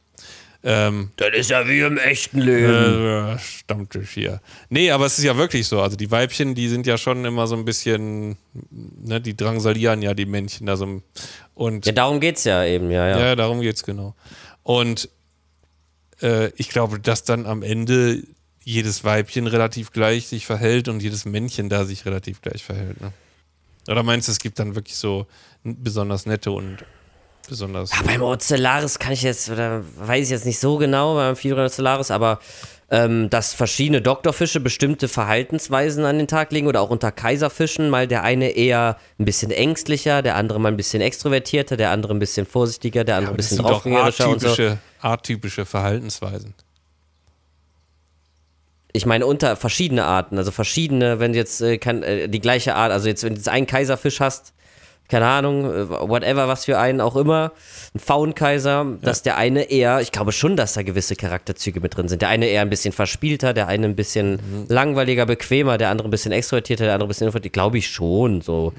Speaker 2: Ähm,
Speaker 3: Das ist ja wie im echten Leben.
Speaker 2: äh, Stammtisch hier. Nee, aber es ist ja wirklich so. Also die Weibchen, die sind ja schon immer so ein bisschen, ne, die drangsalieren ja die Männchen da so. Und
Speaker 3: Ja, darum geht's ja eben, ja, ja.
Speaker 2: ja, darum geht's genau. Und äh, ich glaube, dass dann am Ende jedes Weibchen relativ gleich sich verhält und jedes Männchen da sich relativ gleich verhält. Ne? Oder meinst du, es gibt dann wirklich so besonders nette und besonders.
Speaker 3: Ja, beim Ocellaris kann ich jetzt, oder weiß ich jetzt nicht so genau, beim Amphibien Ocellaris, aber ähm, dass verschiedene Doktorfische bestimmte Verhaltensweisen an den Tag legen oder auch unter Kaiserfischen, mal der eine eher ein bisschen ängstlicher, der andere mal ein bisschen extrovertierter, der andere ein bisschen vorsichtiger, der andere
Speaker 2: Aber
Speaker 3: ein bisschen draufgängerischer und so.
Speaker 2: arttypische, arttypische Verhaltensweisen.
Speaker 3: Ich meine unter verschiedene Arten, also verschiedene, wenn du jetzt äh, kann, äh, die gleiche Art, also jetzt wenn du jetzt einen Kaiserfisch hast, keine Ahnung, äh, whatever, was für einen auch immer, ein Faunkaiser, dass der eine eher, ich glaube schon, dass da gewisse Charakterzüge mit drin sind. Der eine eher ein bisschen verspielter, der eine ein bisschen
Speaker 2: Mhm.
Speaker 3: langweiliger, bequemer, der andere ein bisschen extrovertierter, der andere ein bisschen introvertiert, glaube ich schon so.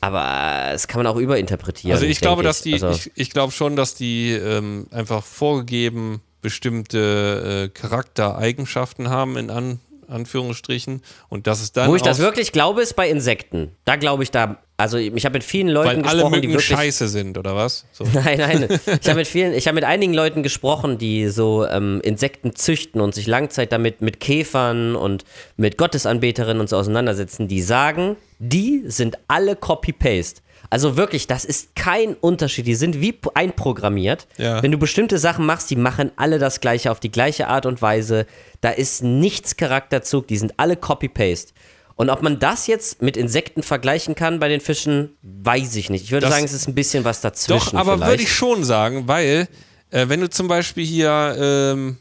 Speaker 3: Aber äh, das kann man auch überinterpretieren.
Speaker 2: Mhm. Also ich glaube,
Speaker 3: denke
Speaker 2: dass die,
Speaker 3: Also,
Speaker 2: ich, ich glaube schon, dass die ähm, einfach vorgegeben bestimmte äh, Charaktereigenschaften haben in An Anführungsstrichen und dass es dann
Speaker 3: wo ich das wirklich glaube, ist bei Insekten. Da glaube ich da, also ich habe mit vielen Leuten
Speaker 2: weil alle
Speaker 3: gesprochen, die
Speaker 2: Mücken
Speaker 3: wirklich
Speaker 2: scheiße sind oder was? So.
Speaker 3: Nein, nein. Ich habe mit vielen, ich habe mit einigen Leuten gesprochen, die so ähm, Insekten züchten und sich Langzeit damit mit Käfern und mit Gottesanbeterinnen und so auseinandersetzen, die sagen, die sind alle Copy-Paste. Also wirklich, das ist kein Unterschied. Die sind wie einprogrammiert.
Speaker 2: Ja.
Speaker 3: Wenn du bestimmte Sachen machst, die machen alle das gleiche auf die gleiche Art und Weise. Da ist nichts Charakterzug, die sind alle Copy-Paste. Und ob man das jetzt mit Insekten vergleichen kann bei den Fischen, weiß ich nicht. Ich würde
Speaker 2: Das-
Speaker 3: sagen, es ist ein bisschen was dazwischen.
Speaker 2: Doch, aber
Speaker 3: vielleicht.
Speaker 2: würde ich schon sagen, weil äh, wenn du zum Beispiel hier ähm,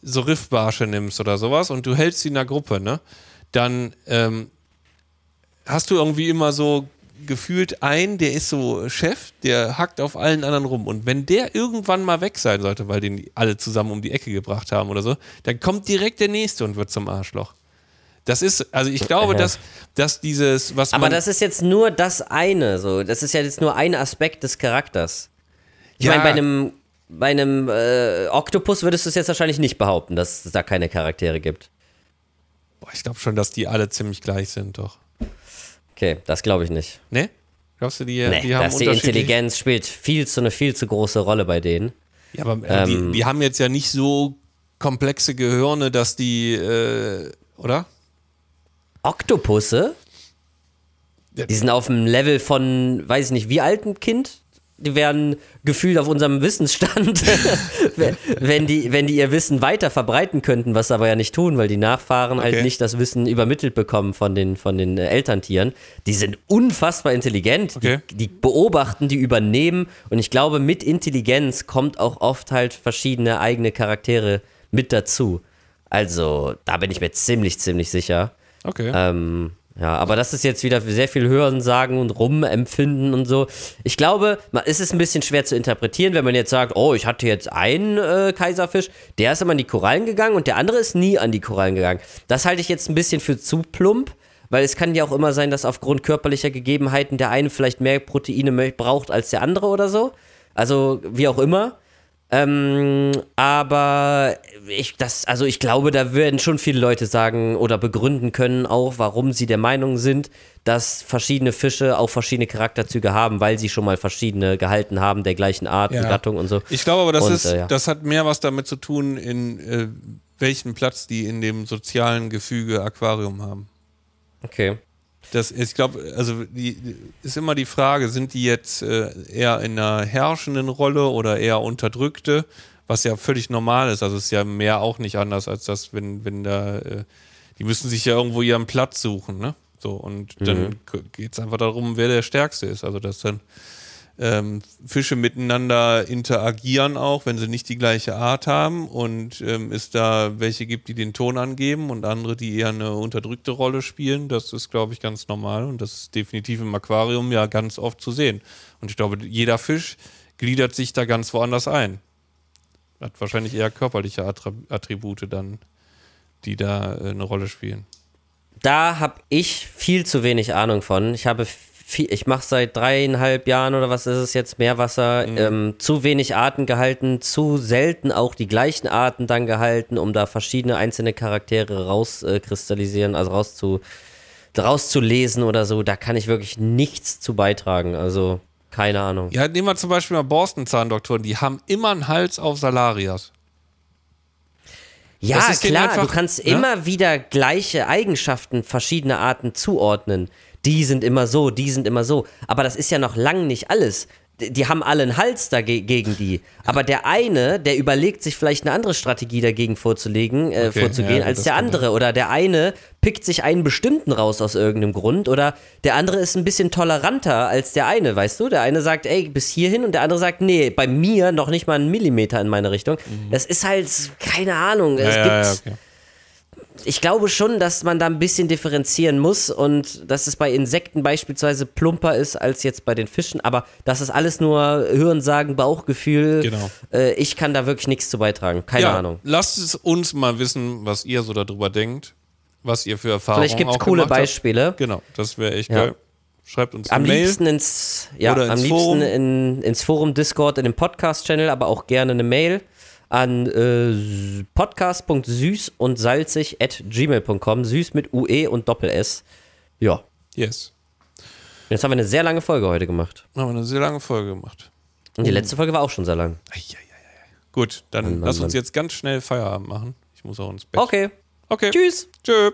Speaker 2: so Riffbarsche nimmst oder sowas und du hältst sie in einer Gruppe, ne, dann ähm, hast du irgendwie immer so gefühlt einen, der ist so Chef, der hackt auf allen anderen rum. Und wenn der irgendwann mal weg sein sollte, weil den alle zusammen um die Ecke gebracht haben oder so, dann kommt direkt der nächste und wird zum Arschloch. Das ist, also ich glaube,
Speaker 3: Ja.
Speaker 2: dass, dass dieses, was
Speaker 3: Aber das ist jetzt nur das eine, so. Das ist ja jetzt nur ein Aspekt des Charakters. Ich
Speaker 2: Ja.
Speaker 3: meine, bei einem, bei einem äh, Oktopus würdest du es jetzt wahrscheinlich nicht behaupten, dass es da keine Charaktere gibt.
Speaker 2: Boah, ich glaube schon, dass die alle ziemlich gleich sind, doch.
Speaker 3: Okay, das glaube ich nicht.
Speaker 2: Ne? Glaubst du, die,
Speaker 3: Nee,
Speaker 2: die haben
Speaker 3: dass die Intelligenz spielt viel zu eine viel zu große Rolle bei denen.
Speaker 2: Ja, aber äh,
Speaker 3: Ähm,
Speaker 2: die, die haben jetzt ja nicht so komplexe Gehirne, dass die, äh, oder?
Speaker 3: Oktopusse, die sind auf dem Level von, weiß ich nicht, wie alt ein Kind? Die werden gefühlt auf unserem Wissensstand wenn, die, wenn die ihr Wissen weiter verbreiten könnten, was sie aber ja nicht tun, weil die Nachfahren halt
Speaker 2: Okay.
Speaker 3: nicht das Wissen übermittelt bekommen von den, von den äh, Elterntieren. Die sind unfassbar intelligent.
Speaker 2: Okay.
Speaker 3: Die, die beobachten, die übernehmen. Und ich glaube, mit Intelligenz kommt auch oft halt verschiedene eigene Charaktere mit dazu. Also, da bin ich mir ziemlich, ziemlich sicher.
Speaker 2: Okay.
Speaker 3: Ähm, ja, aber das ist jetzt wieder sehr viel Hören, Sagen und Rumempfinden und so. Ich glaube, es ist ein bisschen schwer zu interpretieren, wenn man jetzt sagt, oh, ich hatte jetzt einen äh, Kaiserfisch, der ist immer an die Korallen gegangen und der andere ist nie an die Korallen gegangen. Das halte ich jetzt ein bisschen für zu plump, weil es kann ja auch immer sein, dass aufgrund körperlicher Gegebenheiten der eine vielleicht mehr Proteine braucht als der andere oder so. Also wie auch immer. Ähm, aber ich, das, also ich glaube, da werden schon viele Leute sagen oder begründen können auch, warum sie der Meinung sind, dass verschiedene Fische auch verschiedene Charakterzüge haben, weil sie schon mal verschiedene gehalten haben, der gleichen Art und
Speaker 2: Ja.
Speaker 3: Gattung und so.
Speaker 2: Ich glaube aber, das,
Speaker 3: Und,
Speaker 2: ist,
Speaker 3: äh, ja.
Speaker 2: das hat mehr was damit zu tun, in äh, welchen Platz die in dem sozialen Gefüge Aquarium haben.
Speaker 3: Okay.
Speaker 2: Das, ich glaube, also die, ist immer die Frage, sind die jetzt äh, eher in einer herrschenden Rolle oder eher unterdrückte, was ja völlig normal ist. Also es ist ja mehr auch nicht anders als das, wenn, wenn da, äh, die müssen sich ja irgendwo ihren Platz suchen, ne? So, und dann geht es einfach darum, wer der Stärkste ist. Also dass dann ähm, Fische miteinander interagieren auch, wenn sie nicht die gleiche Art haben und ähm, es da welche gibt, die den Ton angeben und andere, die eher eine unterdrückte Rolle spielen. Das ist, glaube ich, ganz normal und das ist definitiv im Aquarium ja ganz oft zu sehen. Und ich glaube, jeder Fisch gliedert sich da ganz woanders ein. Hat wahrscheinlich eher körperliche Attribute dann, die da äh, eine Rolle spielen.
Speaker 3: Da habe ich viel zu wenig Ahnung von. Ich habe viel, ich mache seit dreieinhalb Jahren oder was ist es jetzt Meerwasser, ähm, zu wenig Arten gehalten, zu selten auch die gleichen Arten dann gehalten, um da verschiedene einzelne Charaktere rauskristallisieren, also rauszu, rauszulesen oder so. Da kann ich wirklich nichts zu beitragen. Also keine Ahnung.
Speaker 2: Ja, nehmen wir zum Beispiel mal Borstenzahndoktoren, die haben immer einen Hals auf Salarias.
Speaker 3: Ja, klar,
Speaker 2: einfach-
Speaker 3: du kannst
Speaker 2: ne?
Speaker 3: immer wieder gleiche Eigenschaften verschiedener Arten zuordnen. Die sind immer so, die sind immer so. Aber das ist ja noch lang nicht alles. Die, die haben alle einen Hals dagegen die. Aber der eine, der überlegt sich vielleicht eine andere Strategie dagegen vorzulegen, äh,
Speaker 2: Okay,
Speaker 3: vorzugehen,
Speaker 2: ja,
Speaker 3: als der andere. Oder der eine pickt sich einen bestimmten raus aus irgendeinem Grund. Oder der andere ist ein bisschen toleranter als der eine, weißt du? Der eine sagt, ey, bis hierhin und der andere sagt, nee, bei mir noch nicht mal einen Millimeter in meine Richtung. Das ist halt, keine Ahnung. es
Speaker 2: Mhm. Ja,
Speaker 3: gibt,
Speaker 2: ja, ja, okay.
Speaker 3: Ich glaube schon, dass man da ein bisschen differenzieren muss und dass es bei Insekten beispielsweise plumper ist als jetzt bei den Fischen, aber das ist alles nur Hörensagen, Bauchgefühl.
Speaker 2: Genau.
Speaker 3: Äh, ich kann da wirklich nichts zu beitragen. Keine
Speaker 2: ja,
Speaker 3: Ahnung.
Speaker 2: Lasst es uns mal wissen, was ihr so darüber denkt, was ihr für Erfahrungen
Speaker 3: Vielleicht gibt es coole
Speaker 2: habt.
Speaker 3: Beispiele.
Speaker 2: Genau, das wäre echt
Speaker 3: Ja.
Speaker 2: geil. Schreibt uns
Speaker 3: Am
Speaker 2: Mail.
Speaker 3: liebsten ins, ja,
Speaker 2: Oder
Speaker 3: am
Speaker 2: ins
Speaker 3: liebsten
Speaker 2: Forum.
Speaker 3: In, ins Forum Discord, in den Podcast-Channel, aber auch gerne eine Mail an äh, podcast.süß und salzig at gmail.com. Süß mit UE und Doppel-S. Ja.
Speaker 2: Yes.
Speaker 3: Jetzt haben wir eine sehr lange Folge heute gemacht.
Speaker 2: Haben wir eine sehr lange Folge gemacht.
Speaker 3: Und die letzte Folge war auch schon sehr lang.
Speaker 2: Eieieiei. Gut, dann
Speaker 3: Mann,
Speaker 2: lass uns
Speaker 3: Mann.
Speaker 2: jetzt ganz schnell Feierabend machen. Ich muss auch ins Bett.
Speaker 3: Okay.
Speaker 2: Okay.
Speaker 3: Tschüss.
Speaker 2: Tschö.